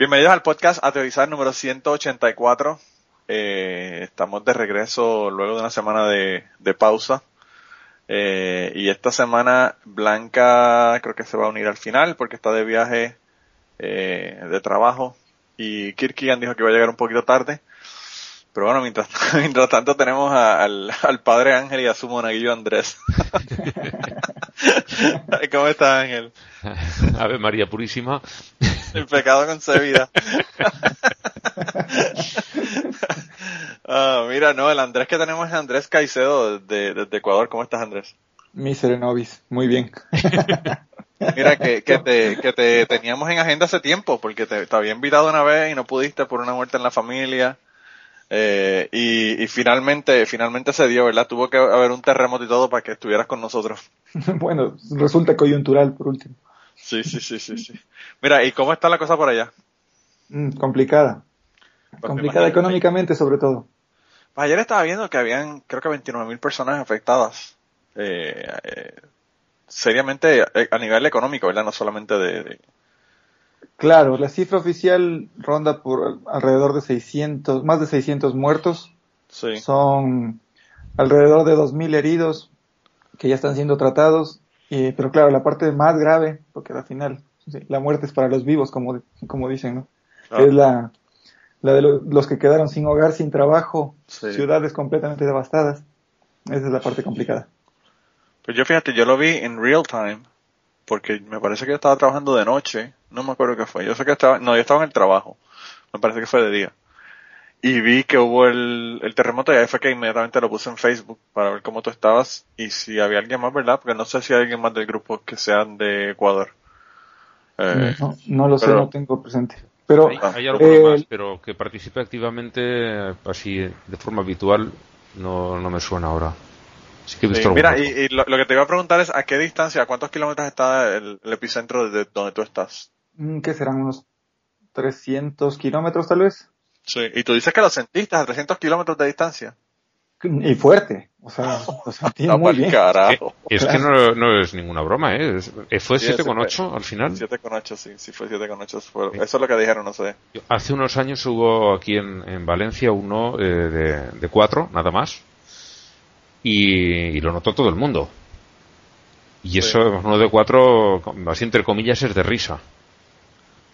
Bienvenidos al podcast A Teorizar número 184. Eh, estamos de regreso luego de una semana de, pausa. Eh, y esta semana Blanca creo que se va a unir al final porque está de viaje eh, de trabajo. Y Kirkigan dijo que iba a llegar un poquito tarde. Pero bueno, mientras, mientras tanto tenemos al, al padre Ángel y a su monaguillo Andrés. ¿Cómo está Ángel? Ave María Purísima. El pecado concebida. ah, mira, no, el Andrés que tenemos es Andrés Caicedo desde, Ecuador. ¿Cómo estás, Andrés? Miser Novis, muy bien. Mira, que, que, te, que te teníamos en agenda hace tiempo, porque te, te había invitado una vez y no pudiste por una muerte en la familia. Eh, y, y, finalmente, finalmente se dio, ¿verdad? Tuvo que haber un terremoto y todo para que estuvieras con nosotros. bueno, resulta coyuntural por último. Sí, sí, sí, sí, sí. Mira, ¿y cómo está la cosa por allá? Mm, complicada. Pues complicada económicamente sobre todo. Pues ayer estaba viendo que habían, creo que 29 mil personas afectadas. Eh, eh, seriamente eh, a nivel económico, ¿verdad? No solamente de, Claro, la cifra oficial ronda por alrededor de 600, más de 600 muertos. Sí. Son alrededor de 2.000 heridos que ya están siendo tratados. pero claro, la parte más grave, porque al final la muerte es para los vivos, como, como dicen, ¿no? Ah. Es la, la de los que quedaron sin hogar, sin trabajo, ciudades completamente devastadas. Esa es la parte complicada. Pues yo fíjate, yo lo vi en real time, porque me parece que yo estaba trabajando de noche no me acuerdo qué fue. Yo sé que estaba, no, yo estaba en el trabajo. Me parece que fue de día. Y vi que hubo el, el terremoto y ahí fue que inmediatamente lo puse en Facebook para ver cómo tú estabas y si había alguien más, ¿verdad? Porque no sé si hay alguien más del grupo que sean de Ecuador. Eh, no, lo sé, no tengo presente. Pero, hay, alguno más, pero que participe activamente así de forma habitual no, no me suena ahora. Que mira, y, lo, que te iba a preguntar es a qué distancia, a cuántos kilómetros está el epicentro de donde tú estás. Mm, ¿Qué serán? ¿Unos 300 kilómetros tal vez? Sí, y tú dices que lo sentiste a 300 kilómetros de distancia. Y fuerte, o sea, lo sentí muy bien. Carajo. Es, que no, no, es ninguna broma, ¿eh? ¿Fue 7,8 al final? 7,8, sí, sí fue 7,8. Eso es lo que dijeron, no sé. Hace unos años hubo aquí en, en Valencia uno eh, de, de 4, nada más, y, y, lo notó todo el mundo. Y eso, uno de 4, así entre comillas, es de risa.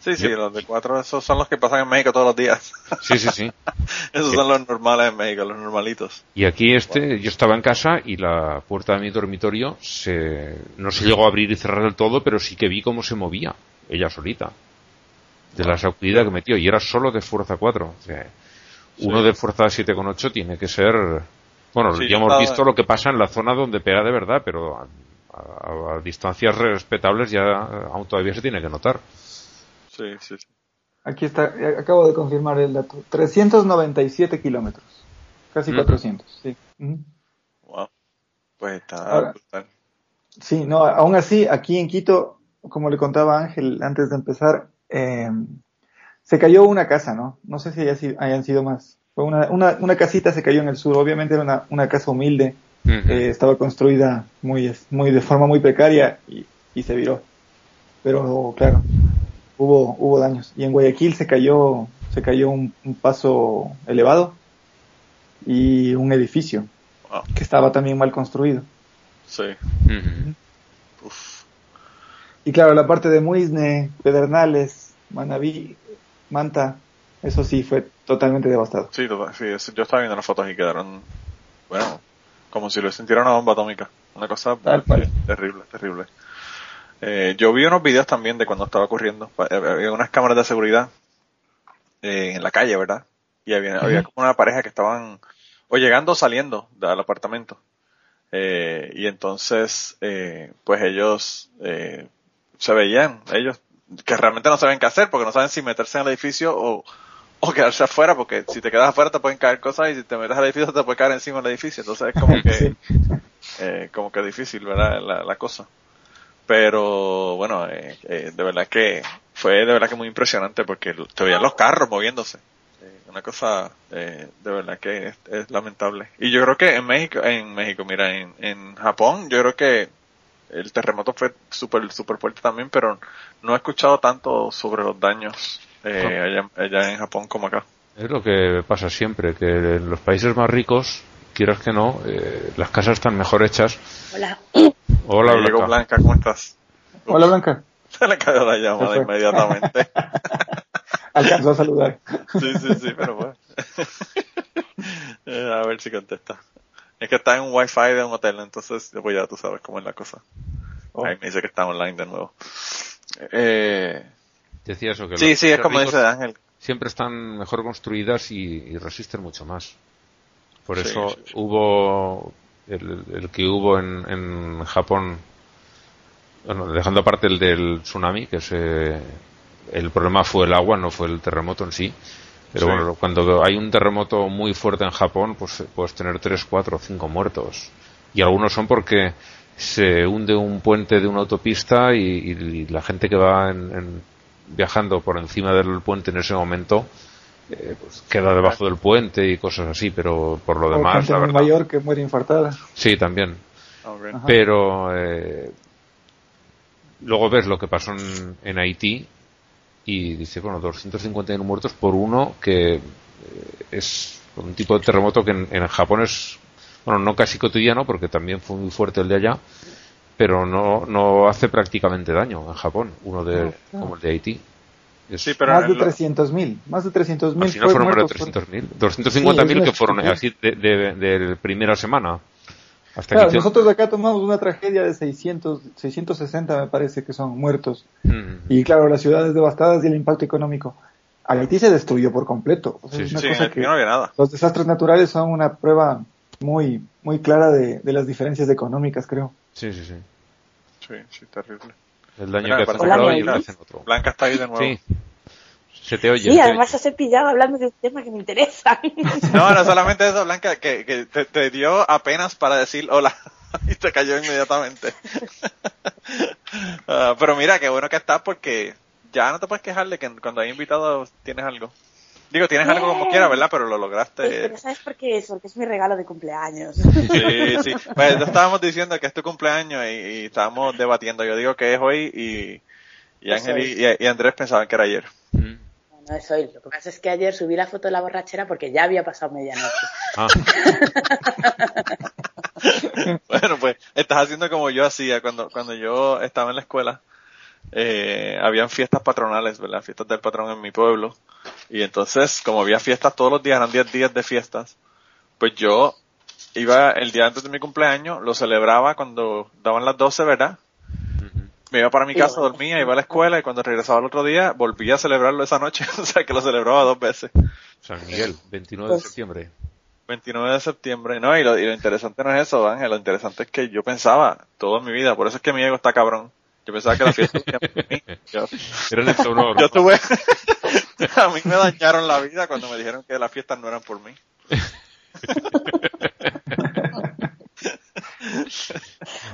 Sí, sí, los de cuatro, esos son los que pasan en México todos los días. Sí, sí, sí. esos son los normales en México, los normalitos. Y aquí este, yo estaba en casa y la puerta de mi dormitorio se, no se llegó a abrir y cerrar del todo, pero sí que vi cómo se movía, ella solita. De la sacudida que metió, y era solo de fuerza 4. O sea, uno de fuerza 7,8 tiene que ser, bueno, ya hemos visto lo que pasa en la zona donde pega de verdad, pero a, a distancias respetables ya aún todavía se tiene que notar. Sí, sí, sí. Aquí está, acabo de confirmar el dato. 397 kilómetros. Casi 400, sí. Wow. Pues está Sí, no, aún así, aquí en Quito, como le contaba Ángel antes de empezar, eh, se cayó una casa, ¿no? No sé si haya sido- hayan sido más. Fue una, una, una casita se cayó en el sur. Obviamente era una, una casa humilde. Eh, estaba construida muy, muy de forma muy precaria y, y se viró. Pero claro, hubo, hubo daños. Y en Guayaquil se cayó, se cayó un, un paso elevado y un edificio Wow. que estaba también mal construido. Sí. Uf. Y claro, la parte de Muisne, Pedernales, Manabí, Manta, eso sí fue totalmente devastado. Sí, sí, yo estaba viendo las fotos y quedaron, bueno, como si lo sintiera una bomba atómica. Una cosa eh, terrible, terrible. Eh, yo vi unos videos también de cuando estaba ocurriendo. Eh, Había unas cámaras de seguridad eh, en la calle, ¿verdad? Y había, había como una pareja que estaban o llegando o saliendo del apartamento. Eh, y entonces, eh, pues ellos eh, se veían, ellos que realmente no saben qué hacer porque no saben si meterse en el edificio o, o quedarse afuera porque si te quedas afuera te pueden caer cosas y si te metes al edificio te puede caer encima del edificio. Entonces es como que, eh, como que difícil, ¿verdad? La, la cosa. Pero bueno, eh, eh, de verdad que fue de verdad que muy impresionante porque te veían los carros moviéndose. Eh, una cosa eh, de verdad que es, es lamentable. Y yo creo que en México, en México, mira, en, en Japón, yo creo que el terremoto fue súper súper fuerte también, pero no he escuchado tanto sobre los daños eh, allá, allá en Japón como acá. Es lo que pasa siempre, que en los países más ricos, quieras que no, eh, las casas están mejor hechas. Hola. Hola, Ahí llegó Blanca. Blanca, ¿cómo estás? Hola Blanca, Se le cayó la llamada inmediatamente. alcanzó a saludar. Sí, sí, sí, pero bueno. Eh, a ver si contesta. Es que está en un wifi de un hotel, entonces pues ya tú sabes cómo es la cosa. Oh. Ahí me dice que está online de nuevo. Eh, Decía eso, que sí, sí, es como dice Ángel. siempre están mejor construidas y, y resisten mucho más. Por Sí, eso sí, sí. hubo el, el que hubo en, en Japón, bueno, dejando aparte el del tsunami, que se, el problema fue el agua, no fue el terremoto en sí. Pero bueno, cuando hay un terremoto muy fuerte en Japón, pues puedes tener 3, 4, 5 muertos. Y algunos son porque se hunde un puente de una autopista y, y la gente que va en- en- viajando por encima del puente en ese momento eh, pues queda debajo del puente y cosas así, pero por lo O demás, la verdad. mayor que muere infartada. Sí, también. Ajá. Pero eh, luego ves lo que pasó en, en Haití y dice, bueno, 251 muertos por uno que eh, es un tipo de terremoto que en, en Japón es, bueno, no casi cotidiano porque también fue muy fuerte el de allá, pero no, no hace prácticamente daño en Japón, uno de, No, como el de Haití. Es- Sí, pero más de lo- 300.000, más de 300.000 al final fue fueron más de muertos por- 300.000, 250.000 Sí, es que fueron así de, de, de primera semana. Hasta Claro, que nosotros de acá tomamos una tragedia de 600, 660 me parece que son muertos. Mm. Y claro, las ciudades devastadas y el impacto económico. Haití se destruyó por completo. O sea, Sí, es sí, una Sí, en cosa Haití que no había nada. los desastres naturales son una prueba muy, muy clara de, de las diferencias económicas, creo. Sí, sí, sí. Sí, sí, terrible. El daño Mira, que uno que y el otro. Blanca está ahí de nuevo. Sí. Se te oye. Sí, se además os he pillado hablando de un tema que me interesa. No, no solamente eso, Blanca, que, que te, te dio apenas para decir hola y te cayó inmediatamente. Ah, pero mira, qué bueno que estás porque ya no te puedes quejar de que cuando hay invitados tienes algo. Digo, tienes algo como Bien. quieras, ¿verdad? Pero lo lograste. pero ¿sabes por qué es? Porque es mi regalo de cumpleaños. Sí, sí. Pues estábamos diciendo que es tu cumpleaños y, y estábamos debatiendo. Yo digo que es hoy y, y Ángel y, y- y Andrés pensaban que era ayer. Mm. No es hoy. Lo que pasa es que ayer subí la foto de la borrachera porque ya había pasado medianoche. Ah, Bueno, pues estás haciendo como yo hacía cuando, cuando yo estaba en la escuela. Eh, habían fiestas patronales, ¿verdad? Fiestas del patrón en mi pueblo. Y entonces, como había fiestas todos los días, eran 10 días de fiestas, pues yo iba el día antes de mi cumpleaños, lo celebraba cuando daban las 12, ¿verdad? Me iba para mi casa, dormía, iba a la escuela y cuando regresaba el otro día volvía a celebrarlo esa noche. o sea que lo celebraba dos veces. San Miguel, 29 de Pues- septiembre. 29 de septiembre, no, y lo, y lo interesante no es eso, Ángel, lo interesante es que yo pensaba toda mi vida, por eso es que mi ego está cabrón. Yo pensaba que la fiesta era por mí. Yo, Era en el honor. yo tuve, a mí me dañaron la vida cuando me dijeron que las fiestas no eran por mí.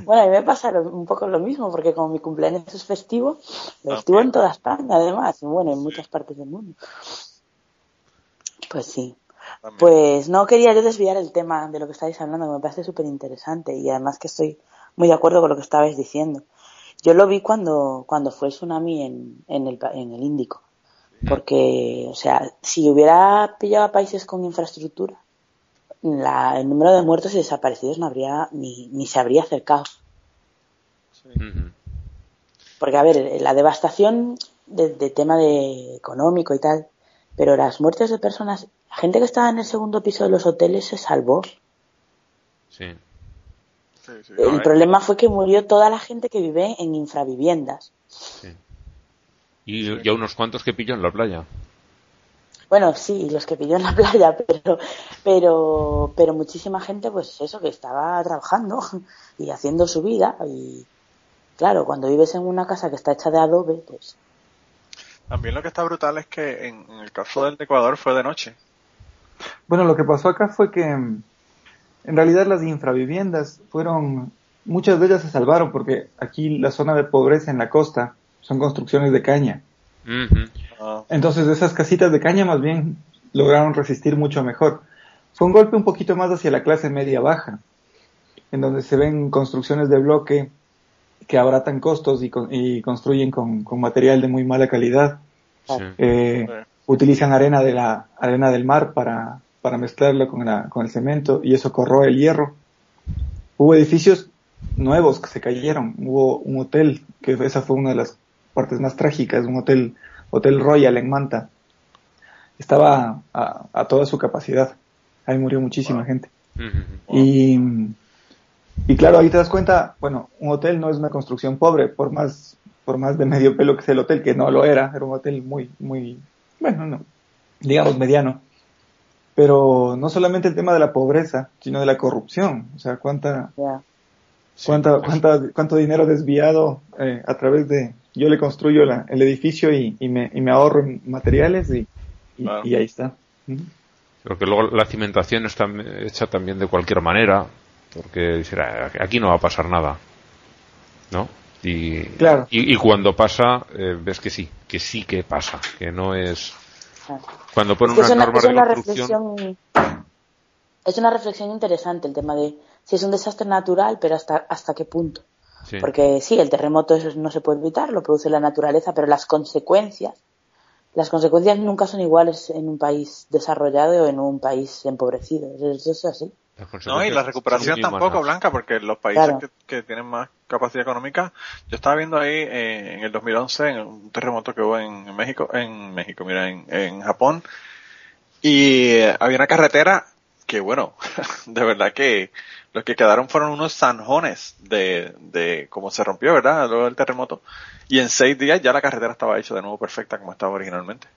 Bueno, a mí me pasa lo- un poco lo mismo, porque como mi cumpleaños es festivo, lo festivo en toda España, además, y bueno, en muchas partes del mundo. Pues sí. También. Pues no quería yo desviar el tema de lo que estáis hablando, que me parece súper interesante y además que estoy muy de acuerdo con lo que estabais diciendo. Yo lo vi cuando, cuando fue el tsunami en, en, el, en el Índico. Porque, o sea, si hubiera pillado a países con infraestructura, la- el número de muertos y desaparecidos no habría, ni, ni se habría acercado. Porque, a ver, la devastación de, de tema de económico y tal, pero las muertes de personas, la gente que estaba en el segundo piso de los hoteles se salvó. Sí. Sí, sí, El eh. problema fue que murió toda la gente que vive en infraviviendas. sí. Y ya unos cuantos que pilló en la playa. Bueno, sí, los que pilló en la playa, pero, pero, pero muchísima gente, pues eso, que estaba trabajando y haciendo su vida. Y claro, cuando vives en una casa que está hecha de adobe, pues También lo que está brutal es que en, en el caso del de Ecuador fue de noche. Bueno, lo que pasó acá fue que mm, en realidad las infraviviendas fueron, muchas de ellas se salvaron porque aquí la zona de pobreza en la costa son construcciones de caña. Ah, Entonces esas casitas de caña más bien lograron resistir mucho mejor. Fue un golpe un poquito más hacia la clase media baja, en donde se ven construcciones de bloque que abaratan costos y, con- y construyen con, con material de muy mala calidad. Sí. Eh, Sí. utilizan arena de la arena del mar para, para mezclarlo con, la, con el cemento y eso corroe el hierro. Hubo edificios nuevos que se cayeron. Hubo un hotel, que esa fue una de las partes más trágicas, un hotel, Hotel Royal en Manta. Estaba a, a toda su capacidad. Ahí murió muchísima gente. Y, y claro, ahí te das cuenta, bueno, un hotel no es una construcción pobre, por más, por más de medio pelo que sea el hotel, que no lo era, era un hotel muy, muy, bueno, no, digamos mediano. Pero no solamente el tema de la pobreza, sino de la corrupción. O sea, cuánta. Cuánta, cuánta, cuánto dinero desviado eh, a través de, yo le construyo la- el edificio y, y me, y me ahorro en materiales y, y, Claro. y ahí está. Porque luego la cimentación está hecha también de cualquier manera, porque dice, "Ah, aquí no va a pasar nada, ¿no? Y, Claro. y, y cuando pasa, eh, ves que sí, que sí que pasa, que no es... Claro. Cuando ponen Es que una es una, norma es una de construcción... reflexión es una reflexión interesante el tema de si es un desastre natural, pero hasta hasta qué punto. Sí. Porque sí, el terremoto eso no se puede evitar, lo produce la naturaleza, pero las consecuencias, las consecuencias nunca son iguales en un país desarrollado o en un país empobrecido. Eso es así. No, y la recuperación tampoco. Blanca, porque los países Claro. que, que tienen más capacidad económica, yo estaba viendo ahí eh, en el 2011 en un terremoto que hubo en, en México, en México, mira, en, en Japón, y eh, había una carretera que, bueno, de verdad que los que quedaron fueron unos zanjones de, de cómo se rompió, ¿verdad? Luego del terremoto, y en seis días ya la carretera estaba hecha de nuevo perfecta como estaba originalmente.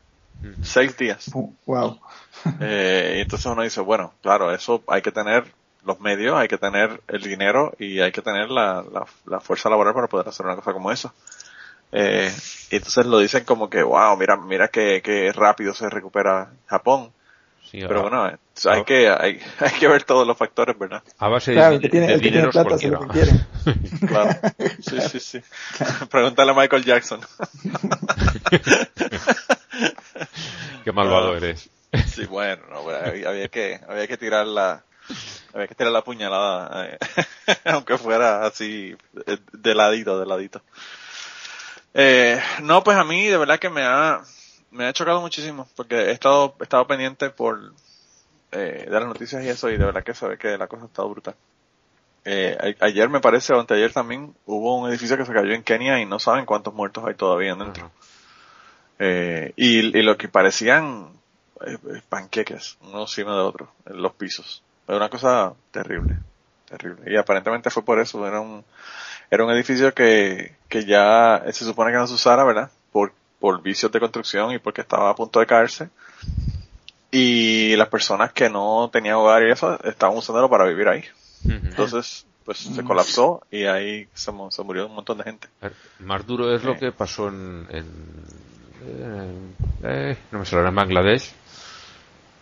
Ujú. Seis días. Wow. Eh, y entonces uno dice, bueno, claro, eso hay que tener los medios, hay que tener el dinero y hay que tener la, la, la fuerza laboral para poder hacer una cosa como eso. Eh, y entonces lo dicen como que, wow, mira, mira que, que rápido se recupera Japón. Sí, Pero a, bueno, eh, hay que, hay, hay que ver todos los factores, ¿verdad? a base de, Claro, el que tiene, de el que tiene dinero es plata hace lo cualquiera. que quiere. Claro. Sí, sí, sí. Pregúntale a Michael Jackson. Qué malvado Ah. eres. Sí, bueno, no, había, había que, había que tirar la, había que tirar la puñalada, eh, aunque fuera así, eh, de ladito, de ladito. Eh, no, pues a mí de verdad que me ha, me ha chocado muchísimo, porque he estado, he estado pendiente por, eh, de las noticias y eso, y de verdad que se ve que la cosa ha estado brutal. Eh, a- ayer me parece, o anteayer también, hubo un edificio que se cayó en Kenia y no saben cuántos muertos hay todavía dentro. Eh, y, y lo que parecían eh, eh, panqueques, uno encima de otro, en los pisos. Era una cosa terrible, terrible. Y aparentemente fue por eso, era un, era un edificio que, que ya se supone que no se usara, ¿verdad? Por, por vicios de construcción y porque estaba a punto de caerse. Y las personas que no tenían hogar y eso, estaban usándolo para vivir ahí. Entonces, pues se colapsó y ahí se, mu- se murió un montón de gente. Más duro es lo Sí. que pasó en, en- en- eh, no me sale, en Bangladesh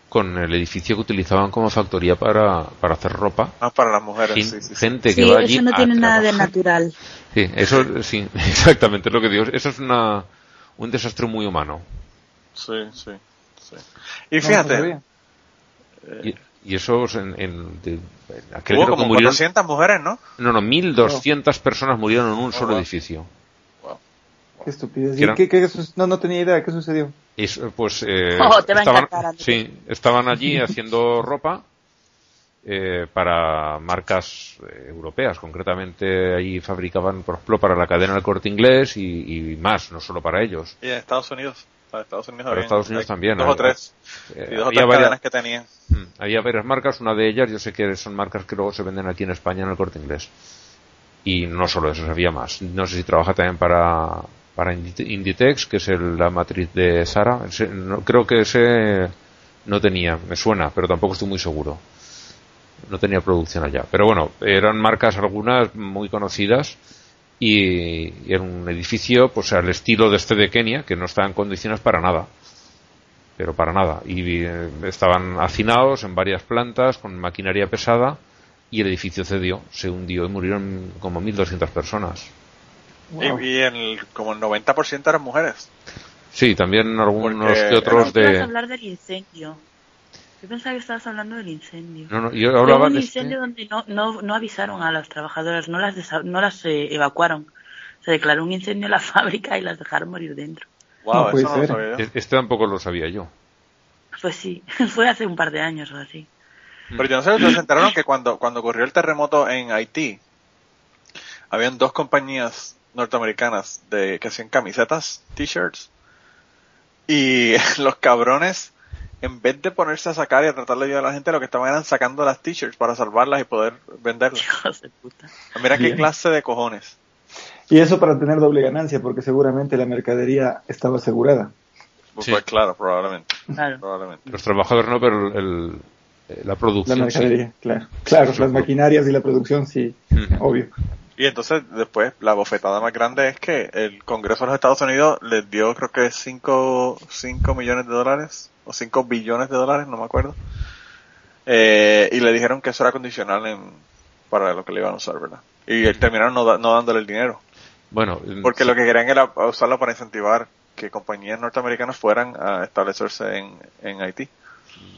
con el edificio que utilizaban como factoría para, para hacer ropa. Ah, para las mujeres, Gen- sí, sí, sí. gente que Sí, va allí eso no tiene nada de trabajar. natural. Sí, eso sí, exactamente es lo que digo. Eso es una, un desastre muy humano. Sí, sí, sí. Y No, no fíjate, sabía. Y, y eso es en, en, de- en aquel hubo creo que como murieron, 400 mujeres, ¿no? no, no, 1200 personas murieron en un solo wow. edificio. Qué estupidez. ¿Qué qué- qué no, no tenía idea. ¿Qué sucedió? Y pues eh, Oh, te va a estaban, sí, estaban allí haciendo ropa eh, para marcas eh, europeas. Concretamente, ahí fabricaban, por ejemplo, para la cadena del corte inglés y, y más, no solo para ellos. Y en Estados Unidos. Para Estados Unidos, Para Estados Unidos también, Dos o tres. Eh, Y dos o tres varias- cadenas que tenían. Mm, Había varias marcas, una de ellas yo sé que son marcas que luego se venden aquí en España en el corte inglés. Y no solo eso, había más. No sé si trabaja también para, para Indi- Inditex, que es el- la matriz de Sara. Ese- no, creo que ese no tenía, me suena, pero tampoco estoy muy seguro. No tenía producción allá. Pero bueno, eran marcas algunas muy conocidas y, y era un edificio pues al estilo de este de Kenia, que no estaba en condiciones para nada pero para nada. Y eh, estaban hacinados en varias plantas con maquinaria pesada y el edificio cedió, se hundió y murieron como 1.200 personas. Wow. Y, y el, como el 90% eran mujeres. Sí, también algunos Porque que otros de... hablar del incendio. Yo pensaba que estabas hablando del incendio. No, no, yo hablaba un de incendio este... donde no, no, no avisaron a las trabajadoras, no las, desa- no las eh, evacuaron. Se declaró un incendio en la fábrica y las dejaron morir dentro. Wow, No puede eso no lo sabía yo. Este tampoco lo sabía yo. Pues sí, fue hace un par de años o así. Pero yo no sé si ustedes se enteraron que cuando, cuando ocurrió el terremoto en Haití, habían dos compañías norteamericanas de que hacían camisetas, t-shirts, y los cabrones, en vez de ponerse a sacar y a tratar de ayudar a la gente, lo que estaban eran sacando las t-shirts para salvarlas y poder venderlas. Puta. Mira qué Bien. clase de cojones. Y eso para tener doble ganancia, porque seguramente la mercadería estaba asegurada. Pues, Sí. pues claro, probablemente. Claro. probablemente. Los trabajadores no, pero el, el- eh, la La producción sí. mercadería, claro. Claro, las maquinarias y la producción, sí, obvio. Y entonces después la bofetada más grande es que el Congreso de los Estados Unidos les dio creo que 5 millones de dólares o 5 billones de dólares, no me acuerdo. Eh, y le dijeron que eso era condicional en, para lo que le iban a usar, ¿verdad? Y terminaron no, da- no dándole el dinero. Bueno, Porque sí. lo que querían era usarlo para incentivar que compañías norteamericanas fueran a establecerse en, en Haití.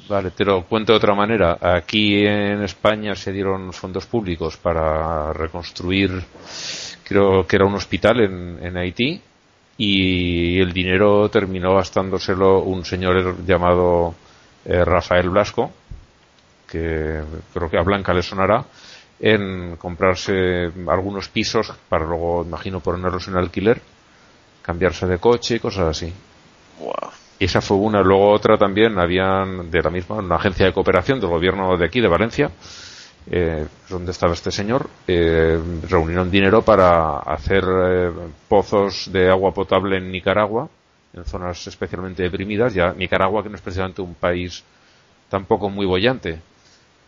Vale, te lo cuento de otra manera. Aquí en España se dieron fondos públicos para reconstruir, creo que era un hospital en, Haití, y el dinero terminó gastándoselo un señor llamado eh, Rafael Blasco, que creo que a Blanca le sonará, en comprarse algunos pisos para luego, imagino, ponerlos en alquiler, cambiarse de coche y cosas así. Wow. Esa fue una. Luego otra también, habían de la misma, una agencia de cooperación del gobierno de aquí, de Valencia, eh, donde estaba este señor, eh, reunieron dinero para hacer eh, pozos de agua potable en Nicaragua, en zonas especialmente deprimidas. Ya Nicaragua, que no es precisamente un país tampoco muy bollante.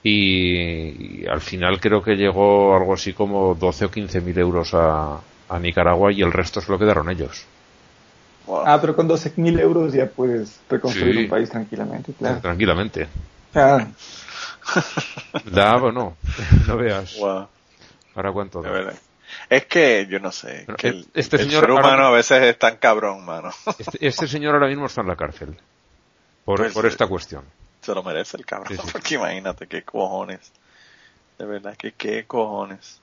Y, y al final creo que llegó algo así como 12 o 15 mil euros a, a Nicaragua y el resto se lo quedaron ellos. Wow. Ah, pero con 12.000 euros ya puedes reconstruir Sí. un país tranquilamente, claro. Tranquilamente. Ah, Da o no, no veas. Wow. ¿Para cuánto De da? verdad. Es que yo no sé, Bueno, que el, este el señor ser humano ahora- a veces es tan cabrón, mano. Este, este señor ahora mismo está en la cárcel. Por, Pues, por eh, esta cuestión. Se lo merece el cabrón, Sí, sí. porque imagínate qué cojones. De verdad que qué cojones.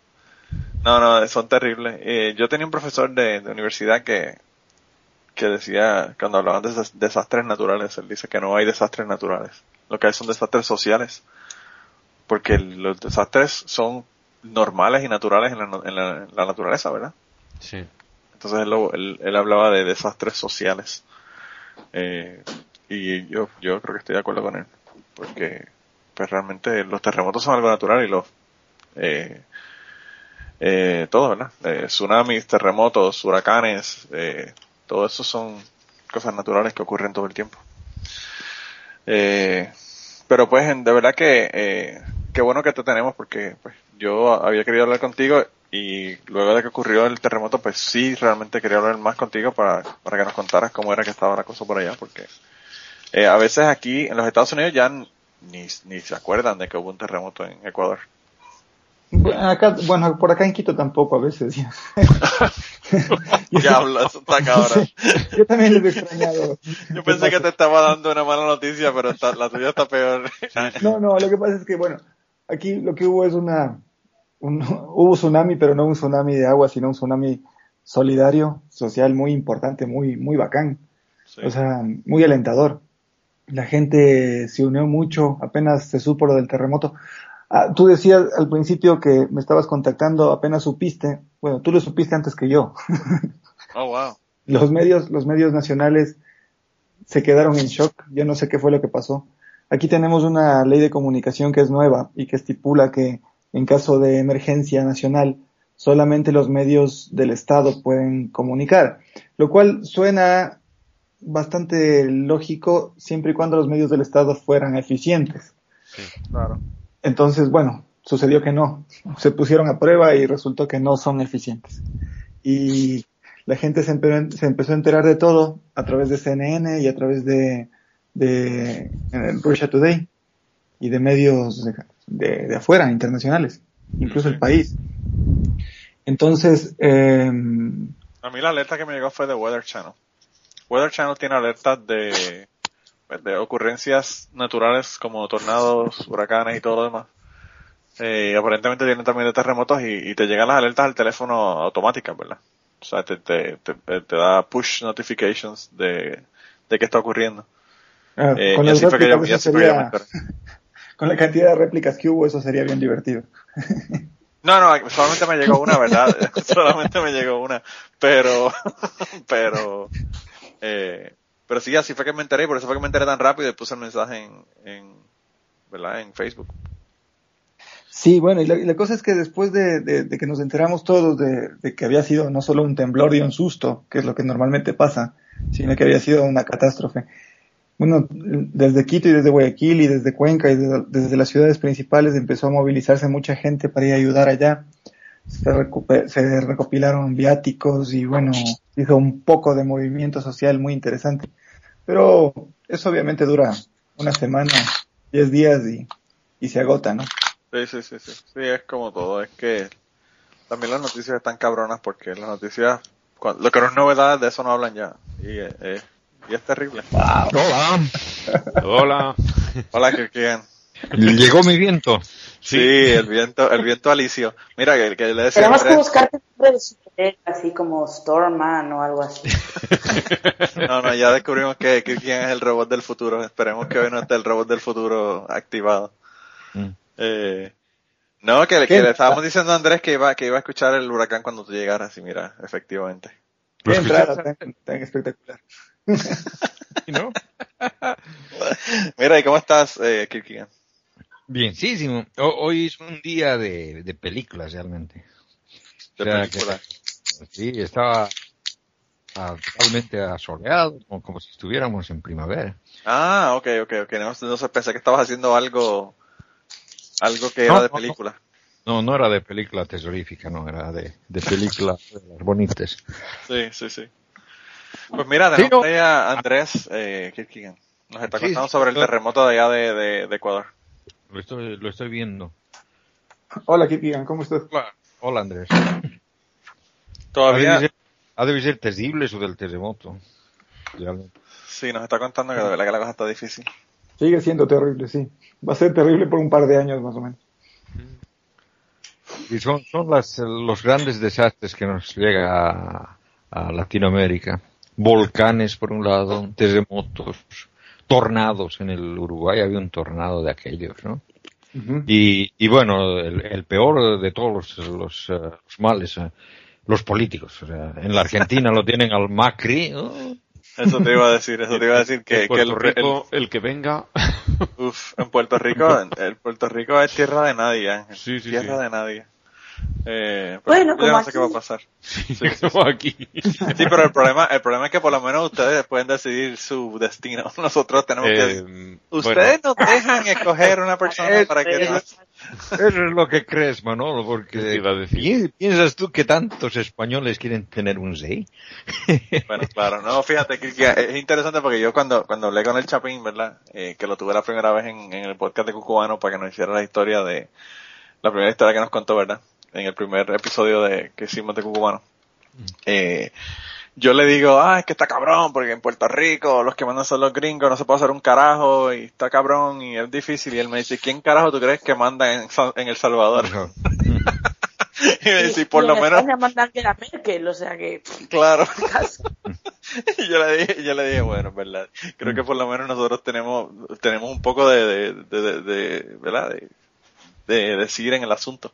No, no, son terribles. Eh, yo tenía un profesor de, de universidad que, que decía, cuando hablaban de des- desastres naturales, él dice que no hay desastres naturales. Lo que hay son desastres sociales. Porque los desastres son normales y naturales en la, en la- en la naturaleza, ¿verdad? Sí. Entonces él, él hablaba de desastres sociales. Eh, y yo, yo creo que estoy de acuerdo con él. Porque pues realmente los terremotos son algo natural y los... Eh, eh, todo, ¿verdad? Eh, tsunamis, terremotos, huracanes, eh, todo eso son cosas naturales que ocurren todo el tiempo. Eh, pero pues de verdad que eh, qué bueno que te tenemos porque pues yo había querido hablar contigo y luego de que ocurrió el terremoto pues sí realmente quería hablar más contigo para, para que nos contaras cómo era que estaba la cosa por allá porque Eh, a veces aquí en los Estados Unidos ya ni, ni se acuerdan de que hubo un terremoto en Ecuador. Acá, bueno, por acá en Quito tampoco a veces. Ya, ya hablo, eso está cabrón. Yo también les he extrañado. Yo pensé que te estaba dando una mala noticia, pero está, la tuya está peor. no, no, lo que pasa es que, bueno, aquí lo que hubo es una, un, hubo tsunami, pero no un tsunami de agua, sino un tsunami solidario, social, muy importante, muy, muy bacán. Sí. O sea, muy alentador. La gente se unió mucho, apenas se supo lo del terremoto. Ah, tú decías al principio que me estabas contactando, apenas supiste. Bueno, tú lo supiste antes que yo. Oh, wow. Los medios, los medios nacionales se quedaron en shock. Yo no sé qué fue lo que pasó. Aquí tenemos una ley de comunicación que es nueva y que estipula que en caso de emergencia nacional solamente los medios del Estado pueden comunicar, lo cual suena bastante lógico siempre y cuando los medios del Estado fueran eficientes. Sí, claro. Entonces, bueno, sucedió que no. Se pusieron a prueba y resultó que no son eficientes. Y la gente se, empe se empezó a enterar de todo a través de CNN y a través de, de Russia Today y de medios de, de, de afuera, internacionales, incluso el país. Entonces, eh, a mí la alerta que me llegó fue de Weather Channel. Weather Channel tiene alertas de, de ocurrencias naturales como tornados, huracanes y todo lo demás. Eh, aparentemente tienen también de terremotos y, y, te llegan las alertas al teléfono automáticas, ¿verdad? O sea, te, te, te, te da push notifications de, de qué está ocurriendo. Ah, Eh, y así que yo, y así sería- con la cantidad de réplicas que hubo, eso sería bien divertido. No, no, solamente me llegó una, ¿verdad? solamente me llegó una. Pero, pero, eh, pero sí, así fue que me enteré por eso fue que me enteré tan rápido y puse el mensaje en, en ¿verdad? En Facebook. Sí, bueno, y la, y la cosa es que después de, de- de que nos enteramos todos de, de que había sido no solo un temblor y un susto, que es lo que normalmente pasa, sino que había sido una catástrofe. Bueno, desde Quito y desde Guayaquil y desde Cuenca y desde, desde las ciudades principales empezó a movilizarse mucha gente para ir a ayudar allá. Se, se recopilaron viáticos y bueno, hizo un poco de movimiento social muy interesante. Pero eso obviamente dura una semana, diez días y, y se agota, ¿no? Sí, sí, sí, sí. Sí, es como todo. Es que también las noticias están cabronas porque las noticias, cuan- lo que no es novedad, de eso no hablan ya. Y, eh, y es terrible. Hola. Hola. Hola, Kirkian. Llegó mi viento. Sí, el viento, el viento alicio. Mira, que, que le decía Tenemos que buscarte así como Stormman o algo así. No, no, ya descubrimos que Kirkian es el robot del futuro. Esperemos que hoy no esté el robot del futuro activado. Mm. Eh, no, que, que le estábamos diciendo a Andrés que iba, que iba a escuchar el huracán cuando tú llegaras y mira, efectivamente. Qué entrada tan, tan espectacular. ¿No? Mira, ¿y cómo estás, eh, Kirkian? Bienísimo. Ho- Hoy es un día de, de películas realmente. De O sea, película. que- sí, estaba ah, totalmente asoleado, como, como si estuviéramos en primavera. Ah, ok, ok, ok. No, no sé, pensé que estabas haciendo algo, algo que No, era de película. No, no era de película tesorífica, no, era de, de película de las bonitas. Sí, sí, sí. Pues mira, Sí, tenemos no. a Andrés eh, Kirkigan. Nos está Sí, contando sí, sobre el terremoto de allá de, de, de Ecuador. Lo estoy, lo estoy viendo. Hola, Kipigan, ¿cómo estás? Hola, Hola, Andrés. Ha de, Todavía, ser, ha de ser terrible eso del terremoto. Sí, nos está contando que de verdad que la cosa está difícil. Sigue siendo terrible, sí. Va a ser terrible por un par de años más o menos. Y son, son las, los grandes desastres que nos llega a, a Latinoamérica. Volcanes por un lado, terremotos, tornados. En el Uruguay había un tornado de aquellos, ¿no? Y, y bueno, el, el peor de todos los, los, eh, los males, eh, los políticos. O sea, en la Argentina lo tienen al Macri. ¿no? Eso te iba a decir, eso te iba a decir que, En que el, Rico, el, que venga. el- uf, en Puerto Rico, el Puerto Rico es tierra de nadie, Ángel. Sí, sí, tierra sí. de nadie. Eh, Bueno, yo como no sé qué va a pasar. Como aquí. Sí, pero el problema, el problema es que por lo menos ustedes pueden decidir su destino. Nosotros tenemos que Eh, Ustedes nos dejan escoger una persona para que nos, Eso es lo que crees, Manolo, ¿Qué porque iba a decir? ¿pi- ¿piensas tú que tantos españoles quieren tener un Zey? Bueno, claro, no, fíjate que, que es interesante porque yo cuando, cuando hablé con el Chapín, ¿verdad? Eh, que lo tuve la primera vez en, en el podcast de Cucubano para que nos hiciera la historia de, la primera historia que nos contó, ¿verdad? En el primer episodio de, que hicimos de Cucubano. Eh, yo le digo, ah, es que está cabrón, porque en Puerto Rico los que mandan son los gringos, no se puede hacer un carajo, y está cabrón, y es difícil, y él me dice, ¿quién carajo tú crees que manda en, en El Salvador? y me dice, "Y por Y lo en menos, España mandan que era Merkel, o sea que... claro. caso. Y yo le dije, yo le dije, bueno, es verdad. Creo que por lo menos nosotros tenemos, tenemos un poco de, de, de, de- de- ¿verdad? De, de decidir en el asunto.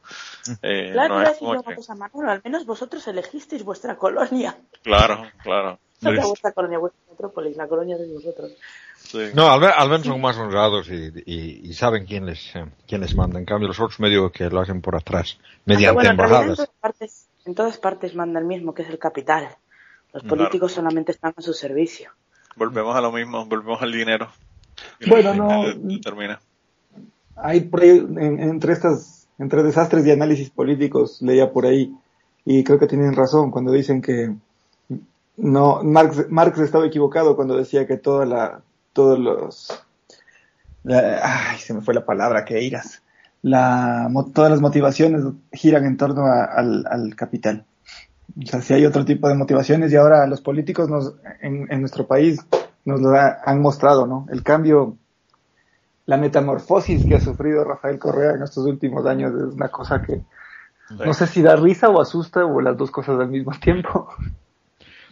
Eh, Claro, no es como una que- cosa, Manolo, al menos vosotros elegisteis vuestra colonia. claro, claro. No sea vuestra colonia, vuestra metrópolis, la colonia de vosotros. Sí. No, al, al menos son más honrados y, y- y saben quién les, eh, quién les manda. En cambio, los otros medio que lo hacen por atrás, mediante bueno, en realidad en embajadas. todas, partes, en todas partes manda el mismo, que es el capital. Los Claro. políticos solamente están a su servicio. Volvemos a lo mismo, volvemos al dinero. Y Bueno, no- termina. Hay por ahí, en- entre estas, entre desastres y análisis políticos, leía por ahí, y creo que tienen razón cuando dicen que no, Marx, Marx estaba equivocado cuando decía que toda la, todos los, la- ay, se me fue la palabra, que iras, la, todas las motivaciones giran en torno al, al capital. O sea, si hay otro tipo de motivaciones y ahora los políticos nos, en, en nuestro país nos lo ha- han mostrado, ¿no? El cambio la metamorfosis que ha sufrido Rafael Correa en estos últimos años es una cosa que no sé si da risa o asusta o las dos cosas al mismo tiempo.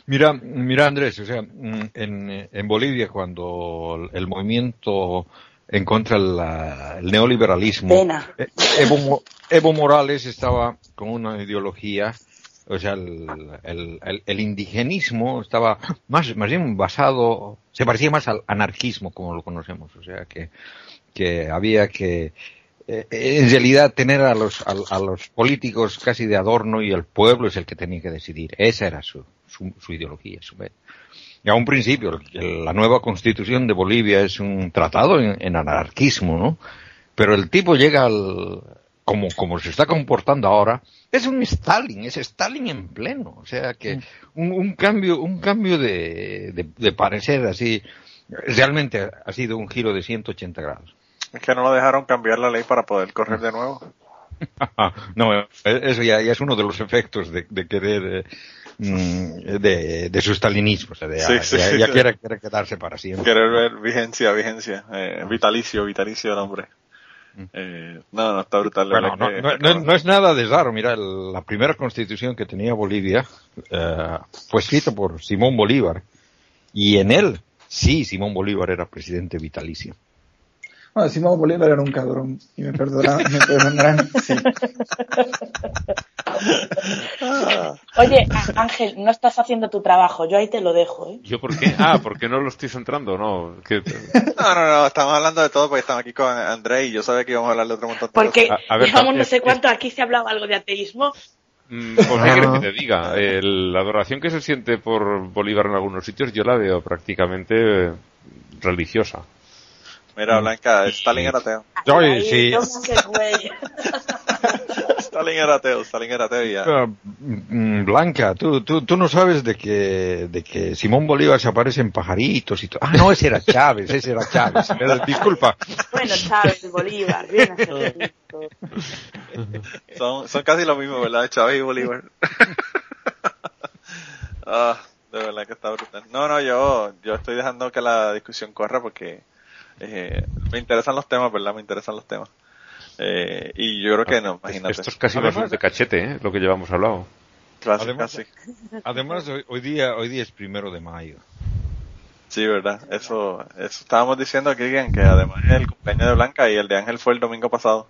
Mira, mira Andrés, o sea, mm, en, en Bolivia cuando el movimiento en contra del neoliberalismo, Pena. eh, Evo Morales estaba con una ideología, o sea, el, el- el- indigenismo estaba más, más bien basado, se parecía más al anarquismo como lo conocemos, o sea, que, que había que, eh, en realidad tener a los, a, a los políticos casi de adorno y el pueblo es el que tenía que decidir. Esa era su, su, ideología, su ve- Y a un principio, la nueva constitución de Bolivia es un tratado en, en anarquismo, ¿no? Pero el tipo llega al, como, como se está comportando ahora, es un Stalin, es Stalin en pleno. O sea que un, un cambio, un cambio de, de, de parecer así, realmente ha sido un giro de 180 grados. Es que no lo dejaron cambiar la ley para poder correr de nuevo. no, eso ya, ya es uno de los efectos de, de querer, eh, mm, de, de su stalinismo, o sea, de, Sí, ya, sí, ya- sí, ya sí. quiere, quiere quedarse para siempre. Querer ver vigencia, vigencia, eh, vitalicio, vitalicio el hombre. Eh, no, no, está brutal. la Bueno, no, que- no- no- no es nada de raro. Mira, el- la primera constitución que tenía Bolivia eh, fue escrita por Simón Bolívar. Y en él, sí, Simón Bolívar era presidente vitalicio. Bueno, Simón Bolívar era un cabrón y me perdonarán. me perdonarán sí. Oye, Ángel, no estás haciendo tu trabajo, yo ahí te lo dejo, ¿eh? ¿Yo por qué? Ah, porque no lo estoy centrando, no. que- No, no, no, estamos hablando de todo porque estamos aquí con André y yo sabía que íbamos a hablar de otro montón de Porque a ver, llevamos no sé cuánto, aquí se ha hablado algo de ateísmo. Mm, Pues qué que te diga. El- la adoración que se siente por Bolívar en algunos sitios yo la veo prácticamente eh, religiosa. cosas. Mira, Blanca, Stalin era ateo. Ahí, sí. Stalin era ateo, Stalin era ateo ya. Ah, mm, Blanca, tú, tú, tú no sabes de que, de que Simón Bolívar se aparece en pajaritos y todo. Ah, no, ese era Chávez, ese era Chávez. Disculpa. Bueno, Chávez, Bolívar, bien Son, son casi lo mismo, ¿verdad? Chávez y Bolívar. ah, de verdad que está brutal. No, no, yo, yo estoy dejando que la discusión corra porque eh, me interesan los temas, ¿verdad? Me interesan los temas. Eh, y yo creo que no, imagínate. Esto es casi más de cachete, ¿eh? Lo que llevamos hablado. Casi, Además- casi. Además, hoy, hoy día, hoy día es primero de mayo. Sí, ¿verdad? Eso, eso estábamos diciendo aquí, que además es el cumpleaños de Blanca y el de Ángel fue el domingo pasado.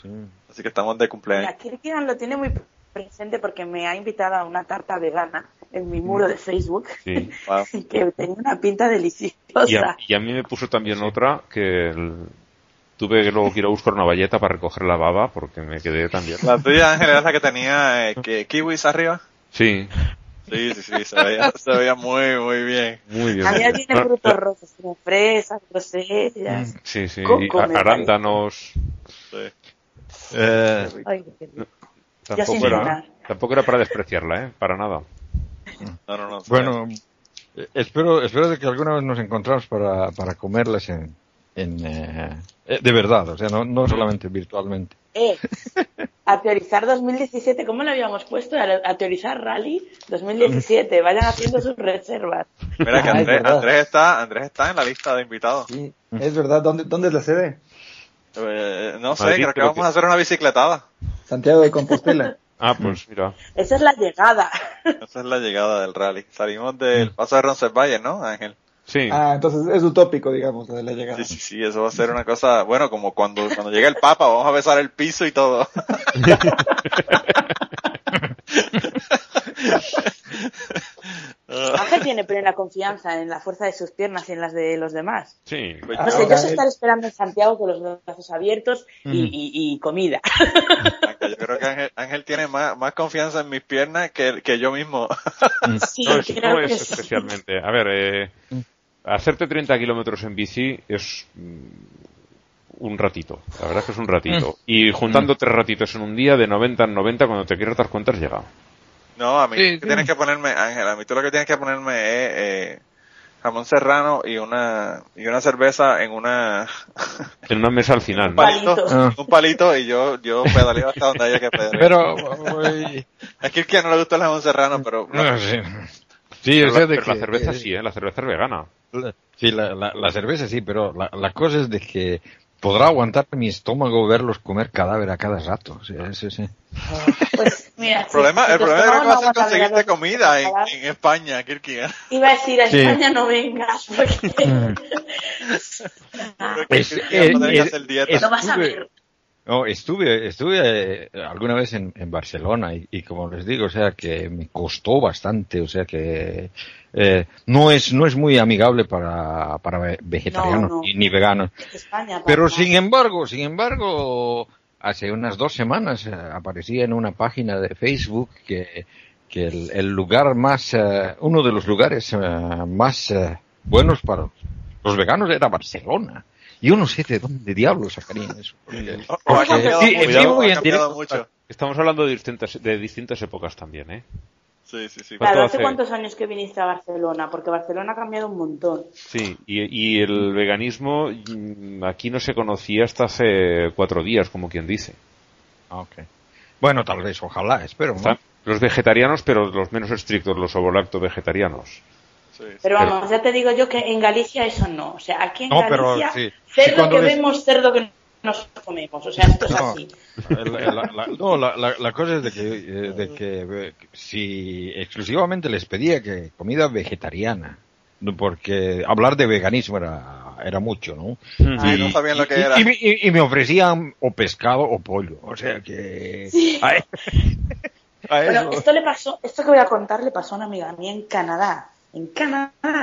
Sí. Así que estamos de cumpleaños. Mira, Kirkian lo tiene muy presente porque me ha invitado a una tarta vegana en mi muro de Facebook Sí. Wow. que tenía una pinta deliciosa. Y a, y a mí me puso también otra que el- tuve que luego que ir a buscar una valleta para recoger la baba porque me quedé también. La tuya, Ángel, era la que tenía eh, que, kiwis arriba. Sí, Sí, sí, sí, se veía, se veía muy, muy bien. muy bien. A mí muy bien. tiene frutos rojos, como fresas, grosellas. Sí, sí. Coco, y arándanos. Sí. Eh, Ay, Tampoco era, tampoco era para despreciarla, ¿eh? Para nada. No, no, no. bueno, eh, espero, espero de que alguna vez nos encontramos para, para comerlas en, en eh, eh, de verdad, o sea, no, no solamente virtualmente. Eh, a teorizar 2017, ¿cómo lo habíamos puesto? A, teorizar Rally 2017. Vayan haciendo sus reservas. Mira que Ah, es Andrés. Andrés está, Andrés está en la lista de invitados. Sí, es verdad. ¿Dónde, dónde es la sede? Eh, no sé, Madrid, creo que creo vamos que- a hacer una bicicletada. Santiago de Compostela. Ah, pues mira. Esa es la llegada. Esa es la llegada del rally. Salimos del paso de Roncesvalles, ¿no, Ángel? Sí. Ah, entonces es utópico, digamos, lo de la llegada. Sí, sí, sí, eso va a ser una cosa, bueno, como cuando, cuando llegue el Papa, vamos a besar el piso y todo. Ángel tiene plena confianza en la fuerza de sus piernas y en las de los demás. Sí. Pues No sé, yo sé estar esperando en Santiago con los brazos abiertos y, y- y comida. yo creo que Ángel, Ángel tiene más, más confianza en mis piernas que, que yo mismo. Sí, No es, creo no que es sí. especialmente. A ver, eh, hacerte 30 kilómetros en bici es mm, un ratito. La verdad es que es un ratito. Y juntando tres ratitos en un día, de 90 en 90, cuando te quieras dar cuenta, has llegado. No, a mí Sí, tú sí. tienes que ponerme, Ángel, a mí tú lo que tienes que ponerme es eh, jamón serrano y una y una cerveza en una En una mesa al final. un ¿no? palito, Palito. Ah. un palito y yo yo pedaleo hasta donde haya que pedalear. Pero, es que el que no le gusta el jamón serrano, pero no. Sí, Pero, o sea, la, de pero la que- cerveza que- sí, ¿eh? La cerveza es vegana. La- Sí, la, la, la cerveza sí, pero la, la cosa es de que podrá aguantar mi estómago verlos comer cadáver a cada rato. Sí, sí, sí. Pues mira, el problema, si- el problema es que vas a conseguirte comida en, en España, Kirkia. Iba a decir, a Sí. España no vengas porque que Es- eh, eh, es- no vas a ver. No, estuve, estuve eh, alguna vez en, en Barcelona y, y como les digo, o sea que me costó bastante, o sea que eh, no es no es muy amigable para, para ve- vegetarianos No, no. Ni, ni veganos. España, Pero sin embargo, sin embargo, hace unas dos semanas eh, aparecía en una página de Facebook que, que el, el lugar más, eh, uno de los lugares eh, más eh, buenos para los veganos era Barcelona. Yo no sé de dónde diablos sacarían eso. porque- Porque ha cambiado sí, mucho, en vivo y ha en cambiado directo. mucho. Estamos hablando de distintas, de distintas épocas también, ¿eh? Sí, sí, sí. ¿Cuánto Claro, ¿hace cuántos años que viniste a Barcelona? Porque Barcelona ha cambiado un montón. Sí, y, y el veganismo mm, aquí no se conocía hasta hace cuatro días, como quien dice. Ah, ok. Bueno, tal vez, ojalá, espero. Los vegetarianos, pero los menos estrictos, los ovolacto vegetarianos. Sí, sí. Pero vamos, ya te digo yo que en Galicia eso no. O sea, aquí en No, pero Galicia, sí. cerdo que vemos, cerdo que nos comemos. O sea, esto es No. así. La, la- la- no, la, la- la cosa es de que, eh, de que eh, si exclusivamente les pedía que comida vegetariana, porque hablar de veganismo era, era mucho, ¿no? Ah, no sabían lo que y- era. Y, me- y- y me ofrecían o pescado o pollo, o sea que... Sí. a- a Bueno, eso- esto le pasó, esto que voy a contar le pasó a una amiga mía en Canadá. En Canadá.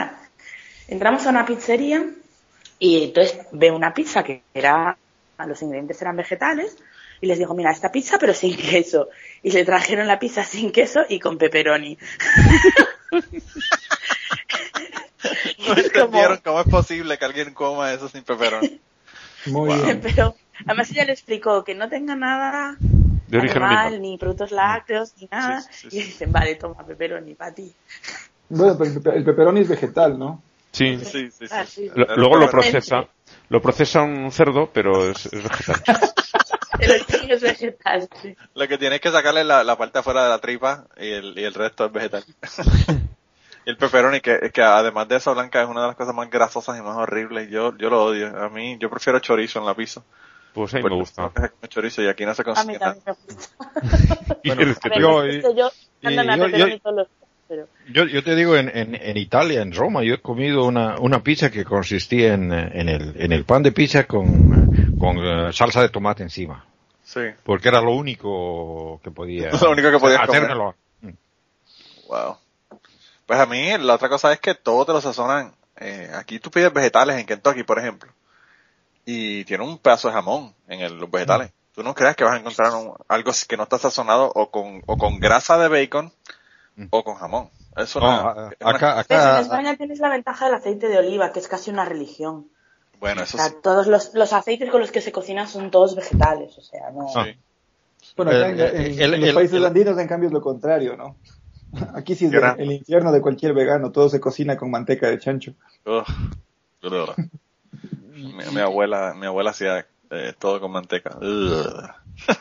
Entramos a una pizzería y entonces veo una pizza que era, los ingredientes eran vegetales y les digo, mira, esta pizza pero sin queso. Y le trajeron la pizza sin queso y con pepperoni. No entendieron cómo es posible que alguien coma eso sin peperón. Muy Wow. bien. Pero además ella le explicó que no tenga nada De origen animal, animal. ni productos lácteos, ni nada. Sí, sí, Y dicen, vale, toma pepperoni para ti. Bueno, pero el pepe- el pepperoni es vegetal, ¿no? Sí. Sí, sí, sí. Ah, sí. Lo- Pero luego lo pepperoni- procesa, lo procesa un cerdo, pero es, es vegetal. Pero el es vegetal, sí. Lo que tienes que sacarle la, la parte afuera de la tripa y el, y el resto es vegetal. y el pepperoni, que, que además de eso, Blanca, es una de las cosas más grasosas y más horribles. Yo, yo lo odio. A mí, yo prefiero chorizo en la pizza. Pues a mí me gusta. chorizo y aquí no se A mí consigue nada. también me gusta. ¿Qué quieres que A ver, Yo- yo, a yo- pero Yo, yo te digo, en, en, en Italia, en Roma, yo he comido una, una pizza que consistía en, en, el, en el pan de pizza con, con eh, salsa de tomate encima. Sí. Porque era lo único que podía, Lo único que comer. hacérmelo. Wow. Pues a mí, la otra cosa es que todo te lo sazonan. Eh, aquí tú pides vegetales en Kentucky, por ejemplo. Y tiene un pedazo de jamón en el- los vegetales. Tú no creas que vas a encontrar un- algo que no está sazonado o con, o con grasa de bacon o con jamón. Es No, una, a- es una- acá, en acá, España tienes la ventaja del aceite de oliva, que es casi una religión. Bueno, eso O sea, sí. todos los, los aceites con los que se cocinan son todos vegetales, o sea, no. Sí. Bueno, acá Eh, en, en- el- en los el- países el- andinos, en cambio, es lo contrario, ¿no? Aquí sí es Gran- el, infierno de cualquier vegano, todo se cocina con manteca de chancho. Mi, mi abuela, mi abuela hacía eh, todo con manteca.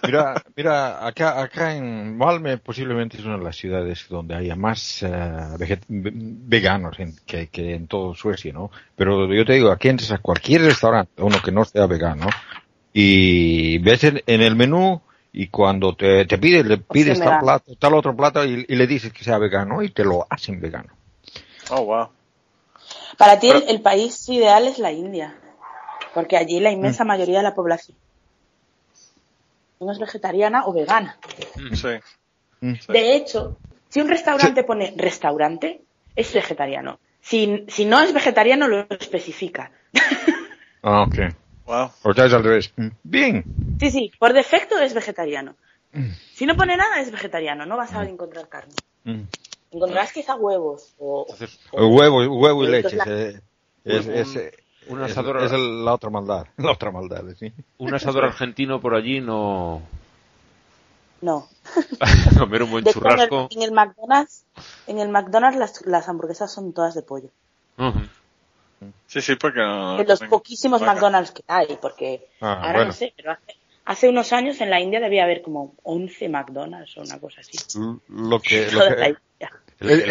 Mira, mira, acá, acá en Malmö posiblemente es una de las ciudades donde haya más ve- veganos en- que, que en todo Suecia, ¿no? Pero yo te digo, aquí entras a cualquier restaurante, uno que no sea vegano, y ves en, en el menú y cuando te, te pide, le pides tal plato, tal otro plato y, y le dices que sea vegano y te lo hacen vegano. Oh, wow. Para ti el, el país ideal es la India, porque allí la Mm. inmensa mayoría de la población es vegetariana o vegana. Sí. Mm. Sí. De hecho, si un restaurante pone restaurante, es vegetariano. Si, si no es vegetariano, lo especifica. Ah, ok. Wow. O sea, es al revés. Mm. Bien. Sí, sí, por defecto es vegetariano. Mm. Si no pone nada, es vegetariano. No vas a encontrar carne. Mm. Encontrarás quizá huevos o, Entonces, o- Huevo, huevo y leche. Entonces, Es, Un- es, es, un es- asador- es el- la otra maldad. La otra maldad, sí. un asador argentino por allí no. No. Comer un buen De hecho, en el, churrasco. en el McDonald's, en el McDonald's las, las hamburguesas son todas de pollo. Ujú. Sí, sí, porque no. En los poquísimos vaca. McDonald's que hay, porque Ah, ahora bueno. no sé, pero hace, hace unos años en la India debía haber como 11 McDonald's o una cosa así. Lo que, lo que,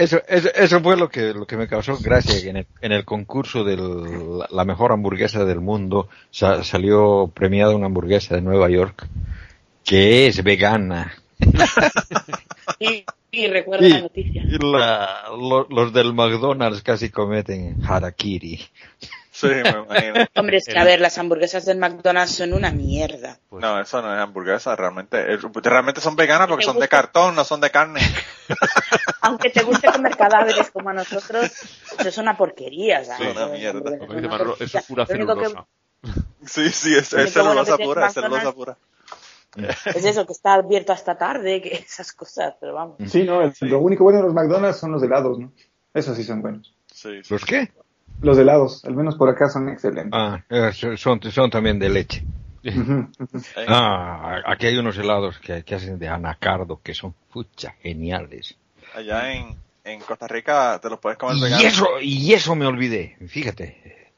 Eso, eso, eso fue lo que, lo que me causó gracia, que en el, en el concurso de la, mejor hamburguesa del mundo sa- salió premiada una hamburguesa de Nueva York que es vegana. Y, y recuerdo Y, la noticia. y la- lo- los del McDonald's casi cometen harakiri. Sí, me imagino. Hombre, es que a ver, las hamburguesas del McDonald's son una mierda. Pues, No, eso no es hamburguesa, realmente. es- Realmente son veganas porque ¿Te son de cartón, no son de carne. Aunque te guste comer cadáveres como a nosotros, eso es una porquería. ¿sabes? Sí, una mierda. Manolo, eso es pura Lo único que- celulosa. Sí, sí, es, es bueno celulosa pura, es celulosa pura. Es eso, que está abierto hasta tarde, que esas cosas, pero vamos. Sí, no, el- lo único bueno de los McDonald's son los helados, ¿no? Esos sí son buenos. Sí, sí. ¿Los qué? Los helados, al menos por acá, son excelentes. Ah, eh, son, son también de leche. Ah, aquí hay unos helados que, que hacen de anacardo que son pucha geniales. Allá en, en Costa Rica te los puedes comer Y eso, y eso me olvidé, fíjate.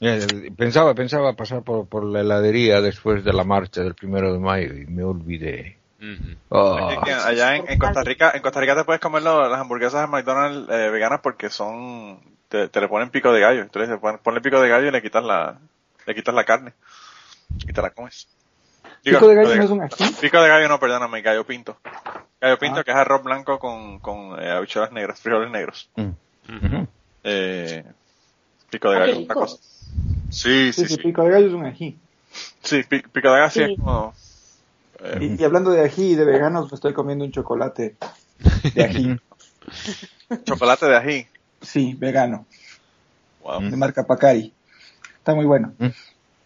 Eh, Pensaba, pensaba pasar por, por la heladería después de la marcha del primero de mayo y me olvidé. Ah, allá en, en Costa Rica, en Costa Rica te puedes comer lo- las hamburguesas de McDonald's eh, veganas porque son, te, te le ponen pico de gallo. Entonces le ponen, ponle pico de gallo y le quitas la, le quitas la carne. Y te la comes. Digo, ¿Pico de gallo no es un ají? Pico de gallo no, perdóname, gallo pinto. Gallo pinto Ah. que es arroz blanco con, con eh, habichuelas negras, frijoles negros. mm. Eh, pico de Ah, gallo, una cosa. Sí, Sí, sí, pico de gallo es un ají. Sí, pi- pico de gallo sí Sí. es como... eh, Y, y hablando de ají y de veganos, me estoy comiendo un chocolate de ají. chocolate de ají. Sí, vegano, Wow. de marca Pacari. Está muy bueno. Mm.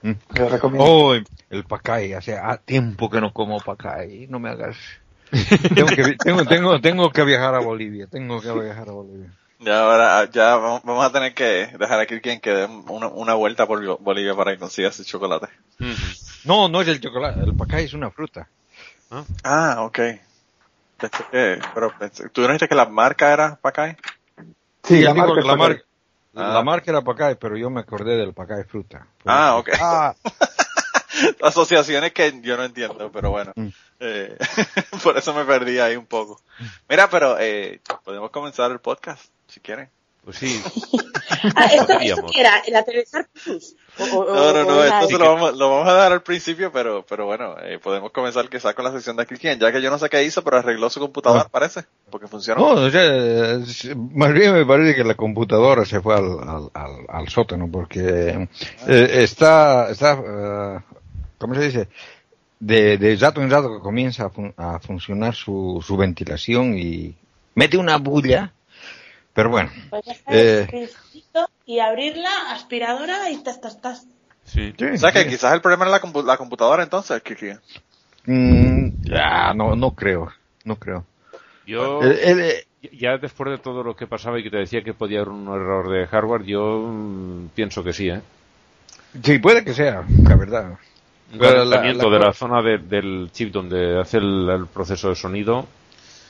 Mm. Te lo recomiendo. Oh, el pacay, hace ah, tiempo que no como pacay, no me hagas. Tengo que, tengo, tengo, tengo que viajar a Bolivia, tengo que viajar a Bolivia. Ya ahora, ya vamos, a tener que dejar aquí quien que dé una, una vuelta por Bolivia para que consiga ese chocolate. No, no es el chocolate, el pacay es una fruta. Ah, ok. Pensé que, pero pensé, ¿tú no dijiste que la marca era Pacay? Sí, la marca la, Pacari. marca, Ah. la marca era pacay, pero yo me acordé del pacay fruta. Ah, ok. Ah, Asociaciones que yo no entiendo, pero bueno. Mm. Eh, por eso me perdí ahí un poco. Mira, pero eh, podemos comenzar el podcast, si quieren. Pues sí. Ah, ¿esto, ¿esto Podríamos. qué era? ¿El aterrizar plus? O- o- No, no, no, esto se lo vamos, lo vamos a dar al principio, pero, pero bueno, eh, podemos comenzar quizás con la sección de Cristian, ya que yo no sé qué hizo, pero arregló su computadora, Ah. parece, porque funciona. no, o sea, es- más bien me parece que la computadora se fue al, al, al, al sótano porque eh, está, está, eh, ¿cómo se dice? De, de rato en rato que comienza a, fun- a funcionar su, su ventilación y mete una bulla, pero bueno, Pues ya Eh. y abrir la aspiradora y tas, tas, tas. Sí. sí, O sea que sí. quizás el problema era la, compu- la computadora entonces, Kiki. Mm, ya, no, no creo, no creo. Yo, El- el- eh, ya después de todo lo que pasaba y que te decía que podía haber un error de hardware, yo mm, pienso que sí, ¿eh? Sí, puede que sea, la verdad. Un Pero la- calentamiento la- de la zona de- del chip donde hace el, el proceso de sonido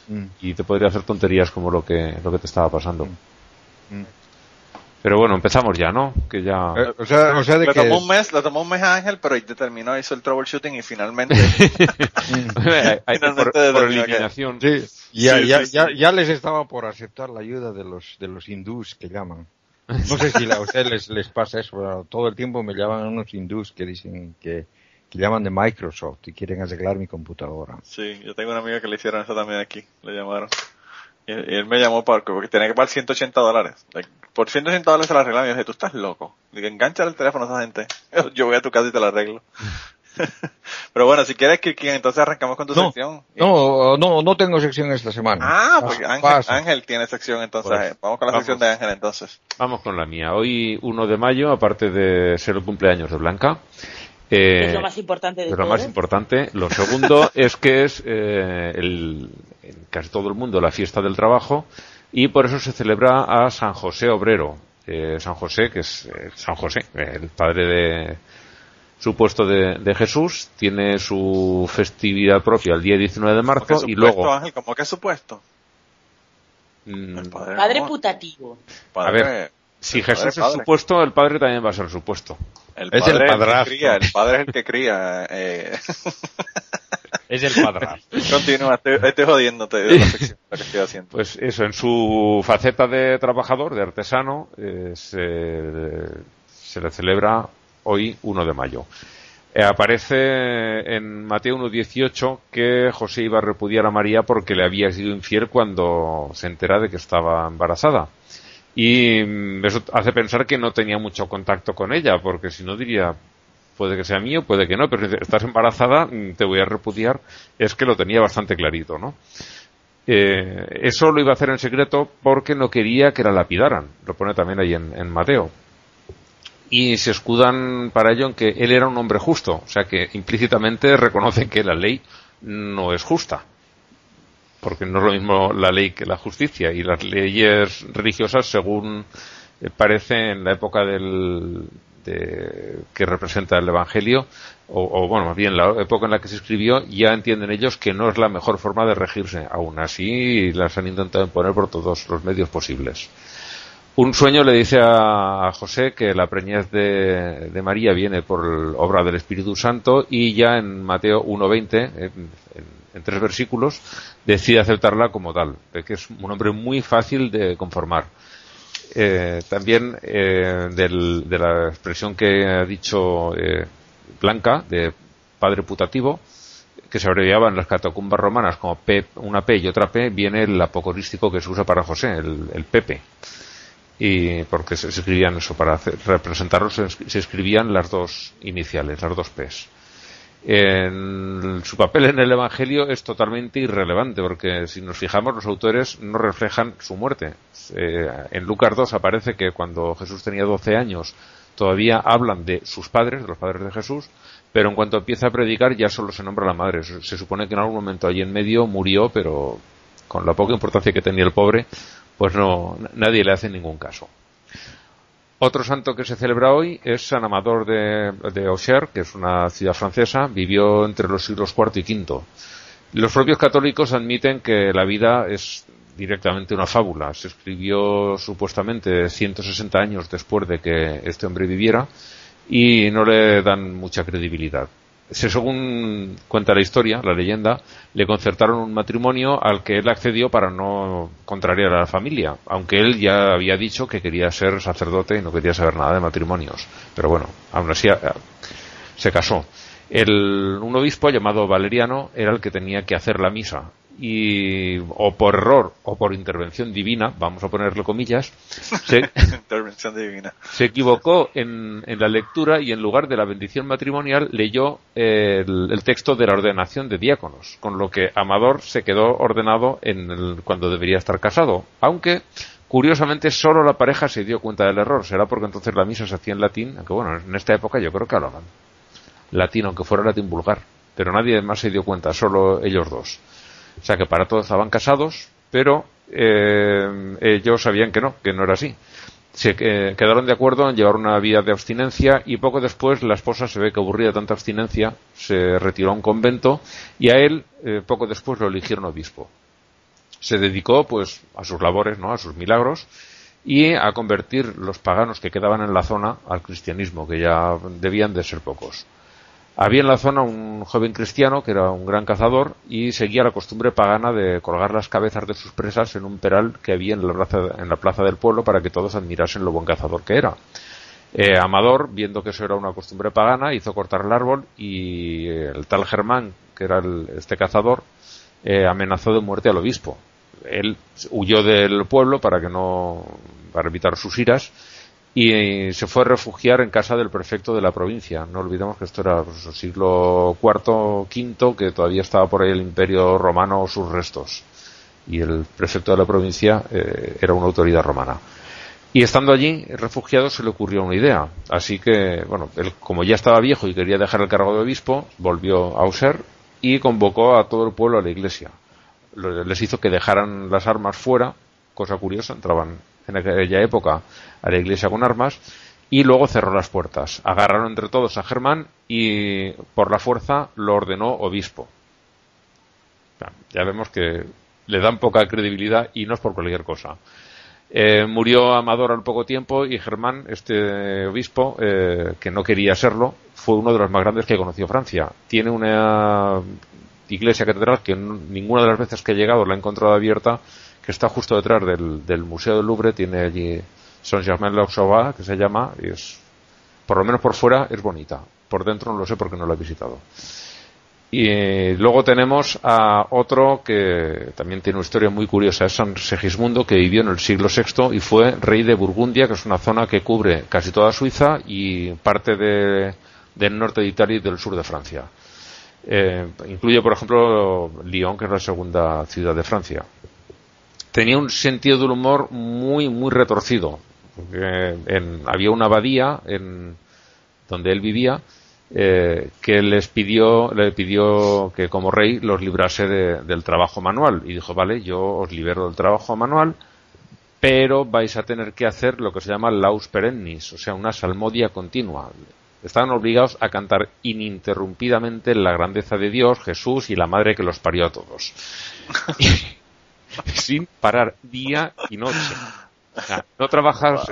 Mm. y te podría hacer tonterías como lo que, lo que te estaba pasando. Mm. Pero bueno, empezamos ya, ¿no? Que ya... Eh, o sea, o sea de le que... tomó un mes, le tomó un mes a Ángel, pero ahí determinó, hizo el troubleshooting y finalmente por, finalmente por determinó que- eliminación. Sí, ya, Sí, ya, sí, sí. ya, ya les estaba por aceptar la ayuda de los, de los hindús que llaman. No sé si a ustedes les, les pasa eso, pero todo el tiempo me llaman unos hindús que dicen que, que llaman de Microsoft y quieren arreglar mi computadora. Sí, yo tengo un amigo que le hicieron eso también aquí, le llamaron. Y, y él me llamó para, porque tenía que pagar 180 dólares. Por 180 dólares se la arreglaron y yo dije, tú estás loco. Digo, engancha el teléfono a esa gente. Yo voy a tu casa y te la arreglo. Pero bueno, si quieres, Kirky, entonces arrancamos con tu No, sección. No, no, no tengo sección esta semana. Ah, pues Ah, Ángel, paso. Ángel tiene sección entonces. Pues, vamos con la vamos. sección de Ángel entonces. Vamos con la mía. Hoy, 1 de mayo, aparte de ser el cumpleaños de Blanca, eh, es lo más importante de es lo todo. más importante. Lo segundo es que es eh, el, en casi todo el mundo la fiesta del trabajo y por eso se celebra a San José Obrero. Eh, San José, que es eh, San José, eh, el padre de supuesto de, de Jesús, tiene su festividad propia el día 19 de ¿Cómo que marzo y luego... Ángel, ¿cómo que supuesto? mm, El padre, putativo. padre- A ver, si padre, Jesús es supuesto, el padre también va a ser supuesto. El Es el padre que padrastro. cría, el padre es el que cría. Eh. Es el padrastro. Continúa, estoy, estoy jodiéndote de la sección lo que estoy haciendo. Pues eso, en su faceta de trabajador, de artesano, eh, se, se le celebra hoy 1 de mayo. Eh, aparece en Mateo 1.18 que José iba a repudiar a María porque le había sido infiel cuando se entera de que estaba embarazada. Y mm, eso hace pensar que no tenía mucho contacto con ella, porque si no diría, puede que sea mío, puede que no, pero si estás embarazada, mm, te voy a repudiar, es que lo tenía bastante clarito, ¿no? Eh, eso lo iba a hacer en secreto porque no quería que la lapidaran. Lo pone también ahí en, en Mateo. Y se escudan para ello en que él era un hombre justo. O sea que implícitamente reconocen que la ley no es justa. Porque no es lo mismo la ley que la justicia. Y las leyes religiosas, según eh, parece en la época del, de- que representa el Evangelio, o, o, bueno, más bien la época en la que se escribió, ya entienden ellos que no es la mejor forma de regirse. Aún así, las han intentado imponer por todos los medios posibles. Un sueño le dice a, José que la preñez de, María viene por obra del Espíritu Santo y ya en Mateo 1.20, en, en- tres versículos, decide aceptarla como tal, que es un hombre muy fácil de conformar. Eh, también eh, del- de la expresión que ha dicho eh, Blanca, de padre putativo, que se abreviaba en las catacumbas romanas como P, una P y otra P, viene el apocorístico que se usa para José, el, el Pepe. Y porque se, escribían eso, para hacer- representarlos se, es- se escribían las dos iniciales, las dos P's. En su papel en el Evangelio es totalmente irrelevante porque si nos fijamos los autores no reflejan su muerte. Eh, en Lucas 2 aparece que cuando Jesús tenía 12 años todavía hablan de sus padres, de los padres de Jesús, pero en cuanto empieza a predicar ya solo se nombra la madre. Se supone que en algún momento allí en medio murió, pero con la poca importancia que tenía el pobre, pues no, nadie le hace ningún caso. Otro santo que se celebra hoy es San Amador de, de Auxerre, que es una ciudad francesa, vivió entre los siglos IV y V. Los propios católicos admiten que la vida es directamente una fábula. Se escribió supuestamente 160 años después de que este hombre viviera y no le dan mucha credibilidad. Se- según cuenta la historia, la leyenda, le concertaron un matrimonio al que él accedió para no contrariar a la familia, aunque él ya había dicho que quería ser sacerdote y no quería saber nada de matrimonios. Pero bueno, aún así eh, se casó. El, un obispo llamado Valeriano era el que tenía que hacer la misa y o por error o por intervención divina, vamos a ponerle comillas, se, Intervención divina. se equivocó en, en la lectura y en lugar de la bendición matrimonial leyó eh, el, el texto de la ordenación de diáconos, con lo que Amador se quedó ordenado en el- cuando debería estar casado, aunque curiosamente solo la pareja se dio cuenta del error, será porque entonces la misa se hacía en latín, aunque bueno, en esta época yo creo que hablaban latín, aunque fuera latín vulgar, pero nadie más se dio cuenta, solo ellos dos. O sea que para todos estaban casados, pero eh, ellos sabían que no, que no era así. se eh, quedaron de acuerdo en llevar una vida de abstinencia y poco después la esposa se ve que aburrida de tanta abstinencia, se retiró a un convento y a él eh, poco después lo eligieron obispo. Se dedicó pues a sus labores, ¿no? a sus milagros y a convertir los paganos que quedaban en la zona al cristianismo, que ya debían de ser pocos. Había en la zona un joven cristiano que era un gran cazador y seguía la costumbre pagana de colgar las cabezas de sus presas en un peral que había en la plaza, en la plaza del pueblo para que todos admirasen lo buen cazador que era. Eh, Amador, viendo que eso era una costumbre pagana, hizo cortar el árbol y el tal Germán, que era este cazador, eh, amenazó de muerte al obispo. Él huyó del pueblo para que no, para evitar sus iras y se fue a refugiar en casa del prefecto de la provincia. No olvidemos que esto era pues, el siglo IV, V, que todavía estaba por ahí el imperio romano o sus restos. Y el prefecto de la provincia eh, era una autoridad romana. Y estando allí, refugiado, se le ocurrió una idea. Así que, bueno, él, como ya estaba viejo y quería dejar el cargo de obispo, volvió a Auser y convocó a todo el pueblo a la iglesia. Les hizo que dejaran las armas fuera, cosa curiosa, entraban en aquella época a la iglesia con armas y luego cerró las puertas. Agarraron entre todos a Germán y por la fuerza lo ordenó obispo. Ya vemos que le dan poca credibilidad y no es por cualquier cosa. Eh, murió Amador al poco tiempo y Germán, este obispo, eh, que no quería serlo, fue uno de los más grandes que conoció Francia. Tiene una iglesia catedral que ninguna de las veces que he llegado la he encontrado abierta que está justo detrás del, Museo del Louvre, tiene allí Saint-Germain-l'Auxerrois, que se llama, y es, por lo menos por fuera, es bonita. Por dentro no lo sé porque no lo he visitado. Y luego tenemos a otro que también tiene una historia muy curiosa, es San Segismundo, que vivió en el siglo VI y fue rey de Burgundia, que es una zona que cubre casi toda Suiza y parte de, del norte de Italia y del sur de Francia. Eh, incluye, por ejemplo, Lyon, que es la segunda ciudad de Francia tenía un sentido del humor muy, muy retorcido. había una abadía en, donde él vivía eh, que les pidió, le pidió que como rey los librase del trabajo manual. Y dijo, vale, yo os libero del trabajo manual, pero vais a tener que hacer lo que se llama laus perennis, o sea, una salmodia continua. Estaban obligados a cantar ininterrumpidamente la grandeza de Dios, Jesús y la madre que los parió a todos. sin parar día y noche. no trabajas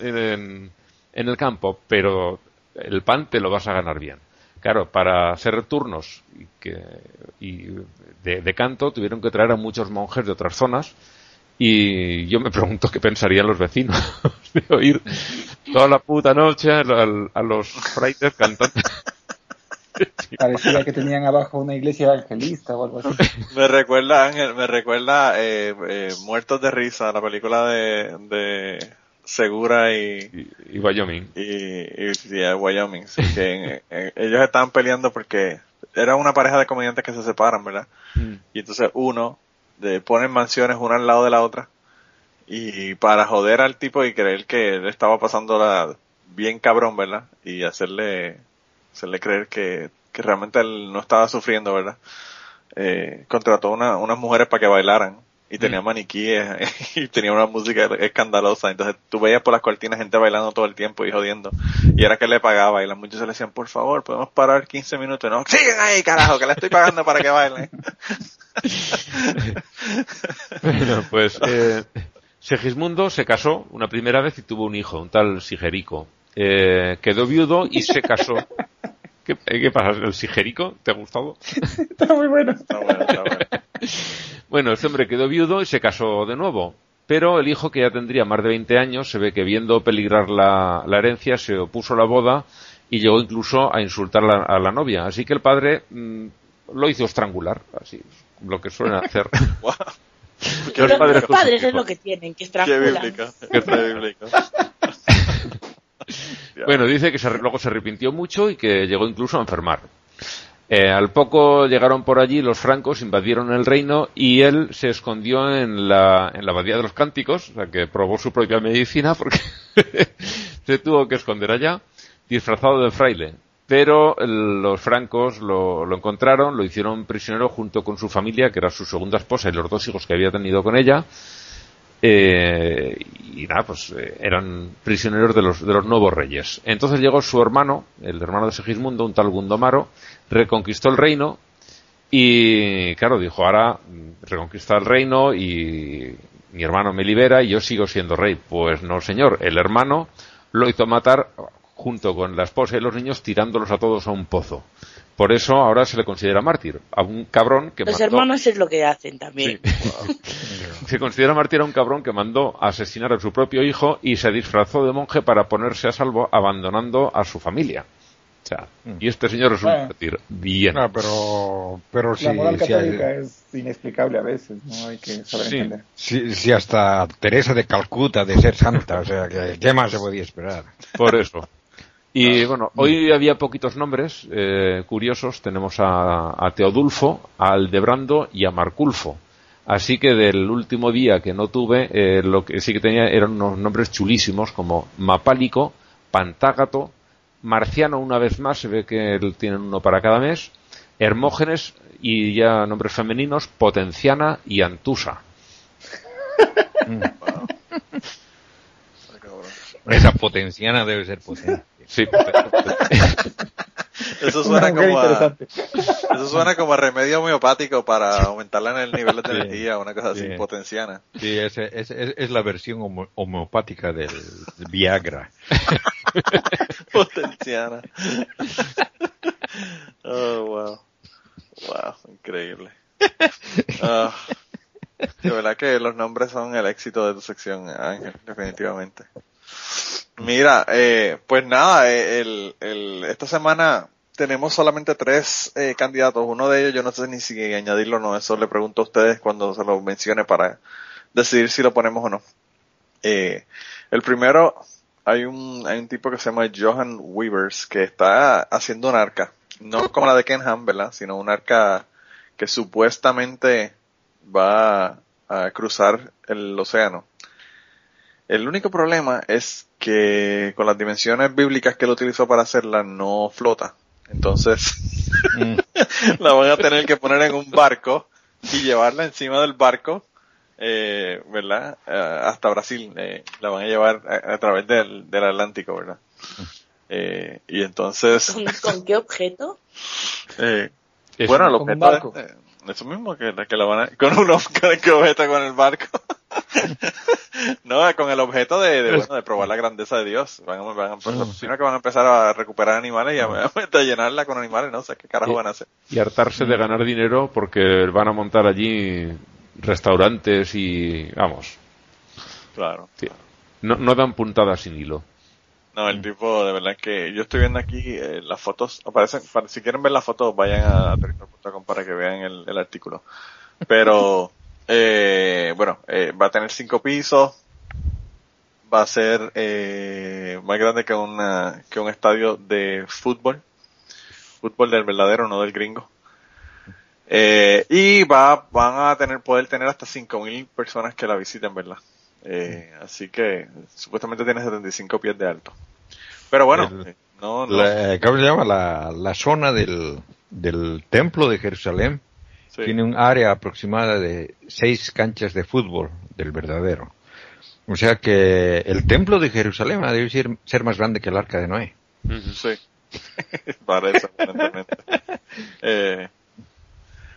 en, el campo, pero el pan te lo vas a ganar bien. Claro, para hacer turnos y, que, y de, canto tuvieron que traer a muchos monjes de otras zonas y yo me pregunto qué pensarían los vecinos de oír toda la puta noche a, a los frailes cantando Parecía que tenían abajo una iglesia evangelista o algo así. Me recuerda, Ángel, me recuerda eh, eh, Muertos de Risa, la película de, de Segura y, y, Wyoming. Y, y Wyoming. que ellos estaban peleando porque era una pareja de comediantes que se separan, ¿verdad? Mm. Y entonces uno de, ponen mansiones una al lado de la otra y para joder al tipo y creer que él estaba pasando la bien cabrón, ¿verdad? Y hacerle hacerle creer que, que realmente él no estaba sufriendo, ¿verdad? Eh, contrató una, unas mujeres para que bailaran y tenía mm. maniquíes y tenía una música escandalosa. Entonces tú veías por las cortinas gente bailando todo el tiempo y jodiendo. Y era que le pagaba y las muchachas le decían, por favor, podemos parar 15 minutos. no, sigan ahí, carajo, que le estoy pagando para que bailen. bueno, pues eh, Segismundo se casó una primera vez y tuvo un hijo, un tal Sigerico. Eh, quedó viudo y se casó ¿Qué, ¿Qué, pasa? ¿El sigérico? ¿Te ha gustado? está muy bueno. Está bueno, está bueno. bueno, este hombre quedó viudo y se casó de nuevo. Pero el hijo, que ya tendría más de 20 años, se ve que viendo peligrar la, la herencia, se opuso a la boda y llegó incluso a insultar a la novia. Así que el padre mmm, lo hizo estrangular, así, lo que suelen hacer. Los padres, los padres es lo que tienen, que estrangular. Qué bíblico, qué bíblico. Bueno, dice que luego se arrepintió mucho y que llegó incluso a enfermar. Eh, al poco llegaron por allí los francos, invadieron el reino y él se escondió en la, en la abadía de los cánticos, o sea que probó su propia medicina porque se tuvo que esconder allá, disfrazado de fraile. Pero los francos lo, lo, encontraron, lo hicieron prisionero junto con su familia, que era su segunda esposa y los dos hijos que había tenido con ella, Eh, y nada, pues eh, eran prisioneros de los, de los nuevos reyes. Entonces llegó su hermano, el hermano de Segismundo, un tal Gundomaro, reconquistó el reino y, claro, dijo, ahora reconquista el reino y mi hermano me libera y yo sigo siendo rey. Pues no, señor, el hermano lo hizo matar junto con la esposa y los niños tirándolos a todos a un pozo. Por eso ahora se le considera mártir. A un cabrón que Los mandó... hermanos es lo que hacen también. se considera mártir a un cabrón que mandó a asesinar a su propio hijo y se disfrazó de monje para ponerse a salvo abandonando a su familia. O sea, y este señor es un Bueno. mártir. Bien. No, pero, pero si, La moral si, católica es inexplicable a veces, ¿no? Hay que saber Sí. entender. si- si hasta Teresa de Calcuta de ser santa, o sea, que, ¿qué más se podía esperar? Por eso. Y bueno, hoy había poquitos nombres eh, curiosos. Tenemos a, a Teodulfo, a Aldebrando y a Marculfo. Así que del último día que no tuve, eh, lo que sí que tenía eran unos nombres chulísimos como Mapálico, Pantágato, Marciano una vez más, se ve que él tienen uno para cada mes, Hermógenes y ya nombres femeninos, Potenciana y Antusa. Esa potenciana debe ser potente. Sí, Eso suena como a, eso suena como a remedio homeopático para aumentarle en el nivel de Sí. energía, una cosa así, Sí. potenciana. Sí, es, es, es, es la versión homo- homeopática del Viagra. Potenciana. Oh, wow. Wow, increíble. Ah, de verdad que los nombres son el éxito de tu sección, Ángel, definitivamente. Mira, eh, pues nada, eh, el, el, esta semana tenemos solamente tres eh, candidatos. Uno de ellos yo no sé ni si añadirlo o no, eso le pregunto a ustedes cuando se lo mencione para decidir si lo ponemos o no. Eh, el primero, hay un, hay un tipo que se llama Johan Weavers que está haciendo un arca, no como la de Kenham, ¿verdad? Sino un arca que supuestamente va a cruzar el océano. El único problema es que con las dimensiones bíblicas que él utilizó para hacerla no flota. Entonces, Mm. la van a tener que poner en un barco y llevarla encima del barco, eh, ¿verdad? Eh, hasta Brasil. eh, la van a llevar a, a través del, del Atlántico, ¿verdad? Eh, y entonces, ¿Con, con qué objeto? eh, bueno, el objeto barco. de- eh, eso mismo que, que la van a, con un objeto con el barco. no, con el objeto de, de, bueno, de probar la grandeza de Dios. Van, a- van a, Bueno, sino que van a empezar a recuperar animales y a, a llenarla con animales, no sé qué carajo van a hacer. y hartarse de ganar dinero porque van a montar allí restaurantes y vamos Claro. sí. no, no dan puntadas sin hilo No, el tipo, de verdad que yo estoy viendo aquí eh, las fotos, aparecen, para, si quieren ver las fotos, vayan a aterrizar.com para que vean el, el artículo. Pero, eh, bueno, eh, va a tener cinco pisos, va a ser eh, más grande que, una, que un estadio de fútbol, fútbol del verdadero, no del gringo. Eh, y va, van a tener, poder tener hasta 5.000 personas que la visiten, ¿verdad? Eh, así que supuestamente tiene 75 pies de alto. Pero bueno, El- eh, no, no, La, ¿Cómo se llama? La, la zona del, del templo de Jerusalén sí. tiene un área aproximada de seis canchas de fútbol del verdadero. O sea que el templo de Jerusalén ha de ser, ser más grande que el arca de Noé. Sí. Parece, aparentemente. Eh,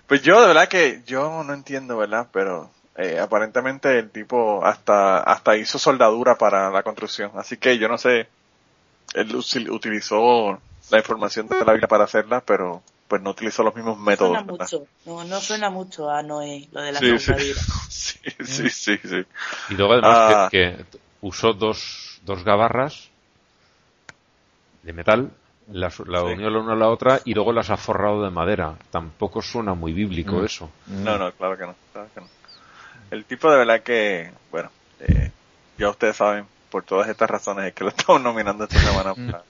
pues yo, de verdad que yo no entiendo, ¿verdad? Pero eh, aparentemente el tipo hasta hasta hizo soldadura para la construcción. Así que yo no sé, él utilizó la información de la Biblia para hacerla, pero pues no utilizó los mismos métodos. Suena mucho. No, no suena mucho a Noé, lo de la Sí, sí. soldadura. sí, sí, sí, sí. y luego además Ah. que, que usó dos, dos gabarras de metal las, la Sí. unió la una a la otra y luego las ha forrado de madera tampoco suena muy bíblico Mm. eso No, no, claro que no, claro que no. El tipo de verdad que, bueno, eh, ya ustedes saben, por todas estas razones es que lo estamos nominando esta semana para,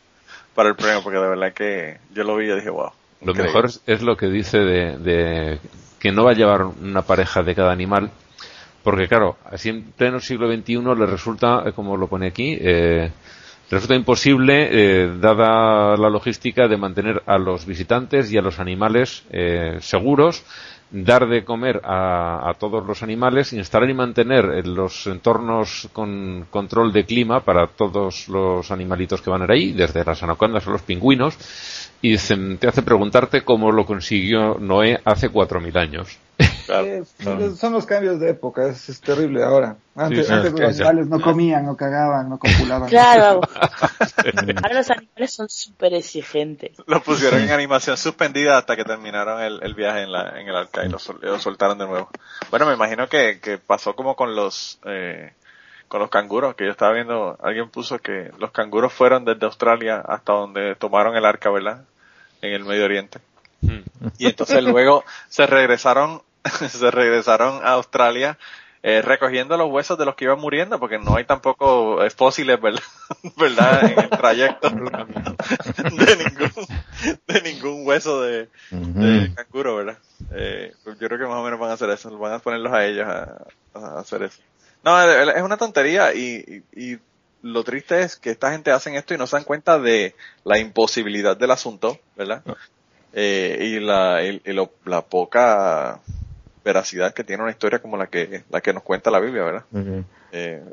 para el premio, porque de verdad que yo lo vi y yo dije, wow. Lo mejor es, es lo que dice de, de que no va a llevar una pareja de cada animal, porque claro, así en pleno siglo XXI le resulta, eh, como lo pone aquí, eh, resulta imposible, eh, dada la logística, de mantener a los visitantes y a los animales eh, seguros dar de comer a, todos los animales, instalar y mantener los entornos con control de clima para todos los animalitos que van a ir ahí, desde las anacondas a los pingüinos, y te hace preguntarte cómo lo consiguió Noé hace cuatro mil años. Eh, son los cambios de época, es, terrible ahora. Antes, antes los animales no comían, no cagaban, no copulaban. Claro. ahora los animales son súper exigentes. Lo pusieron en animación suspendida hasta que terminaron el, viaje en, la, en el arca y lo, soltaron de nuevo. Bueno, me imagino que, que pasó como con los... Eh, con los canguros, que yo estaba viendo, alguien puso que los canguros fueron desde Australia hasta donde tomaron el arca, ¿verdad? En el Medio Oriente. Y entonces luego se regresaron, se regresaron a Australia eh, recogiendo los huesos de los que iban muriendo, porque no hay tampoco eh, fósiles, ¿verdad? ¿verdad? En el trayecto de ningún, de ningún hueso de, de canguro, ¿verdad? Eh, pues yo creo que más o menos van a hacer eso, van a ponerlos a ellos a hacer eso. No, es una tontería y, y, lo triste es que esta gente hacen esto y no se dan cuenta de la imposibilidad del asunto, ¿verdad? Eh, y la, y, la poca veracidad que tiene una historia como la que la que nos cuenta la Biblia, ¿verdad? Eh,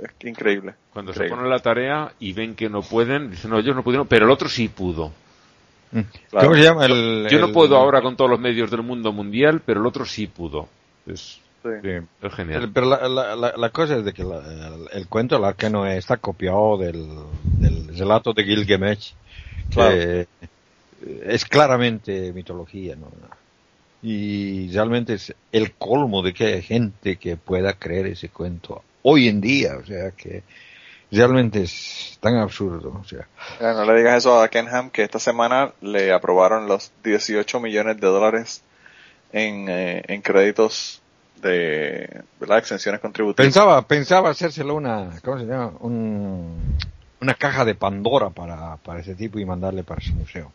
es, increíble. Cuando se ponen la tarea y ven que no pueden, dicen, no, ellos no pudieron, pero el otro sí pudo. Mm. ¿Cómo se llama? El, yo no puedo ahora con todos los medios del mundo mundial, pero el otro sí pudo. Es, es genial. Pero la, cosa es de que el, cuento del arcano está copiado del, relato de Gilgamesh, que es claramente mitología, ¿no? Y realmente es el colmo de que hay gente que pueda creer ese cuento hoy en día, o sea que realmente es tan absurdo. O sea. no le digas eso a Kenham, que esta semana le aprobaron los 18 millones de dólares en, eh, en créditos de las exenciones contributivas. Pensaba, pensaba hacérselo una, ¿cómo se llama? Un, una caja de Pandora para, para ese tipo y mandarle para su museo.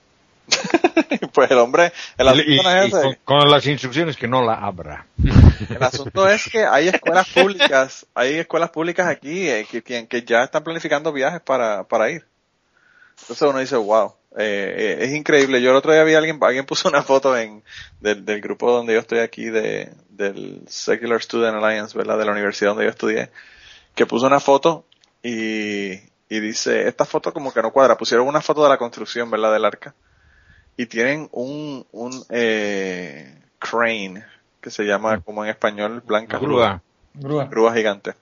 pues el hombre, el asunto es con, las instrucciones que no la abra. El asunto es que hay escuelas públicas, hay escuelas públicas aquí eh, que, que, ya están planificando viajes para, para ir. Entonces uno dice, wow. Eh, eh, es increíble. Yo el otro día vi alguien, alguien puso una foto en, del, del grupo donde yo estoy aquí de, del Secular Student Alliance, ¿verdad? De la universidad donde yo estudié, que puso una foto y, y dice, esta foto como que no cuadra. Pusieron una foto de la construcción, ¿verdad? Del arca. Y tienen un, un, eh, crane, que se llama como en español blanca. Grúa. Grúa. Grúa gigante.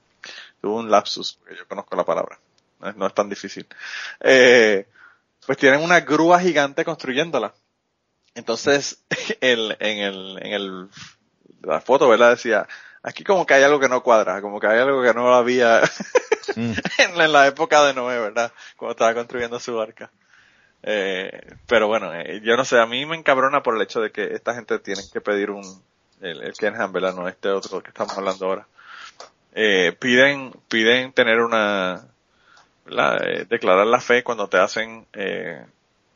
Tuvo un lapsus, porque yo conozco la palabra. No es, no es tan difícil. Eh, pues tienen una grúa gigante construyéndola. Entonces, el, en el, en el, la foto, ¿verdad? Decía, aquí como que hay algo que no cuadra, como que hay algo que no había mm. en, la época de Noé, ¿verdad? Cuando estaba construyendo su barca. Eh, pero bueno, eh, yo no sé, a mí me encabrona por el hecho de que esta gente tiene que pedir un, el, el Kenham, ¿verdad? No este otro que estamos hablando ahora. Eh, piden, piden tener una, eh, declarar la fe cuando te hacen, eh,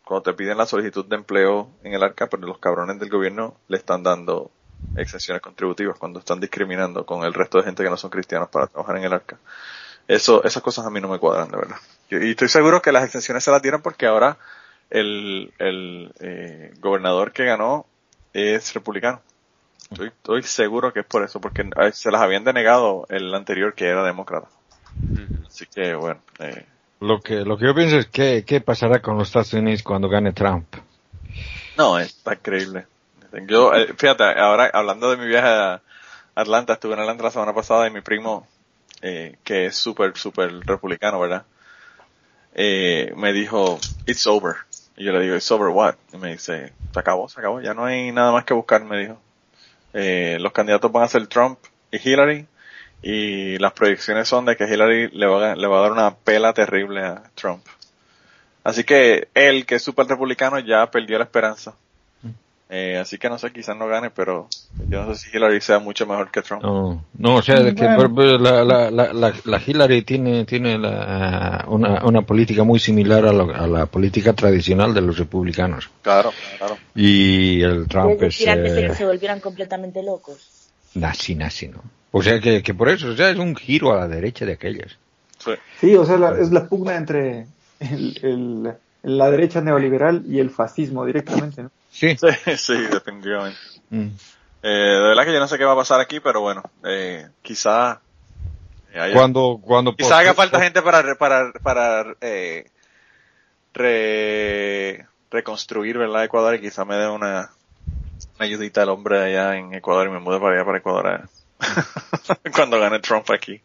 cuando te piden la solicitud de empleo en el arca, pero los cabrones del gobierno le están dando exenciones contributivas cuando están discriminando con el resto de gente que no son cristianos para trabajar en el arca. Eso, esas cosas a mí no me cuadran, de verdad. y estoy seguro que las exenciones se las dieron porque ahora el, el eh, gobernador que ganó es republicano. Estoy, estoy seguro que es por eso, porque se las habían denegado el anterior que era demócrata. Así que bueno. Eh. Lo que lo que yo pienso es que qué pasará con los Estados Unidos cuando gane Trump. No, está increíble. Yo, eh, fíjate, ahora hablando de mi viaje a Atlanta, estuve en Atlanta la semana pasada y mi primo, eh, que es súper, súper republicano, ¿verdad? Eh, me dijo, it's over. Y yo le digo, it's over what? Y me dice, se acabó, se acabó, ya no hay nada más que buscar, me dijo. Eh, los candidatos van a ser Trump y Hillary y las proyecciones son de que Hillary le va, a, le va a dar una pela terrible a Trump. Así que él, que es súper republicano, ya perdió la esperanza. Mm. Eh, así que no sé, quizás no gane, pero yo no sé si Hillary sea mucho mejor que Trump. No, no o sea, de que la, la, la, la, Hillary tiene, tiene la, una, una política muy similar a, la política tradicional de los republicanos. Claro, claro. Y el Trump es... De que se volvieran completamente locos. Nazi, nazi, ¿no? O sea que, que por eso, o sea, es un giro a la derecha de aquellas. Sí, o sea, es la pugna entre el, la derecha neoliberal y el fascismo directamente, ¿no? Sí, sí, sí definitivamente. Mm. Eh, de verdad que yo no sé qué va a pasar aquí, pero bueno, eh, quizá eh, haya- Cuando, cuando quizá haga falta gente para para para eh, re- reconstruir, ¿verdad? Ecuador y quizá me dé una, una ayudita al hombre allá en Ecuador y me mude para allá para Ecuador eh. cuando gane Trump aquí. Eh,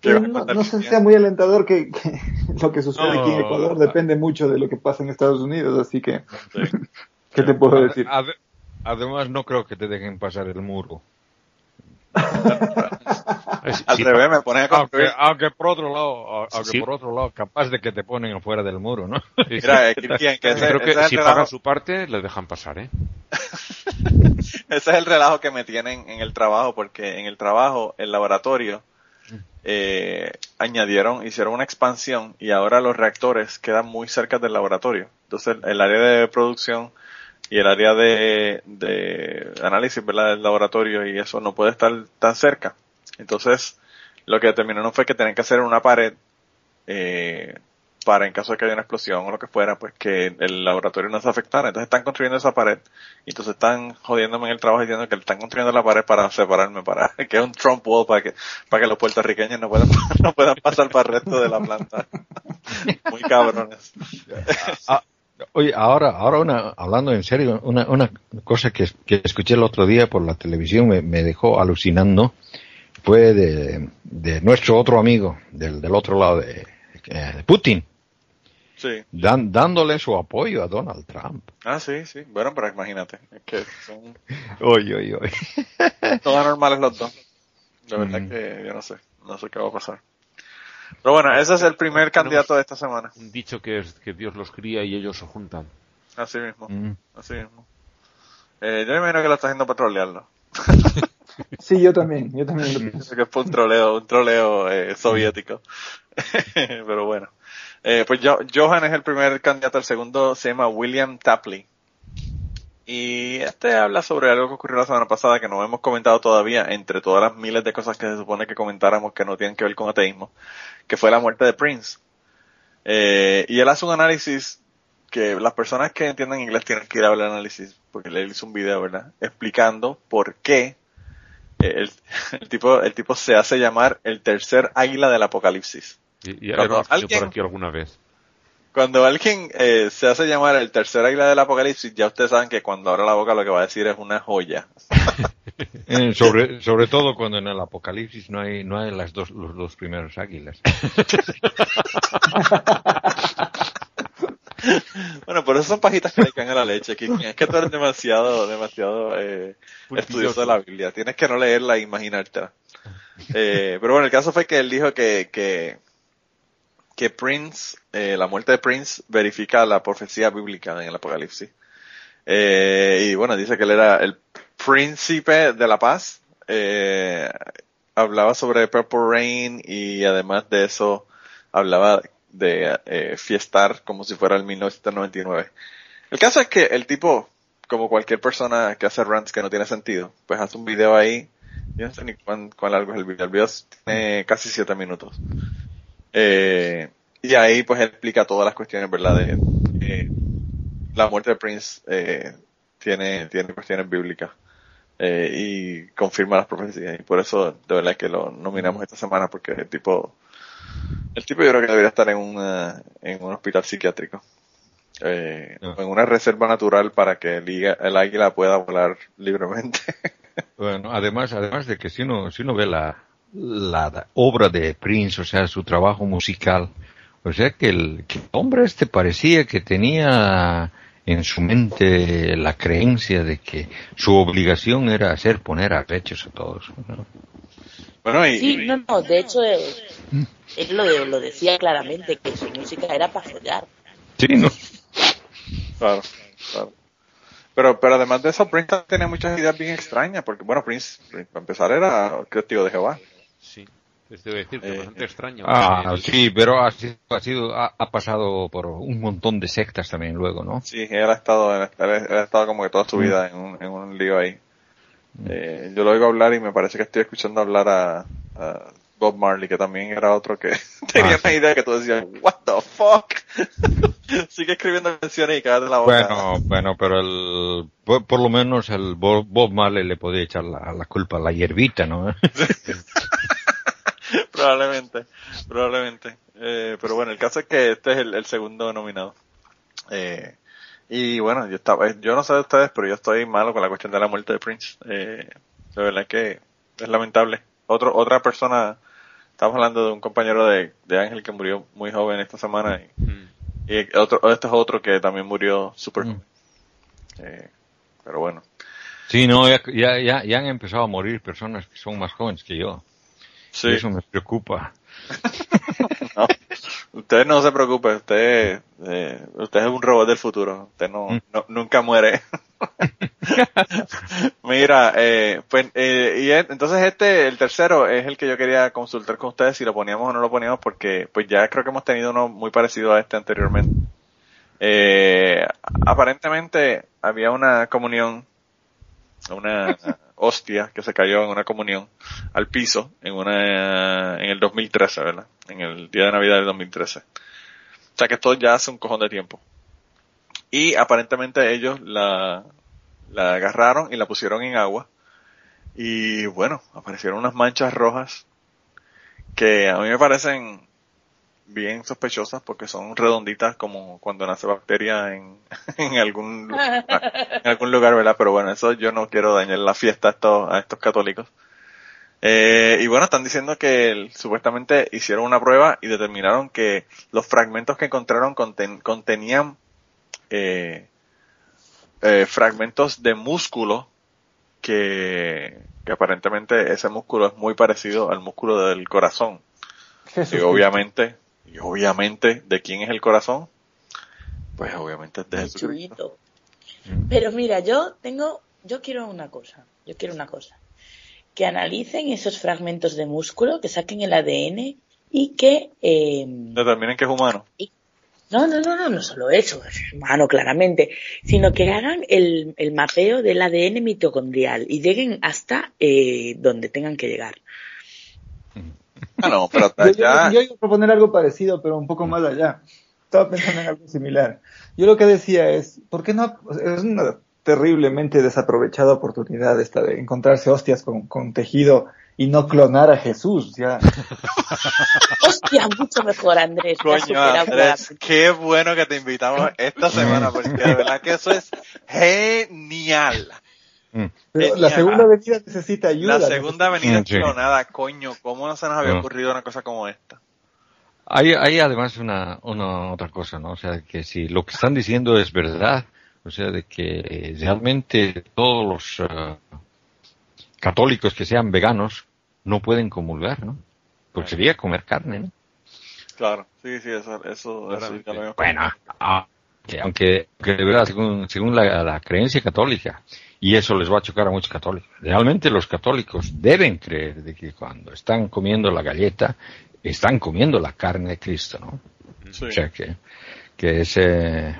¿qué Pero vas a no, no sé si sea muy alentador que, que lo que sucede aquí en No. Ecuador depende mucho de lo que pasa en Estados Unidos, así que, Sí. ¿qué te puedo decir? Ade- Además, no creo que te dejen pasar el muro. Al revés, me pone a Aunque, aunque por otro lado, aunque Sí. por otro lado, capaz de que te ponen afuera del muro, ¿no? Mira, eh, Cristian, que ese, Creo que si pagan su parte, le dejan pasar, ¿eh? ese es el relajo que me tienen en el trabajo, porque en el trabajo, el laboratorio, eh, añadieron, hicieron una expansión y ahora los reactores quedan muy cerca del laboratorio. Entonces, el área de producción y el área de, de análisis, ¿verdad? Del laboratorio y eso no puede estar tan cerca. Entonces, lo que determinaron fue que tenían que hacer una pared, eh, para en caso de que haya una explosión o lo que fuera, pues que el laboratorio no se afectara. Entonces están construyendo esa pared y entonces están jodiéndome en el trabajo diciendo que están construyendo la pared para separarme, para que es un Trump wall para que para que los puertorriqueños no puedan no puedan pasar para el resto de la planta. Muy cabrones. Ah, oye, ahora, ahora una, hablando en serio, una, una cosa que, que escuché el otro día por la televisión me, dejó alucinando fue de, de nuestro otro amigo, del, del otro lado de, eh, de Putin, Sí. dan- dándole su apoyo a Donald Trump. Ah, sí, sí. Bueno, pero imagínate, es que son Oye, oye, oye. todos normales los dos. De verdad Mm. que yo no sé, no sé qué va a pasar. Pero bueno, ese es el primer candidato de esta semana. Un dicho que es que Dios los cría y ellos se juntan. Así mismo, Mm. así mismo. Eh, yo me imagino que lo está haciendo para trolearlo. Sí, yo también, yo también lo pienso. Que fue un troleo, un troleo eh, soviético. Pero bueno. Eh, pues Jo- Johan es el primer candidato, el segundo se llama William Tapley. Y este habla sobre algo que ocurrió la semana pasada que no hemos comentado todavía, entre todas las miles de cosas que se supone que comentáramos que no tienen que ver con ateísmo, que fue la muerte de Prince. Eh, y él hace un análisis que las personas que entiendan inglés tienen que ir a ver el análisis, porque él hizo un video, ¿verdad? Explicando por qué eh, el tipo, el tipo se hace llamar el tercer águila del apocalipsis. Y, y Cuando alguien- por aquí alguna vez. Cuando alguien eh, se hace llamar el tercer águila del apocalipsis, ya ustedes saben que cuando abre la boca lo que va a decir es una joya. Eh, sobre, sobre todo cuando en el apocalipsis no hay, no hay las dos, los dos primeros águilas. Bueno, pero eso son pajitas que le caen a la leche. Kiki. Es que tú eres demasiado, demasiado eh, estudioso de la Biblia. Tienes que no leerla e imaginártela. Eh, pero bueno, el caso fue que él dijo que, que, que Prince, eh, la muerte de Prince verifica la profecía bíblica en el Apocalipsis. Eh, y bueno, dice que él era el príncipe de la paz. Eh, hablaba sobre Purple Rain y además de eso hablaba de eh, fiestar como si fuera el 1999. El caso es que el tipo, como cualquier persona que hace rants que no tiene sentido, pues hace un video ahí, yo no sé ni cuán, cuán largo es el video, el video tiene casi siete minutos. Eh, y ahí pues él explica todas las cuestiones, ¿verdad? De, eh, la muerte de Prince eh, tiene, tiene cuestiones bíblicas eh, y confirma las profecías y por eso de verdad que lo nominamos esta semana porque el tipo el tipo yo creo que debería estar en una, en un hospital psiquiátrico eh, Ah. en una reserva natural para que el águila pueda volar libremente Bueno, además, además de que si uno, si uno ve la, la obra de Prince, o sea, su trabajo musical, o sea que el, que el hombre este parecía que tenía en su mente la creencia de que su obligación era hacer poner a pechos a todos. ¿no? bueno y, Sí, no, no, de hecho, eh, él lo, lo decía claramente, que su música era para follar. Sí, ¿no? Claro, claro. Pero, pero además de eso, Prince tenía muchas ideas bien extrañas, porque bueno, Prince, Prince, para empezar, era testigo de Jehová. Debo decir que Eh, bastante extraño. Ah, Eh, sí, pero ha sido, ha, sido ha, ha pasado por un montón de sectas también luego, ¿no? Sí, él ha estado, él, ha estado como que toda su vida en un, en un lío ahí. Eh, yo lo oigo hablar y me parece que estoy escuchando hablar a, a Bob Marley, que también era otro que tenía Ah, una idea que tú decías, what the fuck? Sigue escribiendo canciones y cállate la boca. Bueno, bueno, pero el, por, por lo menos el Bob, Bob Marley le podía echar la, la culpa a la hierbita, ¿no? probablemente, probablemente. Eh, pero bueno, el caso es que este es el, el segundo nominado. Eh, y bueno, yo estaba, yo no sé de ustedes, pero yo estoy malo con la cuestión de la muerte de Prince. Eh, de verdad que es lamentable. Otro, otra persona, estamos hablando de un compañero de, de Ángel que murió muy joven esta semana y, Mm. y otro, este es otro que también murió súper Mm. joven. Eh, pero bueno. Sí, no, ya, ya, ya, ya han empezado a morir personas que son más jóvenes que yo. Sí. Y eso me preocupa. No, usted no se preocupe, usted, eh, usted es un robot del futuro, usted no, Mm. no- nunca muere. Mira, eh, pues, eh, y es- entonces este, el tercero, es el que yo quería consultar con ustedes si lo poníamos o no lo poníamos, porque pues ya creo que hemos tenido uno muy parecido a este anteriormente. Eh, aparentemente había una comunión, una hostia que se cayó en una comunión al piso en una en el 2013, ¿verdad? En el día de Navidad del 2013. O sea que esto ya hace un cojón de tiempo. Y aparentemente ellos la, la agarraron y la pusieron en agua. Y bueno, aparecieron unas manchas rojas que a mí me parecen bien sospechosas porque son redonditas como cuando nace bacteria en, en algún en algún lugar, ¿verdad? Pero bueno, eso yo no quiero dañar la fiesta a estos, a estos católicos. Eh, y bueno, están diciendo que el- supuestamente hicieron una prueba y determinaron que los fragmentos que encontraron conten- contenían eh, eh, fragmentos de músculo que, que aparentemente ese músculo es muy parecido al músculo del corazón. Y obviamente, y obviamente, ¿de quién es el corazón? Pues obviamente es de El Jesucristo. chulito. Pero mira, yo tengo, yo quiero una cosa, yo quiero una cosa. Que analicen esos fragmentos de músculo, que saquen el ADN y que, eh, Determinen que es humano. no, no, no, no, no solo eso, es humano claramente, sino que hagan el, el mapeo del ADN mitocondrial y lleguen hasta eh, donde tengan que llegar. Ah, no, pero Yo, yo- ya, yo iba a proponer algo parecido, pero un poco más allá. Estaba pensando en algo similar. Yo lo que decía es, ¿por qué no? Es una terriblemente desaprovechada oportunidad esta de encontrarse hostias con, con tejido y no clonar a Jesús. Ya. Hostia, mucho mejor, Andrés. Coño, Andrés, qué bueno que te invitamos esta semana, porque de verdad que eso es genial. Mm. Pero Genial. la segunda venida necesita ayuda. La segunda avenida sí. clonada, coño, ¿cómo no se nos había ocurrido una cosa como esta? Hay, hay además una, una otra cosa, ¿no? O sea, que si lo que están diciendo es verdad, o sea, de que realmente todos los eh, católicos que sean veganos no pueden comulgar, ¿no? Porque sería comer carne, ¿no? Claro, sí, sí, eso, eso, eso habíamos Bueno, ah, que aunque, que de verdad, según, según la, la creencia católica, y eso les va a chocar a muchos católicos, realmente los católicos deben creer de que cuando están comiendo la galleta, están comiendo la carne de Cristo, ¿no? Sí. O sea que, que es, eh,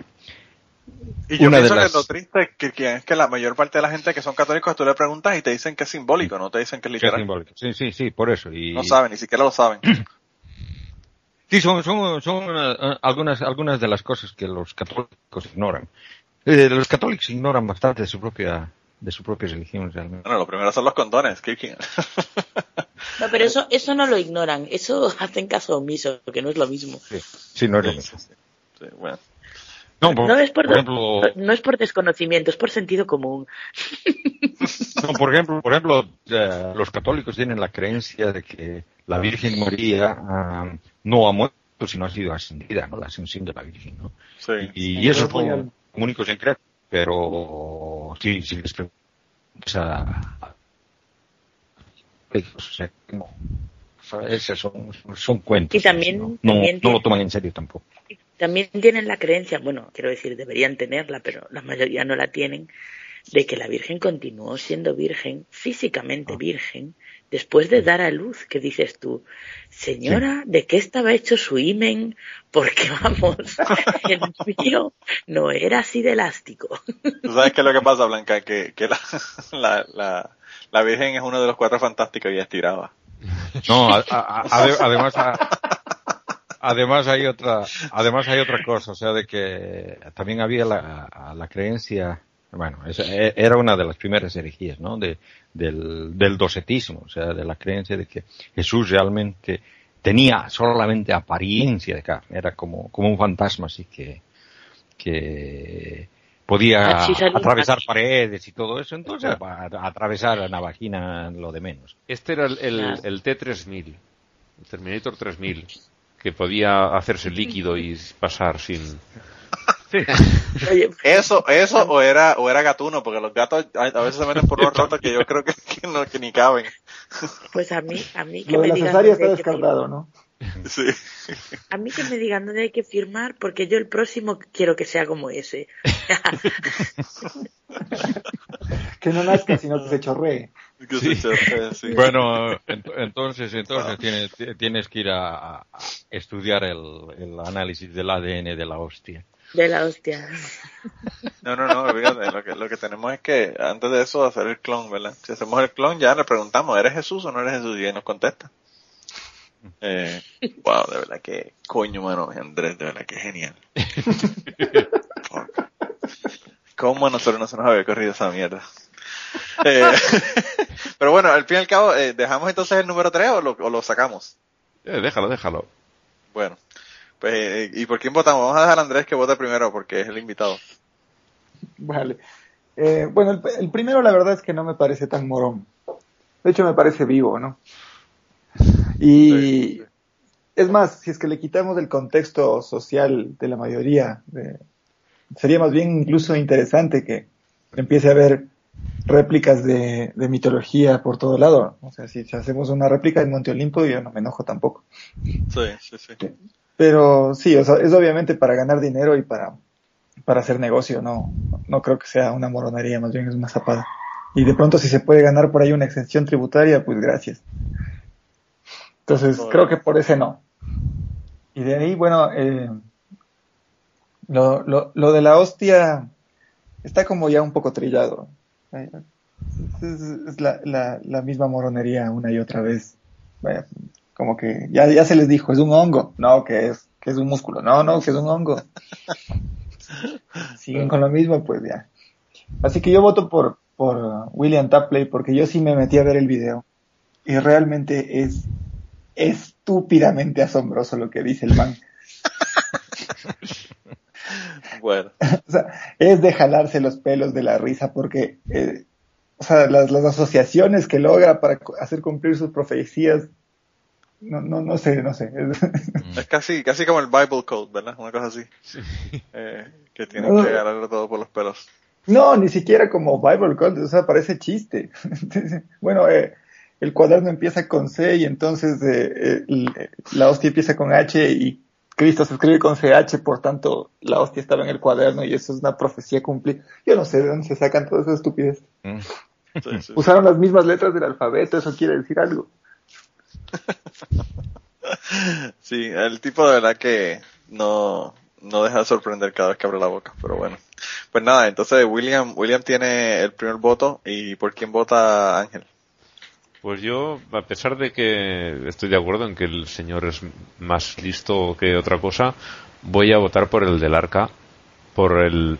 Y yo una de pienso las- que lo triste es que, que es que la mayor parte de la gente que son católicos tú le preguntas y te dicen que es simbólico, no te dicen que es que es literal. simbólico. Sí, sí, sí, por eso. Y, No saben, ni siquiera lo saben. Sí, son, son, son eh, algunas, algunas de las cosas que los católicos ignoran. Eh, los católicos ignoran bastante de su propia, de su propia religión realmente. Bueno, lo primero son los condones, Kiki. No, pero eso, eso no lo ignoran, eso hacen caso omiso, que no es lo mismo. Sí, sí, no es lo mismo. Sí, bueno. No, por, No es por, por ejemplo, no es por desconocimiento, es por sentido común. no, por ejemplo, por ejemplo, eh, los católicos tienen la creencia de que la Virgen María ah, no ha muerto, sino ha sido ascendida, ¿no? La ascensión de la Virgen, ¿no? Sí. Y, y eso al- únicos en creer, pero sí, sí les preguntas a, a- o sea, no, o sea, esos son, son cuentos. Y también- ¿no? No, también no lo toman en serio tampoco. También tienen la creencia, bueno, quiero decir, deberían tenerla, pero la mayoría no la tienen, de que la Virgen continuó siendo virgen, físicamente Ah. virgen, después de dar a luz, que dices tú, señora, ¿de qué estaba hecho su imen? Porque vamos, el mío no era así de elástico. Tú sabes qué es lo que pasa, Blanca, que, que la, la, la, la Virgen es uno de los cuatro fantásticos y estiraba. No, a- a- a- ade- además, a- además hay otra, además hay otra cosa, o sea, de que también había la, la creencia, bueno, e, era una de las primeras herejías, ¿no? De, del, del docetismo, o sea, de la creencia de que Jesús realmente tenía solamente apariencia de carne, era como, como un fantasma, así que, que podía atravesar paredes y todo eso, entonces atravesar la navajina lo de menos. Este era el, el, T-3000, el Terminator 3000, que podía hacerse líquido y pasar sin... eso, eso o era, o era gatuno, porque los gatos a veces se meten por los rotos que yo creo que, no, que ni caben. Pues a mí, a mí que Lo me de la está descartado, ¿no? Sí. A mí que me digan dónde hay que firmar, porque yo el próximo quiero que sea como ese. que no nazca, sino que se chorree. Bueno, entonces, entonces tienes, tienes que ir a, estudiar el, el, análisis del ADN de la hostia. De la hostia. No, no, no, lo que, lo que tenemos es que antes de eso hacer el clon, ¿verdad? Si hacemos el clon ya le preguntamos, ¿eres Jesús o no eres Jesús? Y él nos contesta. Eh, wow, de verdad que coño, mano, Andrés, de verdad que genial. ¿Cómo a nosotros no se nos había corrido esa mierda? Eh, pero bueno, al fin y al cabo, eh, ¿dejamos entonces el número 3 o lo, o lo sacamos? Eh, déjalo, déjalo. Bueno, pues, ¿y por quién votamos? Vamos a dejar a Andrés que vote primero porque es el invitado. Vale. Eh, bueno, el, el, primero la verdad es que no me parece tan morón. De hecho me parece vivo, ¿no? Y es más, si es que le quitamos el contexto social de la mayoría, sería más bien incluso interesante que empiece a haber réplicas de, mitología por todo lado. O sea, si hacemos una réplica en Monte Olimpo, yo no me enojo tampoco. Sí, sí, sí. Pero sí, o sea, es obviamente para ganar dinero y para, para hacer negocio, no, no creo que sea una moronería, más bien es una zapada. Y de pronto si se puede ganar por ahí una exención tributaria, pues gracias. Entonces, creo que por ese no. Y de ahí, bueno, eh, lo, lo, lo, de la hostia está como ya un poco trillado. Es, la, la, la, misma moronería una y otra vez. Vaya, como que ya, ya se les dijo, es un hongo. No, que es, que es un músculo. No, no, que es un hongo. Siguen con lo mismo, pues ya. Así que yo voto por, por William Tapley porque yo sí me metí a ver el video. Y realmente es estúpidamente asombroso lo que dice el man. bueno. o sea, es de jalarse los pelos de la risa porque, eh, o sea, las, las, asociaciones que logra para hacer cumplir sus profecías, no, no, no sé, no sé. es casi, casi como el Bible Code, ¿verdad? Una cosa así. Eh, que tiene que agarrarlo todo por los pelos. No, ni siquiera como Bible Code, o sea, parece chiste. bueno, eh, el cuaderno empieza con C y entonces eh, eh, la hostia empieza con H y Cristo se escribe con CH, por tanto la hostia estaba en el cuaderno y eso es una profecía cumplida. Yo no sé de dónde se sacan todas esas estupidez. Mm. Usaron las mismas letras del alfabeto, eso quiere decir algo. Sí, el tipo de verdad que no, no deja de sorprender cada vez que abre la boca, pero bueno. Pues nada, entonces William, William tiene el primer voto y ¿por quién vota Ángel? Pues yo, a pesar de que estoy de acuerdo en que el señor es más listo que otra cosa, voy a votar por el del arca, por el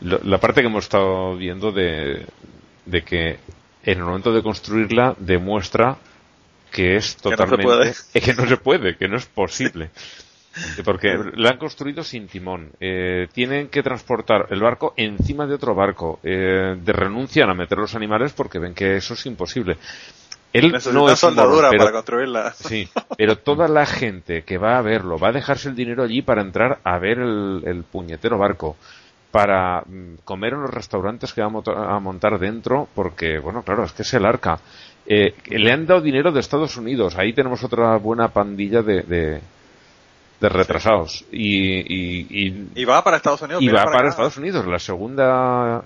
la parte que hemos estado viendo de, de que en el momento de construirla demuestra que es totalmente que no se puede, que no es posible. Porque la han construido sin timón. Eh, tienen que transportar el barco encima de otro barco. Eh, de renuncian a meter los animales porque ven que eso es imposible. Él no es soldadura para construirla. Sí, pero toda la gente que va a verlo va a dejarse el dinero allí para entrar a ver el, puñetero barco, para mm, comer en los restaurantes que va a montar dentro, porque, bueno, claro, es que es el arca. Eh, le han dado dinero de Estados Unidos. Ahí tenemos otra buena pandilla de, de retrasados. Y, y, va para Estados Unidos. Y va para, Estados Unidos. La segunda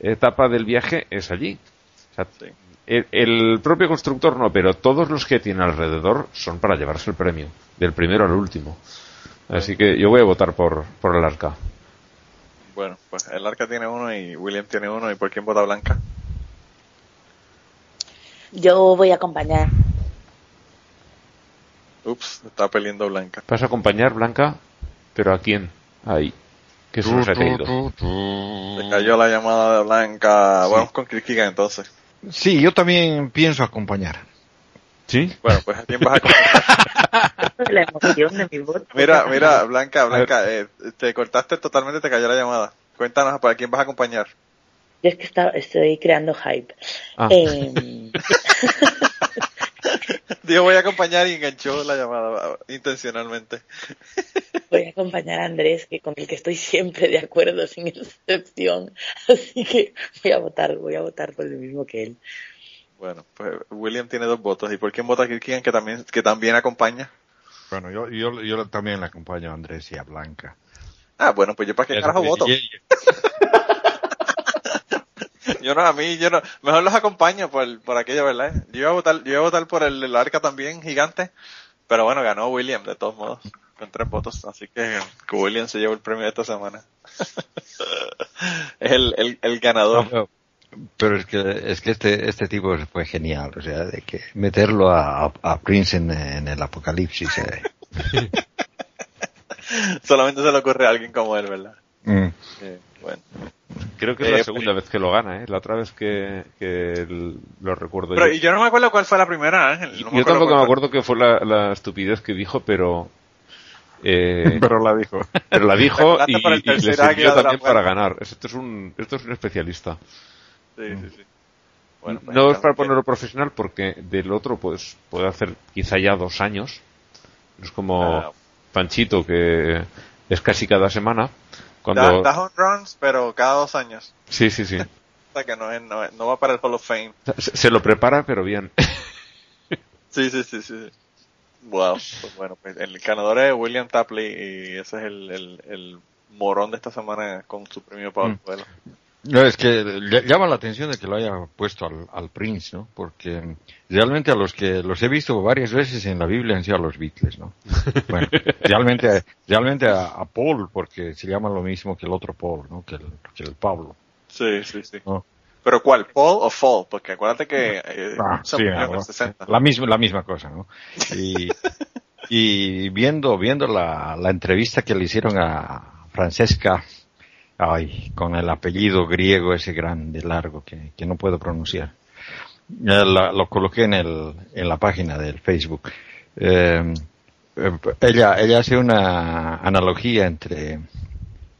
etapa del viaje es allí. el, propio constructor no, pero todos los que tiene alrededor son para llevarse el premio, del primero al último. Así que yo voy a votar por, por el arca. Bueno, pues el arca tiene uno y William tiene uno. ¿Y por quién vota Blanca? Yo voy a acompañar Ups, está peleando Blanca. ¿Vas a acompañar, Blanca? ¿Pero a quién? Ahí. ¿Qué se nos ha caído? Se cayó la llamada de Blanca. Vamos con Kirkigan entonces. Sí, yo también pienso acompañar. ¿Sí? Bueno, pues ¿a quién vas a acompañar? La emoción de mi voz. Mira, mira, Blanca, Blanca, eh, te cortaste totalmente, te cayó la llamada. Cuéntanos, ¿para quién vas a acompañar? Yo es que está- estoy creando hype. Ah. Eh, Dijo voy a acompañar y enganchó la llamada intencionalmente. voy a acompañar a Andrés, que con el que estoy siempre de acuerdo, sin excepción. Así que voy a votar, voy a votar por el mismo que él. Bueno, pues William tiene dos votos. ¿Y por quién vota Kirkigan que también, que también acompaña? Bueno, yo, yo, yo también le acompaño a Andrés y a Blanca. Ah, bueno, pues yo para qué carajo voto. Yo no, a mí, yo no, mejor los acompaño por, por aquello, ¿verdad? Yo iba a votar, yo iba a votar por el, el arca también, gigante, pero bueno, ganó William, de todos modos, con tres votos, así que, que William se llevó el premio de esta semana. es el, el, el No, ganador. pero, es que, es que este, este tipo fue genial, o sea, de que meterlo a, a- a Prince en, en el apocalipsis. eh. Solamente se le ocurre a alguien como él, ¿verdad? Mm. Bueno. Creo que es la Eh, segunda vez que lo gana, ¿eh? La otra vez que, que el- lo recuerdo Pero yo. y yo no me acuerdo cuál fue la primera, Ángel. No yo tampoco me acuerdo que fue la, la estupidez que dijo, pero... eh, Pero la dijo. pero la dijo y, y le sirvió la también para ganar. Esto es un, esto es un especialista. Sí, sí, sí. Bueno, pues no es para ponerlo profesional porque del otro pues puede hacer quizá ya dos años. No es como Ah. Panchito que es casi cada semana. Da, Cuando... da home runs, pero cada dos años. Sí, sí, sí. O sea que no, es, no, es- no va para el Hall of Fame. Se, se lo prepara pero bien. Sí, sí, sí, sí. Wow. Pues bueno, pues el ganador es William Tapley y ese es el, el, el morón de esta semana con su premio el Mm. No, es que llama la atención de que lo haya puesto al, al Prince, ¿no? Porque realmente a los que los he visto varias veces en la Biblia han sido a los Beatles, ¿no? Bueno, realmente, realmente a, a Paul, porque se llama lo mismo que el otro Paul, ¿no? Que el, que el Pablo. Sí, sí, sí. ¿no? Pero ¿cuál? ¿Paul o Fall? Porque acuérdate que eh, Ah, sí, los 60. la misma, la misma cosa, ¿no? Y, y viendo, viendo la, la entrevista que le hicieron a Francesca, ay, con el apellido griego ese grande, largo, que, que no puedo pronunciar. La- lo coloqué en el, en la página del Facebook. Eh, eh, ella, ella hace una analogía entre,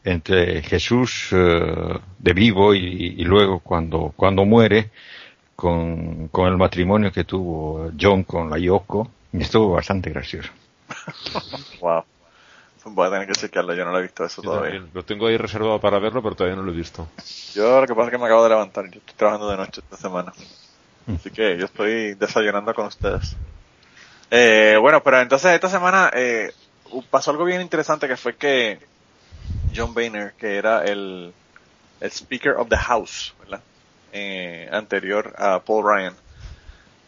entre Jesús eh, de vivo y, y luego cuando, cuando muere con, con el matrimonio que tuvo John con la Yoko y estuvo bastante gracioso. Wow. Voy a tener que chequearlo, yo no lo he visto eso Yo todavía. también. Lo tengo ahí reservado para verlo, pero todavía no lo he visto. Yo lo que pasa es que me acabo de levantar, yo estoy trabajando de noche esta semana. Así que yo estoy desayunando con ustedes. Eh, bueno, pero entonces esta semana eh, pasó algo bien interesante que fue que John Boehner, que era el, el Speaker of the House, ¿verdad? Eh, anterior a Paul Ryan,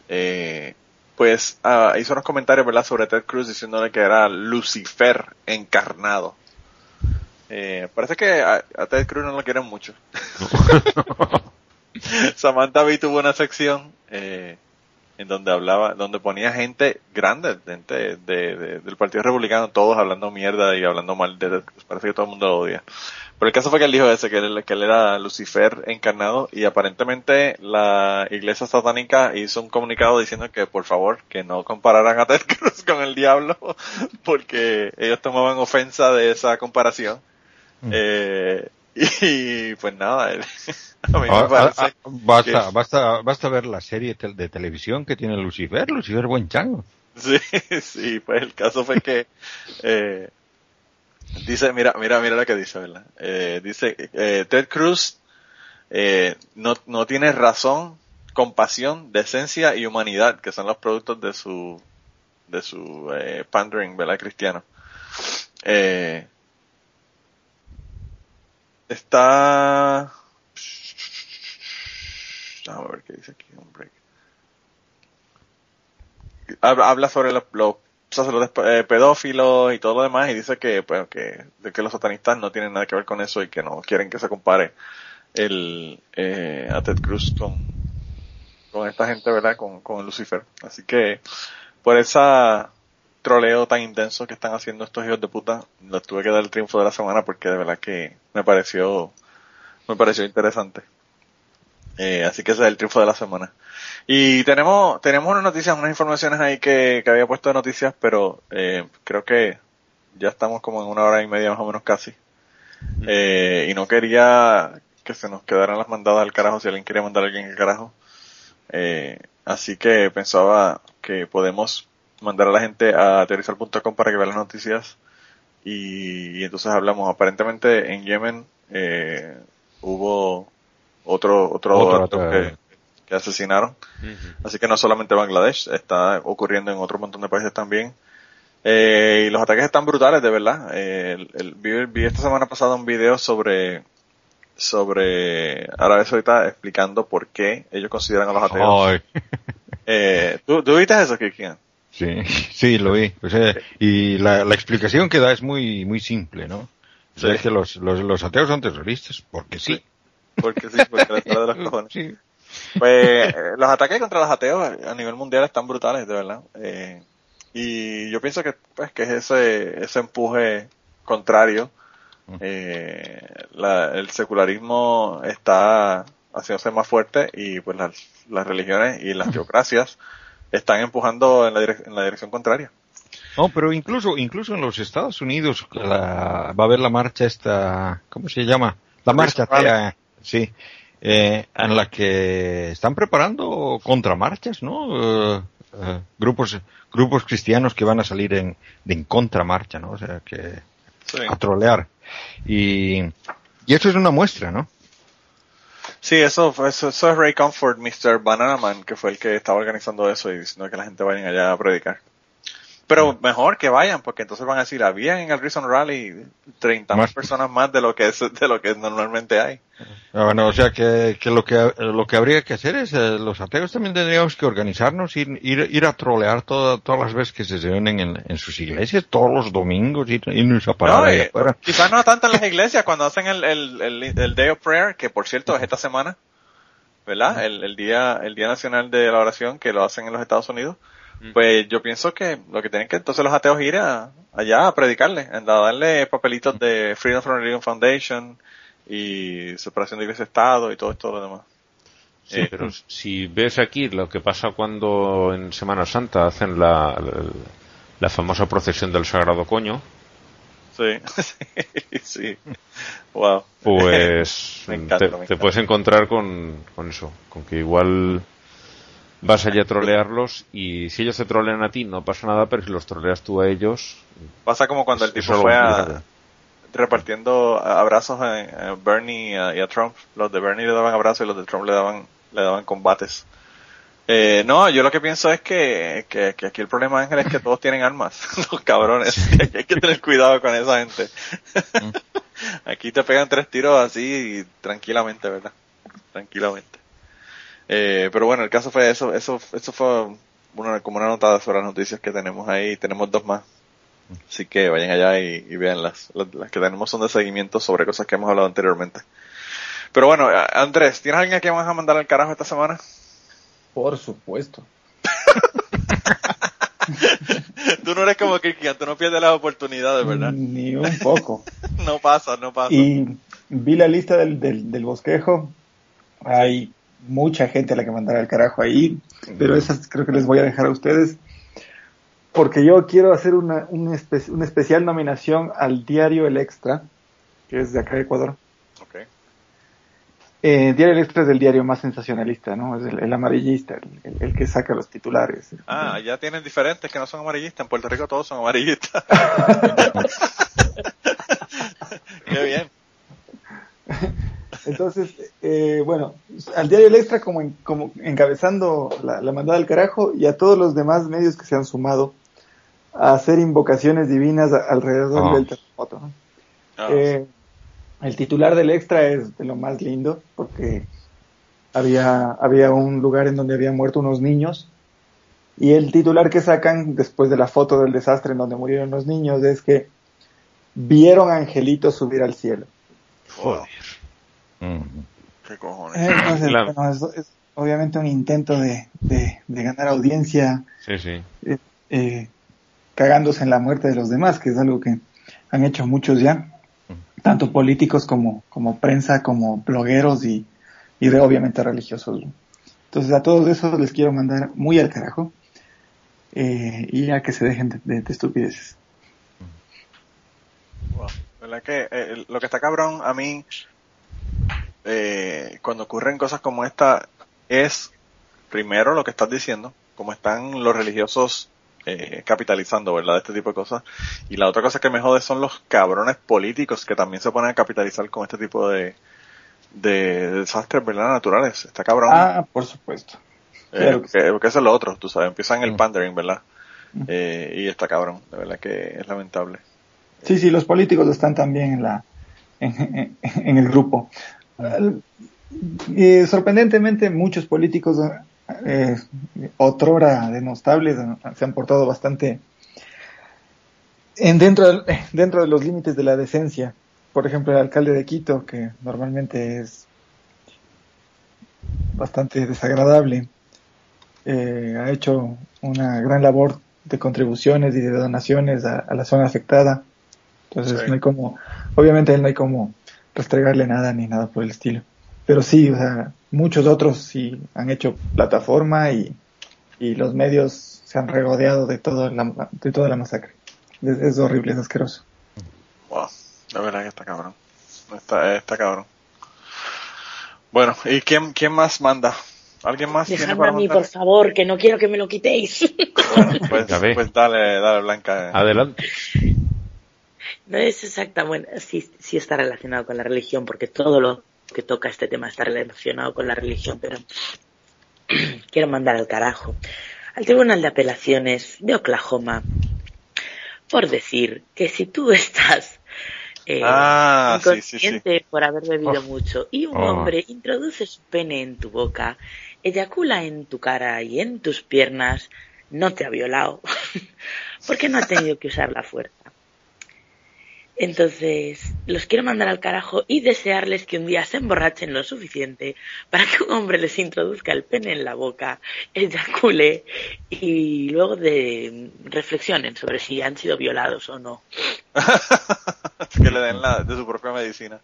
eh, pues ah, hizo unos comentarios, ¿verdad? Sobre Ted Cruz diciéndole que era Lucifer encarnado. Eh, parece que a, a Ted Cruz no lo quieren mucho. Samantha Bee tuvo una sección eh, en donde hablaba, donde ponía gente grande, gente de, de- del Partido Republicano, todos hablando mierda y hablando mal de Ted Cruz. Parece que todo el mundo lo odia. Pero el caso fue que él dijo ese, que él, que él era Lucifer encarnado y aparentemente la iglesia satánica hizo un comunicado diciendo que por favor que no compararan a Ted Cruz con el diablo porque ellos tomaban ofensa de esa comparación. Mm. Eh, y pues nada, a mí me Ah, parece ah, ah, basta, que- basta, basta ver la serie de televisión que tiene Lucifer, Lucifer buen chango. Sí, sí, pues el caso fue que eh, dice, mira, mira, mira lo que dice, ¿verdad? Eh, dice, eh, Ted Cruz eh, no, no tiene razón, compasión, decencia y humanidad, que son los productos de su de su eh, pandering, ¿verdad? Cristiano. Eh, está Vamos a ver qué dice aquí, un break. Habla sobre los, los sacerdotes eh, pedófilos y todo lo demás y dice que, pues, que, los satanistas no tienen nada que ver con eso y que no quieren que se compare el, eh, a Ted Cruz con, con esta gente, ¿verdad? Con, con Lucifer. Así que, por esa, troleo tan intenso que están haciendo estos hijos de puta, les tuve que dar el triunfo de la semana porque de verdad que me pareció, me pareció interesante. Eh, así que ese es el triunfo de la semana. Y tenemos, tenemos unas noticias, unas informaciones ahí que, que había puesto de noticias, pero eh, creo que ya estamos como en una hora y media más o menos casi. Eh, y no quería que se nos quedaran las mandadas al carajo si alguien quería mandar a alguien al carajo. Eh, así que pensaba que podemos mandar a la gente a aterrizar.com para que vea las noticias y, y entonces hablamos. Aparentemente en Yemen eh, hubo otro otro, Otro acto que, que asesinaron. Así que no solamente Bangladesh, está ocurriendo en otro montón de países también. Eh, y los ataques están brutales, de verdad. Eh, el- el- vi, vi esta semana pasada un video sobre sobre Arabia Saudita explicando por qué ellos consideran a los ateos. Ay. Eh, ¿tú, ¿Tú viste eso, Kikian? Sí, sí, lo vi. O sea, y la, la explicación que da es muy, muy simple, ¿no? O sea, Sí. es que los, los, los ateos son terroristas, porque sí. Porque sí, porque les sale de los cojones. Sí. Pues eh, los ataques contra los ateos a nivel mundial están brutales, de verdad. Eh, y yo pienso que pues que es ese ese empuje contrario. Eh, la- el secularismo está haciéndose más fuerte y pues las, las religiones y las teocracias están empujando en la, direc- en la dirección contraria. No, pero incluso, incluso en los Estados Unidos la- va a haber la marcha esta, ¿cómo se llama? La marcha atea, sí, eh, en la que están preparando contramarchas, ¿no? Eh, eh, grupos, grupos cristianos que van a salir en, en contramarcha, ¿no? O sea, que Sí. a trolear. Y, y eso es una muestra, ¿no? Sí, eso, eso, eso es Ray Comfort, Mr. Banana Man, que fue el que estaba organizando eso y diciendo que la gente vaya allá a predicar. Pero mejor que vayan, porque entonces van a decir, había en el Reason Rally 30 más personas más de lo que es, de lo que normalmente hay. Ah, Bueno, o sea que, que lo que lo que habría que hacer es eh, los ateos también tendríamos que organizarnos ir ir, ir a trolear toda- todas las veces que se reúnen en, en sus iglesias todos los domingos ir, irnos a parar No, ahí eh, afuera. quizás no tanto en las iglesias, cuando hacen el, el, el, el Day of Prayer, que por cierto es esta semana, ¿verdad? El, el día, el Día Nacional de la Oración, que lo hacen en los Estados Unidos. Pues yo pienso que lo que tienen que entonces los ateos ir a, allá a predicarle, a darle papelitos de Freedom from Religion Foundation y separación de iglesia-estado y todo esto lo demás. Sí, Eh, pero si ves aquí lo que pasa cuando en Semana Santa hacen la, la, la famosa procesión del Sagrado Coño, Sí, sí, sí. Wow. pues Me encanta, te, te puedes encontrar con, con eso, con que igual vas allá a trolearlos y si ellos te trolean a ti no pasa nada, pero si los troleas tú a ellos, Pasa como cuando el tipo fue a, repartiendo abrazos a, Bernie y a, y a Trump. Los de Bernie le daban abrazos y los de Trump le daban, le daban combates. Eh, no, yo lo que pienso es que, que, que aquí el problema, Ángel, es que todos tienen armas, los cabrones. Y aquí hay que tener cuidado con esa gente. aquí te pegan tres tiros así tranquilamente, ¿verdad? Tranquilamente. Eh, pero bueno, el caso fue eso, eso, eso fue una, como una nota sobre las noticias que tenemos ahí. Tenemos dos más. Así que vayan allá y, y vean las, las, que tenemos son de seguimiento sobre cosas que hemos hablado anteriormente. Pero bueno, a- Andrés, ¿tienes alguien a quien vas a mandar al carajo esta semana? Por supuesto. tú no eres como Kirkian, tú no pierdes las oportunidades, ¿verdad? Ni un poco. No pasa, no pasa. Y vi la lista del, del, del bosquejo. Hay mucha gente a la que mandar al carajo ahí, pero esas creo que les voy a dejar a ustedes. Porque yo quiero hacer una, espe- una especial nominación al diario El Extra, que es de acá de Ecuador. Ok. Eh, diario El Extra es el diario más sensacionalista, ¿no? Es el, el amarillista, el, el- el que saca los titulares. Ah, ya tienen diferentes que no son amarillistas. En Puerto Rico todos son amarillistas. Qué bien. Entonces, eh, bueno, al diario El Extra como, en- como encabezando la, la mandada al carajo y a todos los demás medios que se han sumado a hacer invocaciones divinas alrededor Ah. del terremoto. ¿no? Ah, Eh, el titular del Extra es de lo más lindo porque había, había un lugar en donde habían muerto unos niños y el titular que sacan después de la foto del desastre en donde murieron los niños es que vieron angelitos subir al cielo. Mm. Qué cojones. Entonces, Claro. bueno, es, es obviamente un intento de, de, de ganar audiencia sí, sí. eh, cagándose en la muerte de los demás, que es algo que han hecho muchos ya, tanto políticos como, como prensa, como blogueros y, y de, obviamente religiosos. Entonces a todos esos les quiero mandar muy al carajo eh, y a que se dejen de, estupideces. ¿Verdad que eh, lo que está cabrón a mí eh, cuando ocurren cosas como esta es primero lo que estás diciendo, como están los religiosos eh, capitalizando, ¿verdad? Este tipo de cosas. Y la otra cosa que me jode son los cabrones políticos que también se ponen a capitalizar con este tipo de, de desastres, ¿verdad? Naturales. Está cabrón. Ah, por supuesto. Eh, porque, eso es lo otro, tú sabes, empiezan el pandering, ¿verdad? Eh, y está cabrón, de verdad que es lamentable. Sí, sí, los políticos están también en la en, en el grupo. Eh, sorprendentemente, muchos políticos, eh, otrora denostables, se han portado bastante en dentro, de, dentro de los límites de la decencia. Por ejemplo, el alcalde de Quito, que normalmente es bastante desagradable, eh, ha hecho una gran labor de contribuciones y de donaciones a, la zona afectada. Entonces, no hay como, obviamente él no hay como restregarle nada ni nada por el estilo. Pero sí, o sea, muchos otros sí han hecho plataforma y, y los medios se han regodeado de, todo la, de toda la masacre. Es, horrible, es asqueroso. Wow, la verdad que está cabrón. Está, está cabrón. Bueno, ¿y quién, quién más manda? ¿Alguien más? Dejadme a mí, por favor, que no quiero que me lo quitéis. pues, pues dale, dale, Blanca. Adelante. No es exacta, bueno, sí, sí está relacionado con la religión, porque todo lo que toca este tema está relacionado con la religión, pero quiero mandar al carajo al Tribunal de Apelaciones de Oklahoma por decir que si tú estás eh, ah, inconsciente por haber bebido oh. mucho y un oh. hombre introduce su pene en tu boca, eyacula en tu cara y en tus piernas, no te ha violado, porque no ha tenido que usar la fuerza. Entonces, los quiero mandar al carajo y desearles que un día se emborrachen lo suficiente para que un hombre les introduzca el pene en la boca, eyacule y luego de reflexionen sobre si han sido violados o no. que le den la, de su propia medicina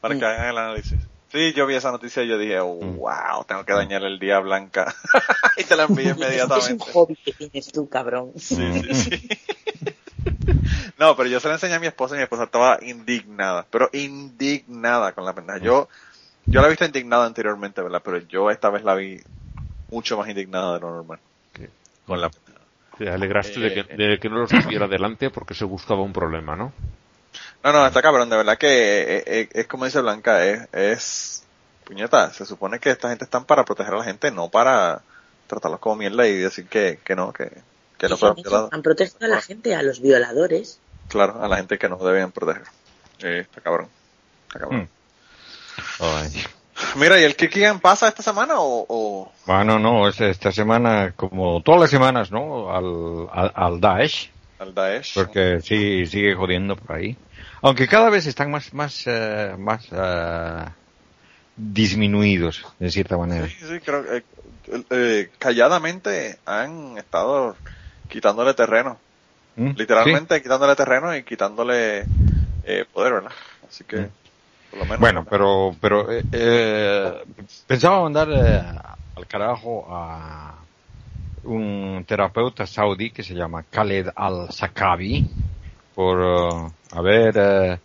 para que mm. hagan el análisis. Sí, yo vi esa noticia y yo dije, wow, tengo que dañar el día Blanca. y te la envío inmediatamente. Es un hobby que tienes tú, cabrón. Sí, sí, sí. No, pero yo se la enseñé a mi esposa y mi esposa estaba indignada, pero indignada con la pendeja. Yo, yo la he visto indignada anteriormente, ¿verdad? Pero yo esta vez la vi mucho más indignada de lo normal. Con la pendeja. Te alegraste de, que, eh, de que no lo subiera adelante porque se buscaba un problema, ¿no? No, no, está cabrón, de verdad que eh, eh, es, como dice Blanca, es, es, puñeta, se supone que esta gente están para proteger a la gente, no para tratarlos como mierda y decir que, que no, que, que no fueron violados. Han protegido a la gente, a los violadores, claro, a la gente que nos deben proteger. Eh, está cabrón. Está cabrón. Hmm. Mira, ¿y el Kikian pasa esta semana o...? Bueno, no, es esta semana como todas las semanas, ¿no? Al, al, Daesh. Al Daesh. Porque sí, sigue jodiendo por ahí. Aunque cada vez están más, más, uh, más uh, disminuidos, de cierta manera. Sí, sí, creo que eh, eh, calladamente han estado quitándole terreno Mm, Literalmente quitándole terreno y quitándole eh, poder, ¿verdad? Así que, mm. por lo menos. Bueno, pero, pero eh, eh, pensaba mandar al carajo a un terapeuta saudí que se llama Khaled Al-Sakabi por haber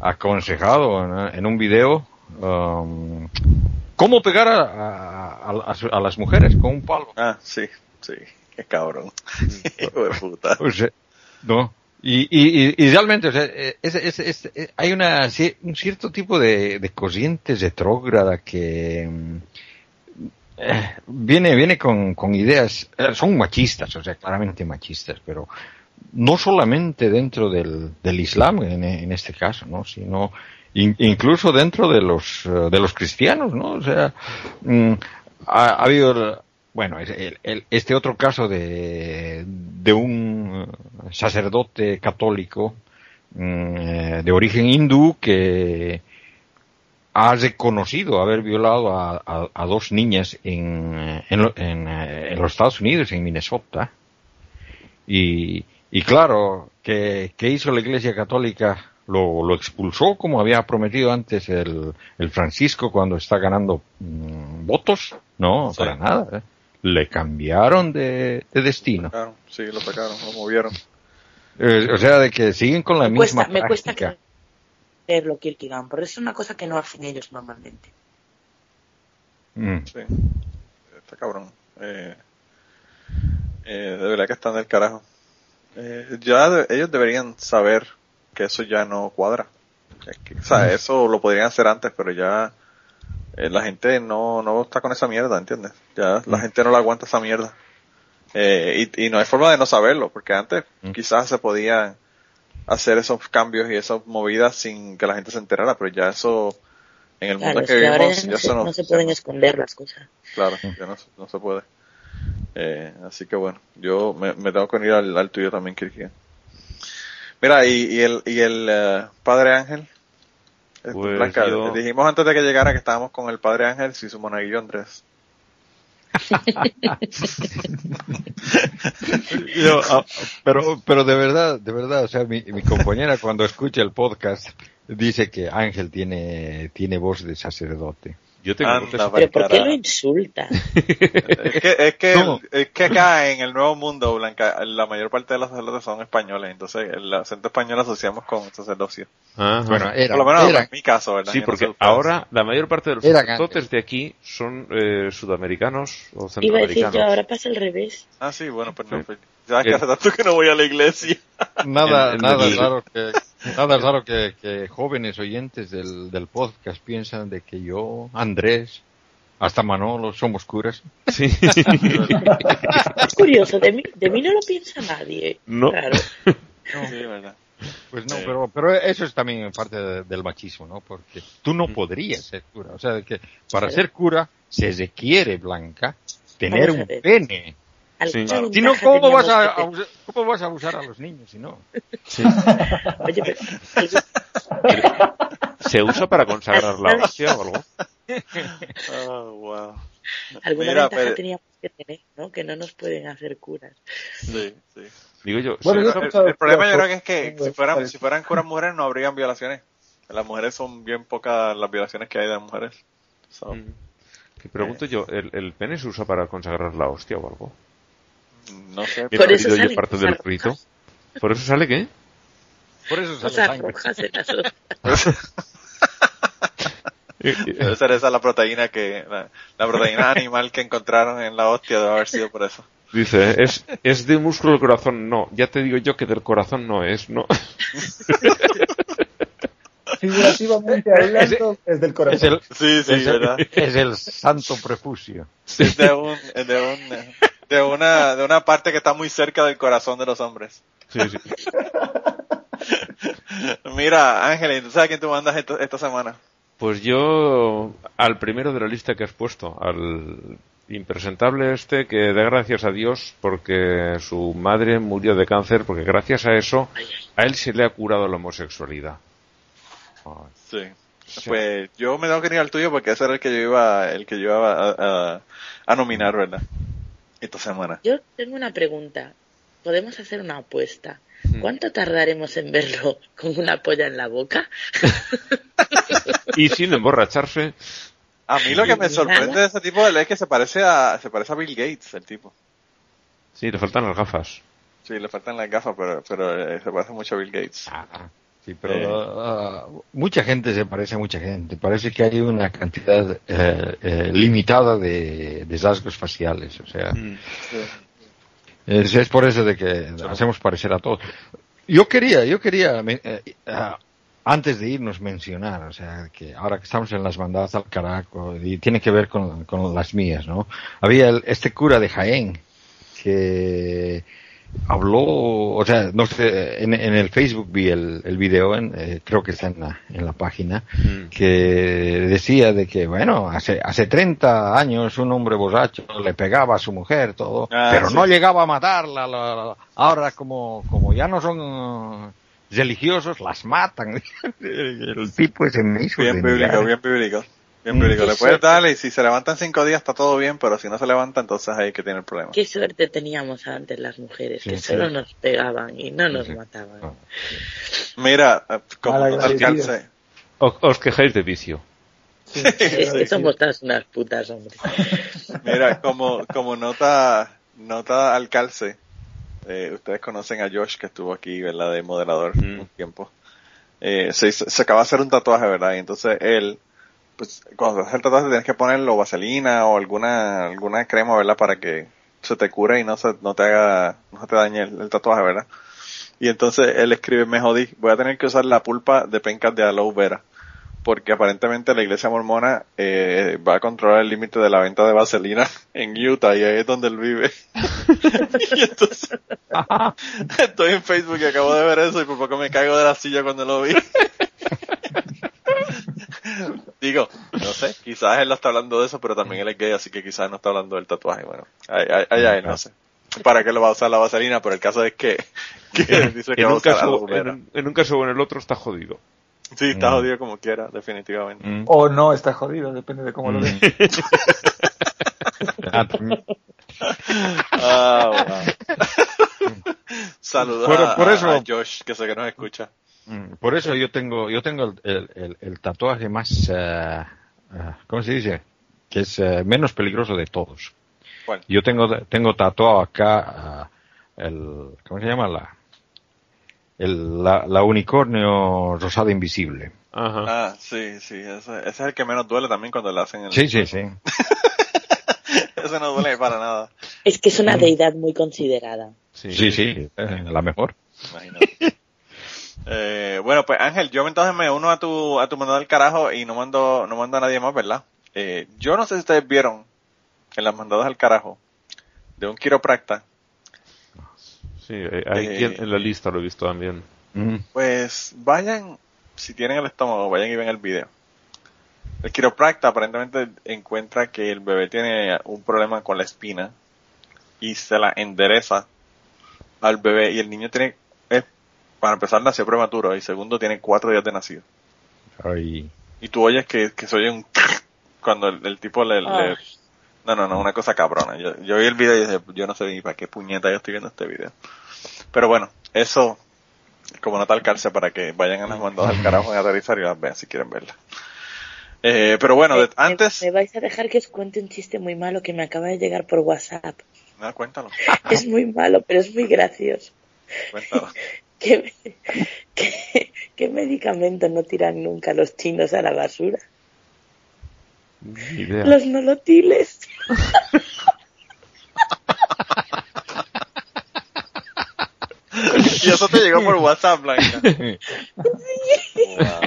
aconsejado en, un video um, cómo pegar a, las mujeres con un palo. Ah, sí, sí, qué cabrón. Hijo de puta. No. Y, y, y, realmente, o sea, es, es, es, hay una, un cierto tipo de, de corrientes retrógrada que mm, eh, viene, viene con, con ideas, eh, son machistas, o sea, claramente machistas, pero no solamente dentro del, del Islam en, en este caso, ¿no? Sino incluso dentro de los, de los cristianos, ¿no? O sea, mm, ha, ha habido bueno, este otro caso de, de un sacerdote católico mm, eh, de origen hindú que ha reconocido haber violado a, dos niñas en, en, en, los Estados Unidos, en Minnesota. Y, Y claro, ¿qué, qué hizo la Iglesia Católica? Lo, lo, expulsó como había prometido antes el, el Francisco cuando está ganando mmm, votos. No, sí. para nada. ¿eh? Le cambiaron de, de destino. Lo sacaron, sí, lo sacaron, lo movieron. Eh, o sea, de que siguen con la me misma cuesta, Me cuesta práctica. creerlo, Kierkegaard, porque es una cosa que no hacen ellos normalmente. Mm. Sí, está cabrón. Eh, eh, de verdad que están del carajo. Eh, ya de- ellos deberían saber que eso ya no cuadra. Es que, o sea, eso lo podrían hacer antes, pero ya eh, la gente no, no está con esa mierda, ¿entiendes? Ya la gente no le aguanta esa mierda. Eh, y, y no hay forma de no saberlo, porque antes Mm. quizás se podían hacer esos cambios y esas movidas sin que la gente se enterara, pero ya eso, en el Claro, mundo es que ahora vivimos, ya no se, no se pueden esconder las cosas. Claro, ya no, no se puede. Eh, así que bueno, yo me, me tengo que unir al, al tuyo también, Kirkia. Mira, y, y el, y el eh, Padre Ángel. Este, Pues Blanca, yo- dijimos antes de que llegara que estábamos con el Padre Ángel y su monaguillo Andrés. Yo, ah, pero, pero de verdad, de verdad, o sea, mi, mi compañera cuando escucha el podcast dice que Ángel tiene, tiene voz de sacerdote. Yo tengo Anda, Pero ¿por qué lo insulta? Es que, es que, No. es que acá en el Nuevo Mundo, Blanca, la mayor parte de los sacerdotes son españoles, entonces el acento español lo asociamos con sacerdocio. Ajá. Bueno, era, Por lo menos era- en mi caso, ¿verdad? Sí, Yo no porque sé ahora la mayor parte de los Era sacerdotes de aquí son eh, sudamericanos o Iba a decir centroamericanos. yo, ahora pasa al revés. Ah, sí, bueno, pues no, Sí. pues, sabes que Bien. hace tanto que no voy a la iglesia. nada, En- en nada raro que, nada raro que, que jóvenes oyentes del, del podcast piensan de que yo, Andrés, hasta Manolo somos curas. Sí. Es curioso, de mí, de mí no lo piensa nadie. No. Claro. Sí, verdad. Pues no, pero, pero eso es también parte de- del machismo, ¿no? Porque tú no podrías ser cura. O sea, de que para ser cura se requiere, Blanca, tener un pene. ¿Alguna Sí. Si no, ¿cómo vas, a, ¿cómo vas a abusar a los niños si no? Oye, pero ¿Se usa para consagrar la hostia o algo? Oh, wow. alguna Mira, ventaja pero- teníamos que tener, ¿no? Que no nos pueden hacer curas. Sí, sí. Digo yo, Bueno, se- yo- El, problema yo creo que es que si fueran, si fueran curas mujeres no habrían violaciones. Las mujeres son bien pocas las violaciones que hay de mujeres. So, Mm. Que pregunto yo, ¿el, el pene se usa para consagrar la hostia o algo? No sé. He Por eso cosas del rito. ¿Por eso sale qué? Por eso sale Cosas sangre. rojas en las hojas. Eh, eh, Debe ser esa la proteína que, la, la proteína animal que encontraron en la hostia debe haber sido por eso. Dice, ¿es, ¿es de músculo del corazón? No, ya te digo yo que del corazón no es, ¿no? Figurativamente hablando, es del Es corazón. el, Sí, sí, es el- verdad. es el santo prefusio. Es de un, es de un, de una, de una parte que está muy cerca del corazón de los hombres. Sí, sí. Mira, Ángel, ¿tú sabes a quién tú mandas esta, esta semana? Pues yo, al primero de la lista que has puesto, al impresentable este que da gracias a Dios porque su madre murió de cáncer, porque gracias a eso a él se le ha curado la homosexualidad. Sí. Pues yo me tengo que ir al tuyo porque ese era el que yo iba, el que yo iba a, a, a nominar, ¿verdad? Esta semana. Yo tengo una pregunta. Podemos hacer una apuesta. Mm. ¿Cuánto tardaremos en verlo con una polla en la boca? Y sin emborracharse, A mí lo que me sorprende de ese tipo es que se parece a, se parece a Bill Gates, el tipo. sí, le faltan las gafas. Sí, le faltan las gafas, pero, pero eh, se parece mucho a Bill Gates. Ah, sí, pero ah, mucha gente se parece a mucha gente. Parece que hay una cantidad eh, eh, limitada de, de rasgos faciales. O sea, Mm. es, es por eso de que hacemos parecer a todos. Yo quería, yo quería, ah, antes de irnos mencionar, o sea, que ahora que estamos en las bandadas al caraco, y tiene que ver con, con las mías, ¿no? Había el- este cura de Jaén que habló, o sea, no sé, en, en el Facebook vi el, el video, en, eh, creo que está en la, en la página, Mm. que decía de que, bueno, hace, hace 30 años un hombre borracho le pegaba a su mujer, todo, Ah, pero sí. no llegaba a matarla. la- la- ahora, como, como ya no son religiosos, las matan. el tipo ese me hizo Bien bíblico, bien bíblico. Bien perico. Qué Le puedes suerte. darle y si se levanta en cinco días está todo bien, pero si no se levanta, entonces ahí que tiene el problema. Qué suerte teníamos antes las mujeres, Sí, que sí. solo nos pegaban y no nos Sí. mataban. Ah. Mira, eh, como Mal nota al agradecidas. calce, Os, os quejáis de vicio. Sí, Es que somos todas unas putas, hombre. mira, como, como nota, nota al calce, eh, ustedes conocen a Josh que estuvo aquí, ¿verdad? De moderador Mm. un tiempo. Eh, se, se acaba de hacer un tatuaje, ¿verdad? Y entonces él, pues cuando haces el tatuaje tienes que ponerlo vaselina o alguna, alguna crema, ¿verdad? Para que se te cure y no se, no te haga, no se te dañe el, el tatuaje, ¿verdad? Y entonces él escribe, me jodí, voy a tener que usar la pulpa de pencas de aloe vera. Porque aparentemente la iglesia mormona eh, va a controlar el límite de la venta de vaselina en Utah y ahí es donde él vive. y entonces estoy en Facebook y acabo de ver eso y por poco me caigo de la silla cuando lo vi. Digo, no sé, quizás él no está hablando de eso, pero también él es gay, así que quizás no está hablando del tatuaje. Bueno, él, no sé. ¿Para qué lo va a usar la vaselina? Pero el caso es que, que dice que En va un, usar caso, en, en un caso o en el otro está jodido. Sí, está Mm. jodido como quiera, definitivamente. Mm. O no está jodido, depende de cómo lo veas. Ah. Saludos Por- a, por a- eso- a Josh, que sé que nos escucha. Mm, Por eso yo tengo, yo tengo el, el- el- el tatuaje más, eh, eh, ¿cómo se dice? Que es eh, menos peligroso de todos. ¿Cuál? Yo tengo, tengo tatuado acá el, ¿cómo se llama? La, el, la, la unicornio rosada invisible. Ajá. Ah, sí, sí, ese, ese es el que menos duele también cuando le hacen el... Sí, sí, sí. ese no duele para nada, Es que es una deidad muy considerada. Sí, Sí, sí, eh, la mejor. imagínate. Eh, bueno, pues Ángel, yo entonces me uno a tu, a tu mandado al carajo y no mando, no mando a nadie más, ¿verdad? Eh, yo no sé si ustedes vieron en las mandadas al carajo de un quiropracta, Sí, eh, hay Eh, quien en la lista lo he visto también. Pues vayan, si tienen el estómago, vayan y ven el video. El quiropracta aparentemente encuentra que el bebé tiene un problema con la espina y se la endereza al bebé y el niño tiene, eh, para empezar, nació prematuro y segundo tiene cuatro días de nacido. ay, Y tú oyes que, que se oye un cuando el, el tipo le, no, no, no, una cosa cabrona. Yo, yo vi el video y dije, yo no sé ni para qué puñeta yo estoy viendo este video. Pero bueno, eso como nota al cárcel para que vayan a las mandadas al carajo en aterrizar y las vean si quieren verla. Eh, pero bueno, Me- antes... Me vais a dejar que os cuente un chiste muy malo que me acaba de llegar por WhatsApp. No, cuéntalo, Es muy malo, pero es muy gracioso. cuéntalo. ¿Qué, qué, qué medicamento no tiran nunca los chinos a la basura? Idea. Los nolotiles. y eso te llegó por WhatsApp, Blanca. Wow.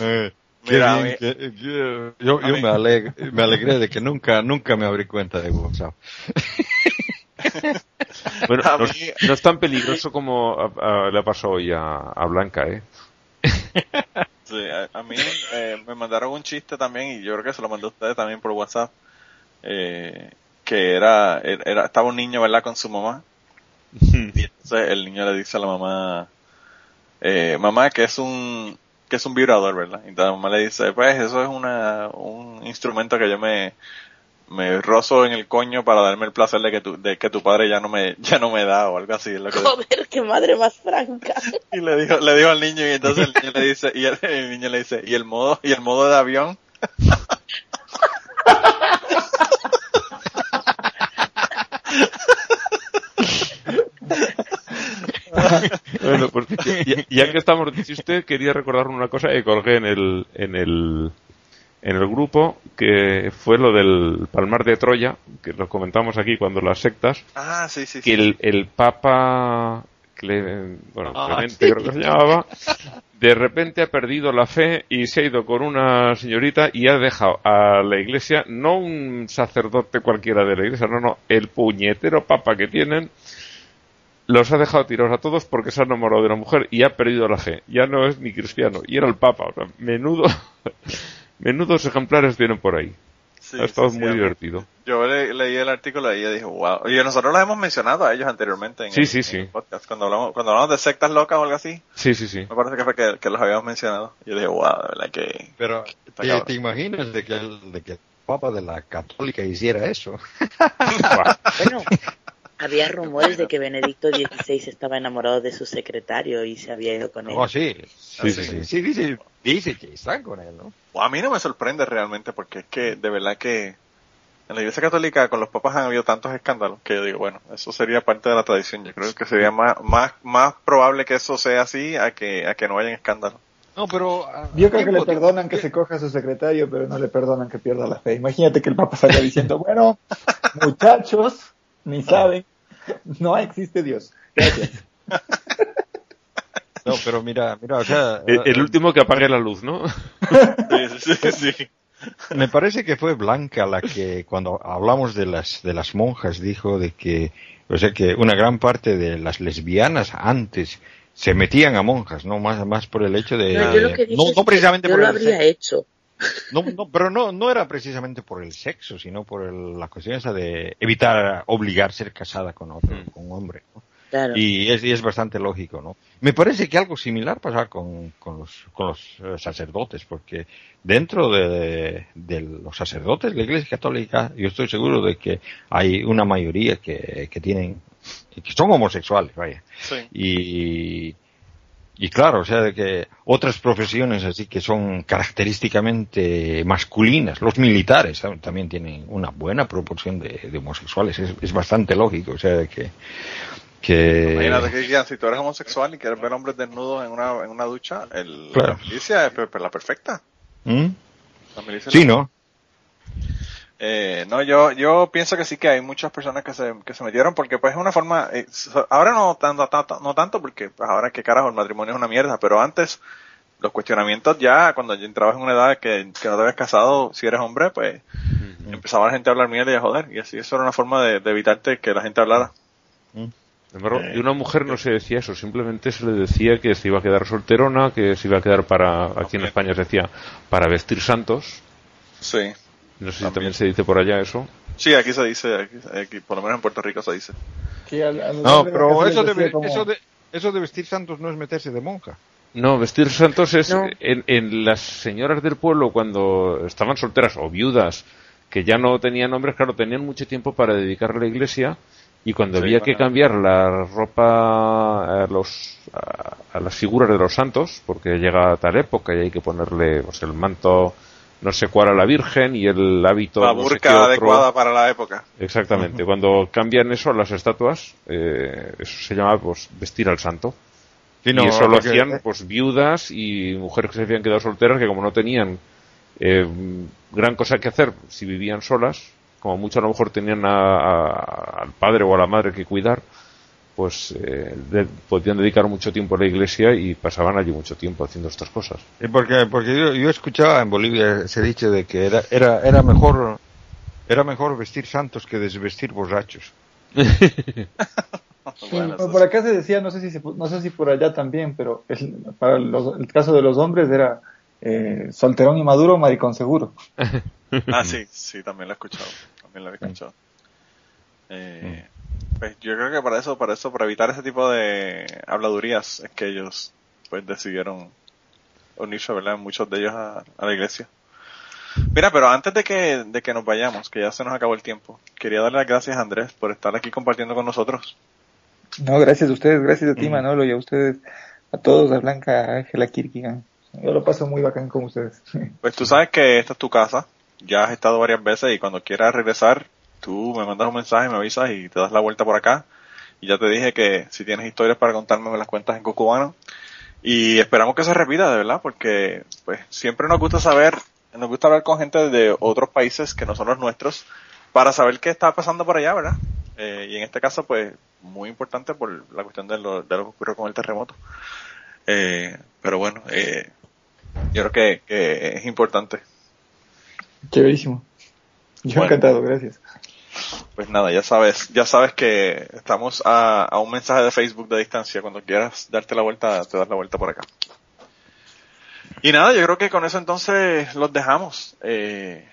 Eh, Mira, bien a que- que- yo, yo mí- me, aleg- me alegré de que nunca, nunca me abrí cuenta de WhatsApp. Bueno, no, es- no es tan peligroso como a- a- le ha pasado hoy a, a Blanca, ¿eh? Sí, a, a mí eh, me mandaron un chiste también y yo creo que se lo mandó a ustedes también por WhatsApp. Eh, que era, era, estaba un niño, ¿verdad? Con su mamá. Y entonces el niño le dice a la mamá, eh, mamá, que es un, que es un vibrador, ¿verdad? Y la mamá le dice, pues eso es una, un instrumento que yo me, me rozo en el coño para darme el placer de que tu, de que tu padre ya no me, ya no me da o algo así. es lo que Joder, qué madre más franca. y le dijo, le dijo al niño y entonces el niño le dice, y el, el niño le dice, ¿y el modo, y el modo de avión? Bueno, pues ya, ya que estamos, dice usted, quería recordar una cosa que colgué en el, en el, en el grupo, que fue lo del Palmar de Troya, que lo comentamos aquí cuando las sectas, Ah, sí, sí, que sí. el, el Papa, Cle- bueno, Ah, Clemente creo que se llamaba, de repente ha perdido la fe y se ha ido con una señorita y ha dejado a la iglesia, no un sacerdote cualquiera de la iglesia, no, no, el puñetero Papa que tienen, los ha dejado tirados a todos porque se ha enamorado de una mujer y ha perdido la fe. Ya no es ni cristiano, y era el Papa. O sea, menudo, menudos ejemplares tienen por ahí. Sí, ha estado muy divertido. Yo leí el artículo y dije, wow. Y nosotros los hemos mencionado a ellos anteriormente en, sí, el, sí, sí. podcast. Cuando hablamos, cuando hablamos de sectas locas o algo así. Sí, sí, sí. Me parece que fue que, los habíamos mencionado. Yo dije, wow, de verdad que... Pero, ¿te, imaginas de que, el, de que el Papa de la Católica hiciera eso? bueno, había rumores de que Benedicto XVI estaba enamorado de su secretario y se había ido con él. Oh, sí. Sí, sí, sí. dice, dice que están con él, ¿no? a mí no me sorprende realmente porque es que de verdad que en la Iglesia Católica con los papas han habido tantos escándalos que yo digo, bueno, eso sería parte de la tradición. Yo creo que sería más, más, más probable que eso sea así a que, a que no hayan escándalos. No, pero... Ah, yo creo que le perdonan que se coja a su secretario, pero no le perdonan que pierda la fe. Imagínate que el Papa salga diciendo, bueno, muchachos, ni saben, no existe Dios. Gracias. No, pero mira, mira, o sea... El, último que apague la luz, ¿no? Sí, sí, sí. Me parece que fue Blanca la que cuando hablamos de las de las monjas dijo de que o sea que una gran parte de las lesbianas antes se metían a monjas, no más más por el hecho de no, no, precisamente yo por lo habría hecho. No, no, pero no, no era precisamente por el sexo, sino por la cuestión esa de evitar obligar a ser casada con otro, mm. con un hombre. Y, es, y es bastante lógico, ¿no? Me parece que algo similar pasa con, con, los, con los eh, sacerdotes, porque dentro de, de, los sacerdotes de la Iglesia Católica, yo estoy seguro de que hay una mayoría que, que tienen, que son homosexuales, vaya. Y, y claro, o sea, de que otras profesiones así que son característicamente masculinas, los militares también tienen una buena proporción de, homosexuales, es, es, bastante lógico, o sea, de que... que... Imagínate que si tú eres homosexual y quieres ver hombres desnudos en una, en una ducha, el, la milicia es la perfecta. ¿Mm? sí, ¿no? Eh, no, yo, yo pienso que sí que hay muchas personas que se, que se metieron porque pues es una forma, eh, ahora no tanto, no tanto porque pues ahora que carajo el matrimonio es una mierda, pero antes los cuestionamientos ya cuando yo entrabas en una edad que, que no te habías casado, si eres hombre, pues empezaba la gente a hablar mierda y a joder, y así eso era una forma de, evitarte que la gente hablara. Mm. de una mujer no se decía eso, simplemente se le decía que se iba a quedar solterona, que se iba a quedar para, aquí en España se decía, para vestir santos. Sí. No sé si también se dice por allá eso. Sí, aquí se dice, aquí, por lo menos en Puerto Rico se dice. no, pero eso de, eso, de, eso de vestir santos no es meterse de monja. No, vestir santos es en, en, las señoras del pueblo cuando estaban solteras o viudas que ya no tenían nombres, claro, tenían mucho tiempo para dedicarle a la iglesia y cuando había que cambiar la ropa a, los, a, las figuras de los santos, porque llega tal época y hay que ponerle pues, el manto no sé cuál a la Virgen y el hábito. La burka adecuada para la época. Exactamente. Cuando cambian eso las estatuas, eh, eso se llama pues vestir al santo. y eso lo hacían pues viudas y mujeres que se habían quedado solteras que como no tenían eh, gran cosa que hacer si vivían solas, como mucho a lo mejor tenían al padre o a la madre que cuidar, pues eh, podían dedicar mucho tiempo a la iglesia y pasaban allí mucho tiempo haciendo estas cosas. ¿Y porque porque yo, yo escuchaba en Bolivia se dice de que era era era mejor era mejor vestir santos que desvestir borrachos. por acá se decía, no sé si no sé si por allá también, pero para el caso de los hombres era eh, solterón y maduro, maricón seguro. ah, sí, sí, también lo he escuchado, también lo he escuchado. Eh, pues yo creo que para eso, para eso, para evitar ese tipo de habladurías, es que ellos pues decidieron unirse, ¿verdad? Muchos de ellos a, la iglesia. Mira, pero antes de que, de que nos vayamos, que ya se nos acabó el tiempo, quería darle las gracias a Andrés por estar aquí compartiendo con nosotros. No, gracias a ustedes, gracias a ti Manolo y a ustedes, a todos, a Blanca, a Ángela Kirkigan. Yo lo paso muy bacán con ustedes. Pues tú sabes que esta es tu casa, ya has estado varias veces y cuando quieras regresar, tú me mandas un mensaje, me avisas y te das la vuelta por acá. Y ya te dije que si tienes historias para contarme, me las cuentas en Cucubano. Y esperamos que se repita, de verdad, porque pues siempre nos gusta saber, nos gusta hablar con gente de otros países que no son los nuestros, para saber qué está pasando por allá, ¿verdad? Eh, y en este caso, pues, muy importante por la cuestión de lo, de lo que ocurrió con el terremoto. Eh, pero bueno, eh, yo creo que, que es importante. Chéverísimo. Yo encantado, gracias. Pues nada, ya sabes, ya sabes que estamos a, a, un mensaje de Facebook de distancia. Cuando quieras darte la vuelta, te das la vuelta por acá. Y nada, yo creo que con eso entonces los dejamos. Eh,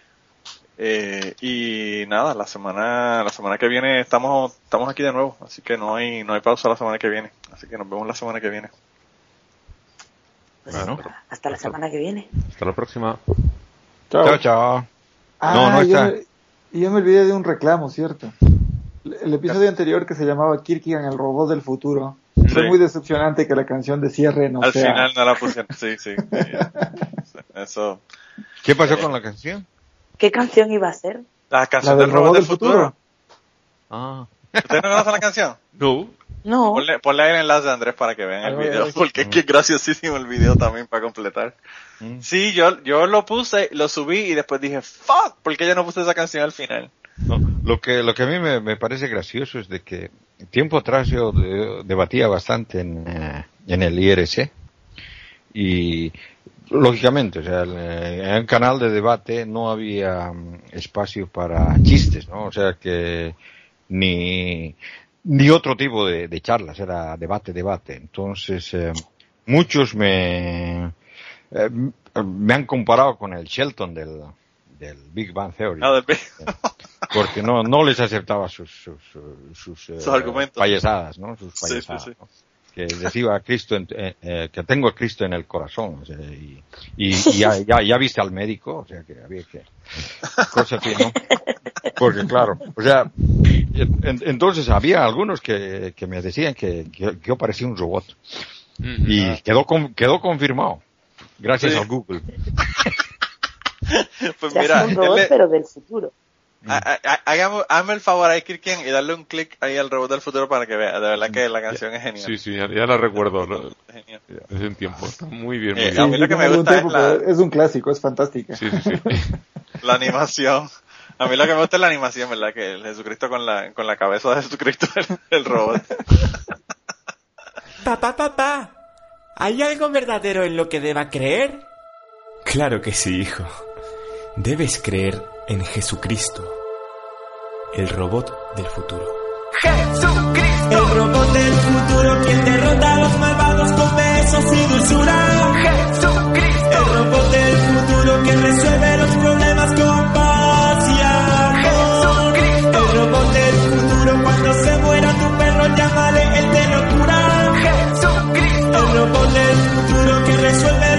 Eh, y nada, la semana, la semana que viene estamos, estamos aquí de nuevo, así que no hay, no hay pausa la semana que viene, así que nos vemos la semana que viene. Pues hasta la semana que viene. Hasta la próxima. Chao, chao. Ah, no, no está. Y yo me olvidé de un reclamo, ¿cierto? El episodio anterior que se llamaba Kirkigan, el robot del futuro. Fue muy decepcionante que la canción de cierre no Al sea. final no la pusieron, sí, sí. sí. Eso. ¿Qué pasó con la canción? ¿Qué canción iba a ser? La La canción del del robot del futuro. Ah. ¿Ustedes no conocen la canción? No. No. Ponle, ponle ahí el enlace de Andrés para que vean el video, porque es que es graciosísimo el video también para completar. Mm. Sí, yo, yo lo puse, lo subí y después dije, fuck, ¿por qué yo no puse esa canción al final? No, lo que lo que a mí me, me parece gracioso es de que tiempo atrás yo de- debatía bastante en, eh, en el IRC y lógicamente, o sea, en el canal de debate no había mm, espacio para chistes, ¿no? O sea que ni ni otro tipo de, de charlas, era debate, debate. Entonces, eh, muchos me eh, me han comparado con el Shelton del, del Big Bang Theory Ah, porque no no les aceptaba sus sus, sus, eh, Sus argumentos. payasadas no sus Sí, sí, payasadas sí. ¿no? que decía a Cristo en- eh, eh, que tengo a Cristo en el corazón o sea, y, y, y ya, ya ya viste al médico o sea que había que cosas así no porque claro o sea entonces había algunos que, que me decían que, que yo parecía un robot y quedó con- quedó confirmado gracias Sí. al Google Pues mira, es un robot, denle- pero del futuro. ha- ha- hágame, hazme el favor a Kirkian y darle un clic ahí al robot del futuro para que vea. De verdad que la canción es genial. Sí, sí, ya, ya la recuerdo. ¿no? Es genial. Hace un tiempo. Está muy bien, muy Eh, bien. a mí lo que me gusta es la- es un clásico, es fantástica. Sí, sí, sí. La animación. A mí lo que me gusta es la animación, ¿verdad? Que el Jesucristo con la, con la cabeza de Jesucristo, el, el robot. Papá, papá, ¿hay algo verdadero en lo que deba creer? Claro que sí, hijo. Debes creer en Jesucristo, el robot del futuro. ¡Jesucristo! El robot del futuro, quien derrota a los malvados con besos y dulzura. ¡Jesucristo! El robot del futuro que resuelve Del futuro que resuelve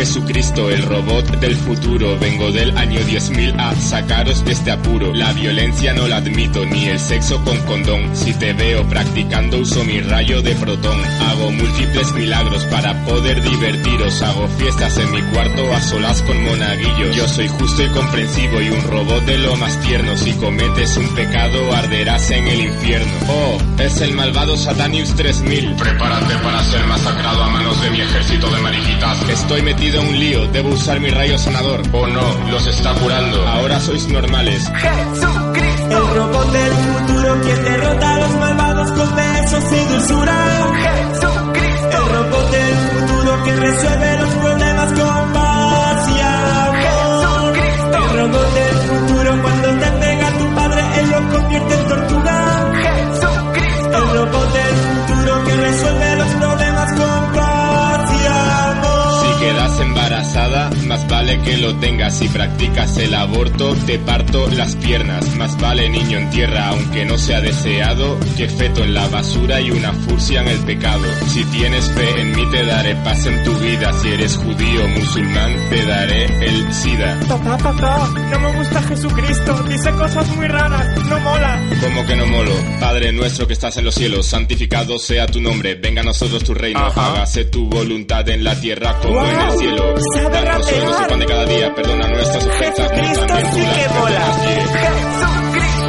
Jesucristo, el robot del futuro. Vengo del año 10.000 a sacaros de este apuro. La violencia no la admito, ni el sexo con condón. Si te veo practicando, uso mi rayo de protón. Hago múltiples milagros para poder divertiros. Hago fiestas en mi cuarto a solas con monaguillos. Yo soy justo y comprensivo y un robot de lo más tierno. Si cometes un pecado, arderás en el infierno. Oh, es el malvado Satanius 3000. Prepárate para ser masacrado a manos de mi ejército de mariquitas. Estoy metido en un lío, debo usar mi rayo sanador. Oh no, los está curando. Ahora sois normales. El robot del futuro quien derrota a los malvados con besos y dulzura. Jesucristo. El robot del futuro que resuelve los problemas con paz y amor. Jesucristo. El robot del futuro cuando te pega tu padre él lo convierte en tortura. Jesucristo. El robot del futuro que resuelve quedas embarazada, más vale que lo tengas. Si practicas el aborto, te parto las piernas. Más vale niño en tierra, aunque no sea deseado, que feto en la basura y una furcia en el pecado. Si tienes fe en mí, te daré paz en tu vida. Si eres judío o musulmán, te daré el SIDA. Papá, papá, no me gusta Jesucristo, dice cosas muy raras, no mola. Como que no molo, Padre nuestro que estás en los cielos, santificado sea tu nombre, venga a nosotros tu reino, Ajá. hágase tu voluntad en la tierra como en el cielo. sabe Danos hoy nuestro rapear. pan de cada día, perdona nuestras ofensas, Jesucristo sí que mola. Yeah.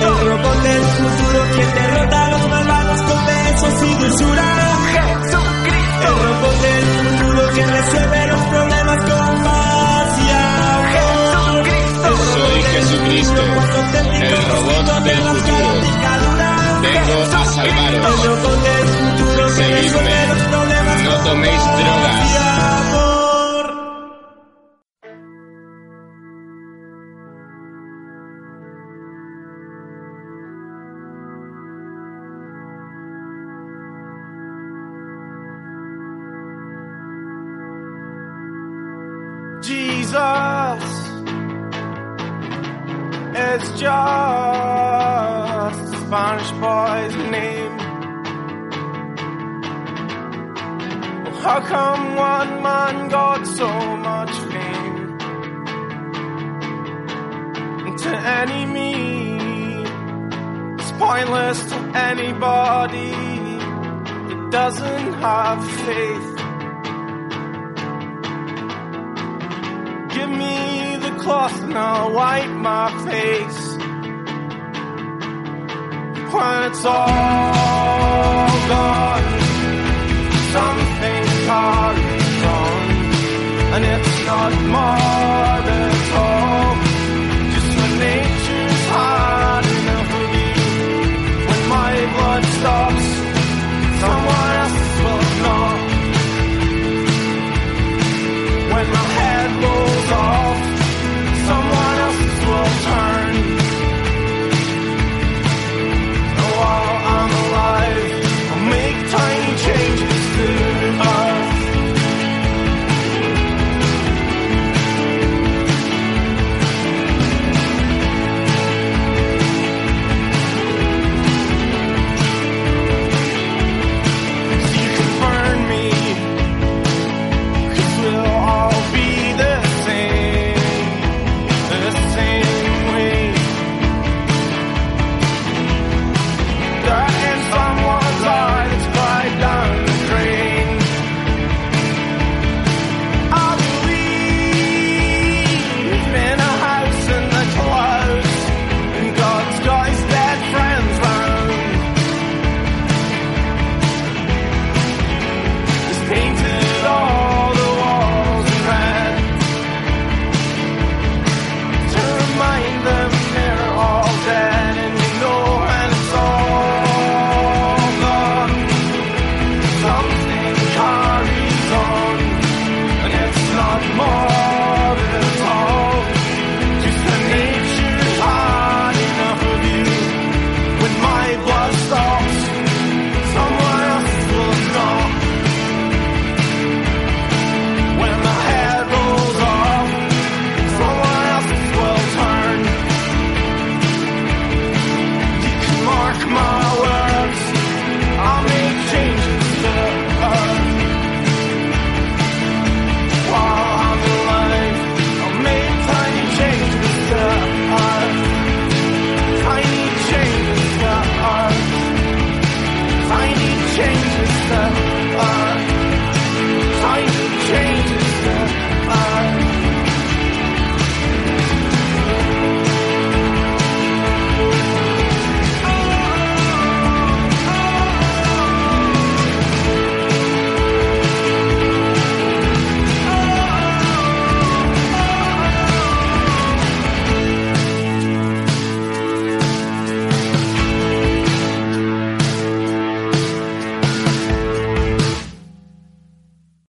El robot del futuro quien derrota a los malvados con besos y dulzura. Jesucristo. El robot del futuro que resuelve los problemas con paz y amor. Jesucristo. Soy Jesucristo, el robot del futuro. Vengo a El salvaros. robot del futuro que Seguidme. No toméis drogas. Jesus is just a Spanish boy's name. How come one man got so much fame? To any me, it's pointless to anybody that doesn't have faith. Give me the cloth and I'll wipe my face. When it's all gone, something carries on, and it's not more.